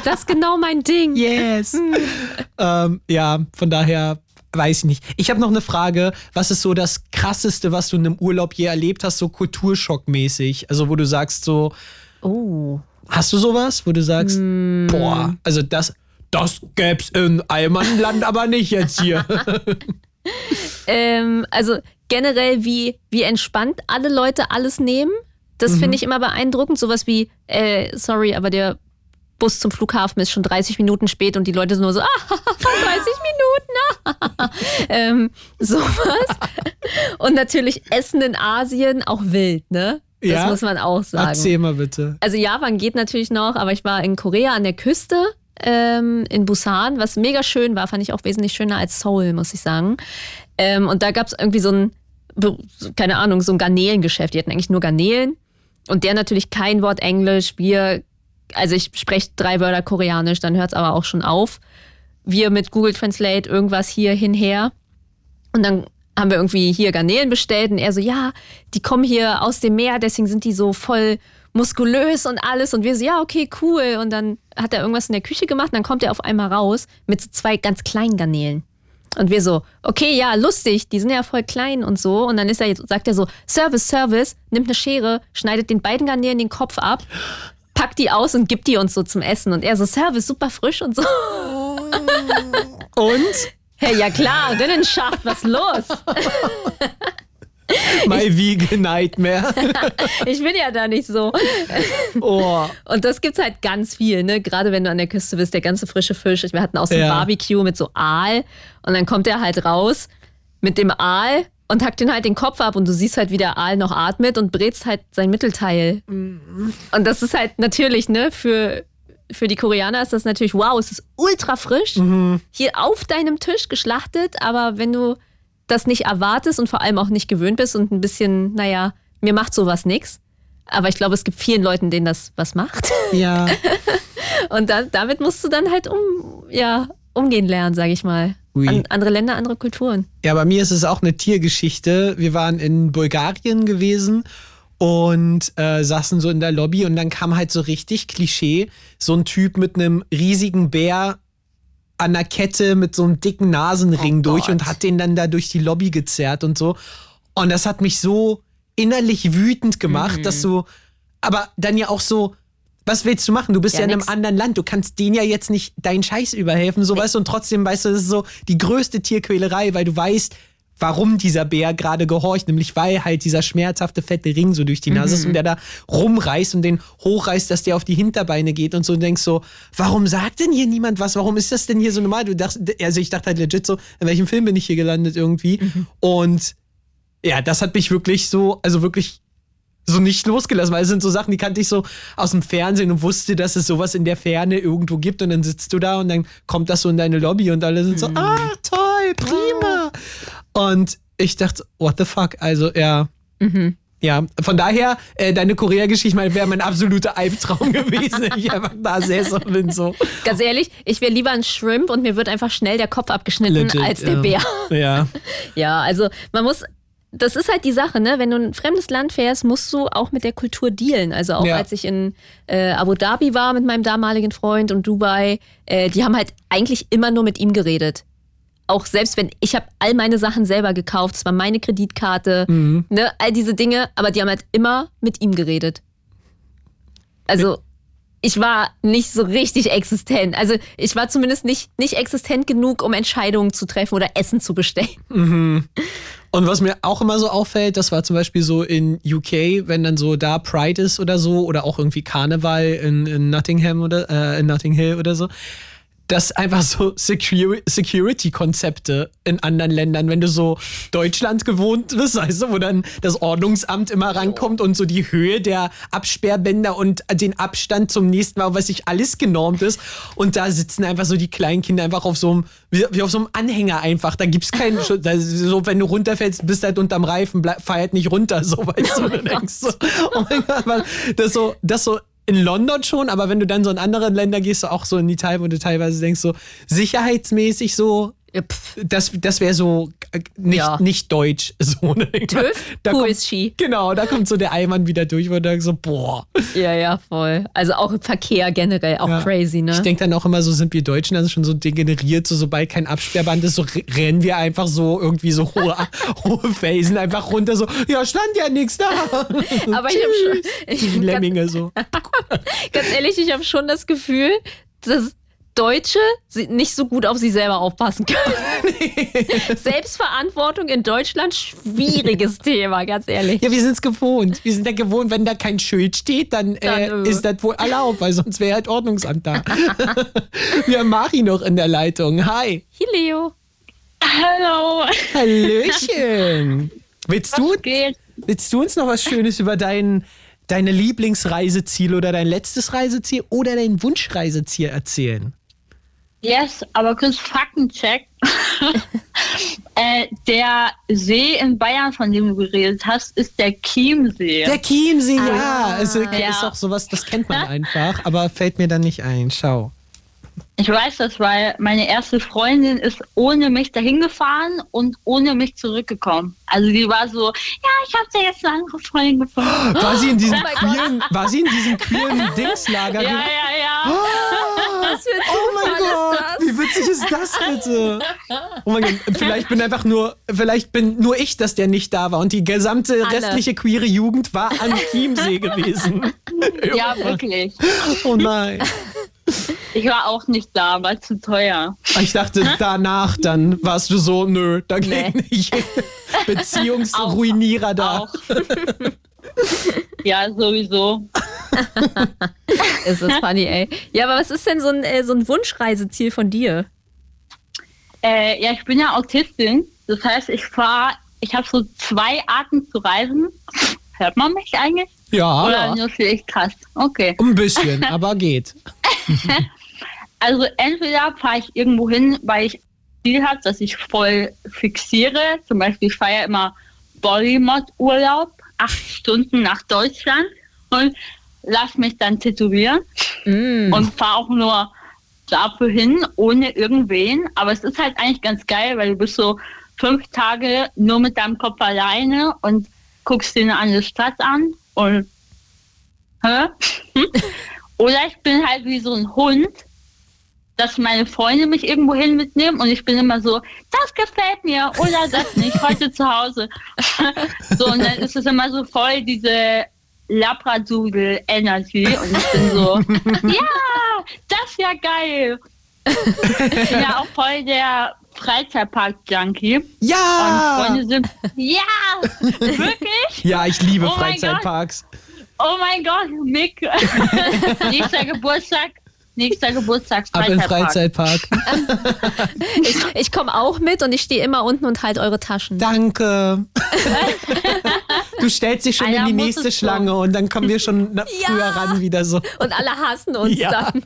das ist genau mein Ding. Yes. ähm, ja, von daher weiß ich nicht. Ich habe noch eine Frage. Was ist so das Krasseste, was du in einem Urlaub je erlebt hast, so kulturschockmäßig? Also wo du sagst so, Oh. hast du sowas, wo du sagst, boah, also das, das gäb's in einem anderen Land aber nicht jetzt hier. Ähm, also generell, wie, wie entspannt alle Leute alles nehmen, das finde ich immer beeindruckend. Sowas wie, äh, sorry, aber der Bus zum Flughafen ist schon 30 Minuten spät und die Leute sind nur so, ah, 30 Minuten. Ah. ähm, sowas. Und natürlich Essen in Asien auch wild, ne? Das Ja? muss man auch sagen. Erzähl mal bitte. Also Japan geht natürlich noch, aber ich war in Korea an der Küste ähm, in Busan, was mega schön war, fand ich auch wesentlich schöner als Seoul, muss ich sagen. Ähm, und da gab es irgendwie so ein, keine Ahnung, so ein Garnelengeschäft. Die hatten eigentlich nur Garnelen. Und der natürlich kein Wort Englisch. Wir, also ich spreche drei Wörter Koreanisch, dann hört es aber auch schon auf. Wir mit Google Translate irgendwas hier hinher. Und dann haben wir irgendwie hier Garnelen bestellt und er so, ja, die kommen hier aus dem Meer, deswegen sind die so voll muskulös und alles. Und wir so, ja, okay, cool. Und dann hat er irgendwas in der Küche gemacht und dann kommt er auf einmal raus mit so zwei ganz kleinen Garnelen. Und wir so, okay, ja, lustig, die sind ja voll klein und so. Und dann ist er, sagt er so, Service, Service, nimmt eine Schere, schneidet den beiden Garnelen den Kopf ab, packt die aus und gibt die uns so zum Essen. Und er so, Service, super frisch und so. Und? Hey, ja klar, Rinnenschacht, was los? My vegan nightmare. ich bin ja da nicht so. Oh. Und das gibt's halt ganz viel, ne? Gerade wenn du an der Küste bist, der ganze frische Fisch. Wir hatten auch so ein Ja. Barbecue mit so Aal und dann kommt er halt raus mit dem Aal und hackt den halt den Kopf ab und du siehst halt, wie der Aal noch atmet und brätst halt sein Mittelteil. Und das ist halt natürlich, ne, für, für die Koreaner ist das natürlich, wow, es ist ultra frisch, hier auf deinem Tisch geschlachtet, aber wenn du das nicht erwartest und vor allem auch nicht gewöhnt bist und ein bisschen, naja, mir macht sowas nix. Aber ich glaube, es gibt vielen Leuten, denen das was macht. Ja. Und dann, damit musst du dann halt um, ja, umgehen lernen, sage ich mal. An, andere Länder, andere Kulturen. Ja, bei mir ist es auch eine Tiergeschichte. Wir waren in Bulgarien gewesen und äh, saßen so in der Lobby und dann kam halt so richtig Klischee, so ein Typ mit einem riesigen Bär an der Kette mit so einem dicken Nasenring Oh durch und hat den dann da durch die Lobby gezerrt und so. Und das hat mich so innerlich wütend gemacht, Mhm. dass du, aber dann ja auch so, was willst du machen? Du bist ja, Ja, in einem nix. anderen Land. Du kannst denen ja jetzt nicht deinen Scheiß überhelfen, so weißt du, und trotzdem weißt du, das ist so die größte Tierquälerei, weil du weißt, warum dieser Bär gerade gehorcht, nämlich weil halt dieser schmerzhafte fette Ring so durch die Nase Mhm. ist und der da rumreißt und den hochreißt, dass der auf die Hinterbeine geht und so und denkst so, warum sagt denn hier niemand was? Warum ist das denn hier so normal? Du dachtest, also ich dachte halt legit so, in welchem Film bin ich hier gelandet irgendwie? Mhm. Und ja, das hat mich wirklich so, also wirklich so nicht losgelassen, weil es sind so Sachen, die kannte ich so aus dem Fernsehen und wusste, dass es sowas in der Ferne irgendwo gibt und dann sitzt du da und dann kommt das so in deine Lobby und alle sind so, ah, toll, prima. Und ich dachte, what the fuck, also ja. Ja, von daher, äh, deine Korea-Geschichte wäre mein absoluter Albtraum gewesen, wenn ich einfach da säße und bin so. Ganz ehrlich, ich wäre lieber ein Shrimp und mir wird einfach schnell der Kopf abgeschnitten legit, als der ja. Bär. Ja. Ja, also man muss, das ist halt die Sache, ne? Wenn du in ein fremdes Land fährst, musst du auch mit der Kultur dealen. Also auch Ja. als ich in äh, Abu Dhabi war mit meinem damaligen Freund und Dubai, äh, die haben halt eigentlich immer nur mit ihm geredet. Auch selbst wenn ich habe all meine Sachen selber gekauft, es war meine Kreditkarte, ne, all diese Dinge, aber die haben halt immer mit ihm geredet. Also ich war nicht so richtig existent. Also ich war zumindest nicht, nicht existent genug, um Entscheidungen zu treffen oder Essen zu bestellen. Und was mir auch immer so auffällt, das war zum Beispiel so in UK, wenn dann so da Pride ist oder so, oder auch irgendwie Karneval in, in Nottingham oder äh, in Notting Hill oder so, dass einfach so Secur Security-Konzepte in anderen Ländern, wenn du so Deutschland gewohnt bist, du, wo dann das Ordnungsamt immer rankommt und so die Höhe der Absperrbänder und den Abstand zum nächsten Mal, was sich alles genormt ist. Und da sitzen einfach so die kleinen Kinder einfach auf so einem, wie, auf so einem Anhänger einfach. Da gibt's keinen So, wenn du runterfällst, bist halt unterm Reifen, bleib, fahr halt nicht runter, so weißt du, du denkst so, oh mein Gott, das so, das so in London schon, aber wenn du dann so in andere Länder gehst, so auch so in Italien, wo du teilweise denkst, so sicherheitsmäßig so, pff. das, das wäre so äh, nicht, Ja. nicht deutsch. So, ne? TÜV? Da Who kommt, is she? Genau, da kommt so der Eimann wieder durch, du denkst so, boah. Ja, ja, voll. Also auch im Verkehr generell, auch Ja. crazy, ne? Ich denke dann auch immer so, sind wir Deutschen also schon so degeneriert, so sobald kein Absperrband ist, so re- rennen wir einfach so irgendwie so hohe, hohe Felsen einfach runter, so, ja, stand ja nichts da. Aber ich habe schon, ich, Die ganz, Lemminge so. ganz ehrlich, ich habe schon das Gefühl, dass Deutsche nicht so gut auf sich selber aufpassen können. Selbstverantwortung in Deutschland, schwieriges Thema, ganz ehrlich. Ja, wir sind es gewohnt. Wir sind ja gewohnt, wenn da kein Schild steht, dann, äh, Dann, äh. ist das wohl erlaubt, weil sonst wäre halt Ordnungsamt da. wir haben Mari noch in der Leitung. Hi. Hier, Leo. Hallo. Hallöchen. Willst du, willst du uns noch was Schönes über dein, deine Lieblingsreiseziel oder dein letztes Reiseziel oder dein Wunschreiseziel erzählen? Yes, aber kurz Faktencheck. äh, der See in Bayern, von dem du geredet hast, ist der Chiemsee. Der Chiemsee, ja. Ah, Also, ja. Ist auch sowas, das kennt man einfach, aber fällt mir dann nicht ein. Schau. Ich weiß das, weil meine erste Freundin ist ohne mich dahin gefahren und ohne mich zurückgekommen. Also die war so, ja, ich habe da jetzt eine andere Freundin gefunden. War sie in diesem Oh queeren, war sie in diesem queeren Dingslager? Ja, ja, ja. Ah, Was für oh mein Gott, das? wie witzig ist das bitte? Oh mein Gott, vielleicht bin einfach nur, vielleicht bin nur ich, dass der nicht da war und die gesamte Alle. restliche queere Jugend war am Chiemsee gewesen. Ja, wirklich. Oh nein. Ich war auch nicht da, war zu teuer. Ich dachte, danach dann warst du so, nö, da geht Nee. nicht. Beziehungsruinierer da. Auch. ja, sowieso. Ist das funny, ey. Ja, aber was ist denn so ein, äh, so ein Wunschreiseziel von dir? Äh, ja, ich bin ja Autistin. Das heißt, ich fahre, ich habe so zwei Arten zu reisen. Hört man mich eigentlich? Ja, Oder nur für ich krass? Okay. ein bisschen, aber geht. Also entweder fahre ich irgendwo hin, weil ich Ziel habe, dass ich voll fixiere. Zum Beispiel, ich fahre ja immer Bodymod-Urlaub, acht Stunden nach Deutschland und lass mich dann tätowieren Mm. und fahre auch nur dafür hin, ohne irgendwen. Aber es ist halt eigentlich ganz geil, weil du bist so fünf Tage nur mit deinem Kopf alleine und guckst dir eine andere Stadt an und hä? Oder ich bin halt wie so ein Hund, dass meine Freunde mich irgendwo hin mitnehmen und ich bin immer so, das gefällt mir oder das nicht, heute zu Hause. so, und dann ist es immer so voll diese Labradoodle-Energy und ich bin so, ja, das ist ja geil. Ich bin ja auch voll der Freizeitpark-Junkie. Und Ja! Freunde sind, ja, wirklich? Ja, ich liebe Oh mein Freizeitparks. Oh mein Gott, Mick. nächster Geburtstag, nächster Geburtstag Ab in Freizeitpark. Freizeitpark. Ich, ich komme auch mit und ich stehe immer unten und halte eure Taschen. Danke. Du stellst dich schon Einer in die nächste. Schlange und dann kommen wir schon Ja. früher ran wieder so. Und alle hassen uns Ja. dann.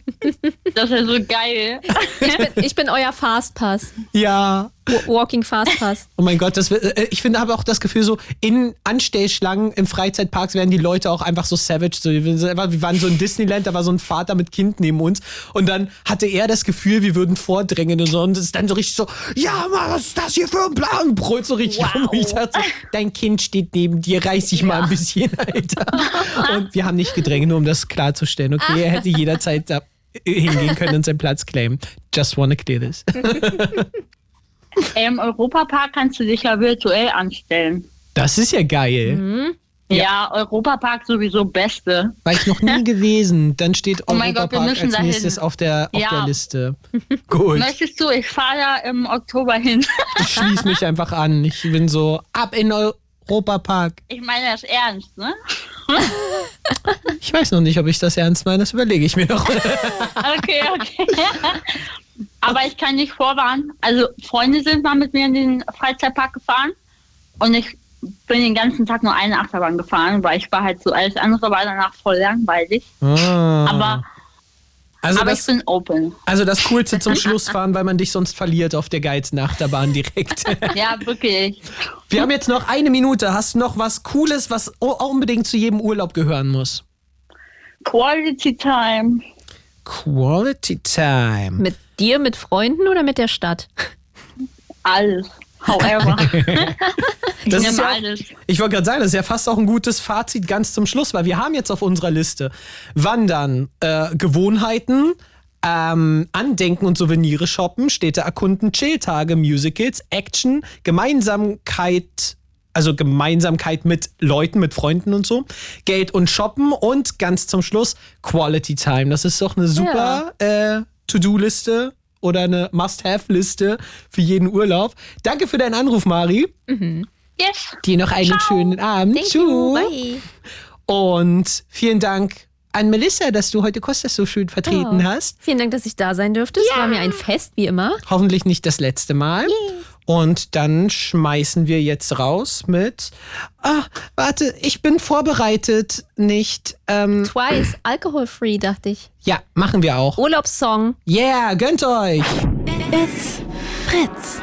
Das ist so geil. Ich bin, ich bin euer Fastpass. Ja. Walking Fastpass. Oh mein Gott, das, äh, ich finde aber auch das Gefühl so, in Anstellschlangen im Freizeitparks werden die Leute auch einfach so savage. So, wir waren so in Disneyland, da war so ein Vater mit Kind neben uns und dann hatte er das Gefühl, wir würden vordrängen und so und es ist dann so richtig so, ja, Mann, was ist das hier für ein Plan? Brüllt so richtig rum und ich dachte so, dein Kind steht neben dir, reiß dich mal ein bisschen, Alter. Und wir haben nicht gedrängt, nur um das klarzustellen. Okay, er hätte jederzeit da hingehen können und seinen Platz claimen. Just wanna clear this. Im Europapark kannst du dich ja virtuell anstellen. Das ist ja geil. Ja, Europapark sowieso Beste. War ich noch nie gewesen. Dann steht Oh Gott, Europapark als dahin. nächstes auf der, auf Ja. der Liste. Gut, Möchtest du, ich fahre da im Oktober hin. ich schließe mich einfach an. Ich bin so ab in Europapark. Ich meine das ernst, ne? Ich weiß noch nicht, ob ich das ernst meine. Das überlege ich mir noch. Okay, okay. Aber ich kann nicht vorwarnen. Also Freunde sind mal mit mir in den Freizeitpark gefahren und ich bin den ganzen Tag nur eine Achterbahn gefahren, weil ich war halt so, alles andere war danach voll langweilig. Ah. Aber, also, aber ich das, bin open. also das Coolste zum Schluss fahren, weil man dich sonst verliert auf der geilsten Achterbahn direkt. Ja, wirklich. Wir haben jetzt noch eine Minute. Hast du noch was Cooles, was unbedingt zu jedem Urlaub gehören muss? Quality Time. Quality Time. Mit dir, mit Freunden oder mit der Stadt? Alles. However. ich Das ist ja alles. Ich wollte gerade sagen, das ist ja fast auch ein gutes Fazit ganz zum Schluss, weil wir haben jetzt auf unserer Liste Wandern, äh, Gewohnheiten, ähm, Andenken und Souvenire shoppen, Städte erkunden, Chilltage, Musicals, Action, Gemeinsamkeit, also Gemeinsamkeit mit Leuten, mit Freunden und so, Geld und Shoppen und ganz zum Schluss Quality Time. Das ist doch eine super äh, To-Do-Liste oder eine Must-Have-Liste für jeden Urlaub. Danke für deinen Anruf, Mari. Yes. Dir noch einen schönen Abend. Thank. Tschüss. Bye. Und vielen Dank an Melissa, dass du heute Kostas so schön vertreten Oh. hast. Vielen Dank, dass ich da sein durfte. Es war mir ein Fest, wie immer. Hoffentlich nicht das letzte Mal. Und dann schmeißen wir jetzt raus mit, ah, warte, ich bin vorbereitet, nicht, ähm, Twice, alkoholfree, dachte ich. ja, machen wir auch. Urlaubssong. Yeah, gönnt euch! It's Fritz.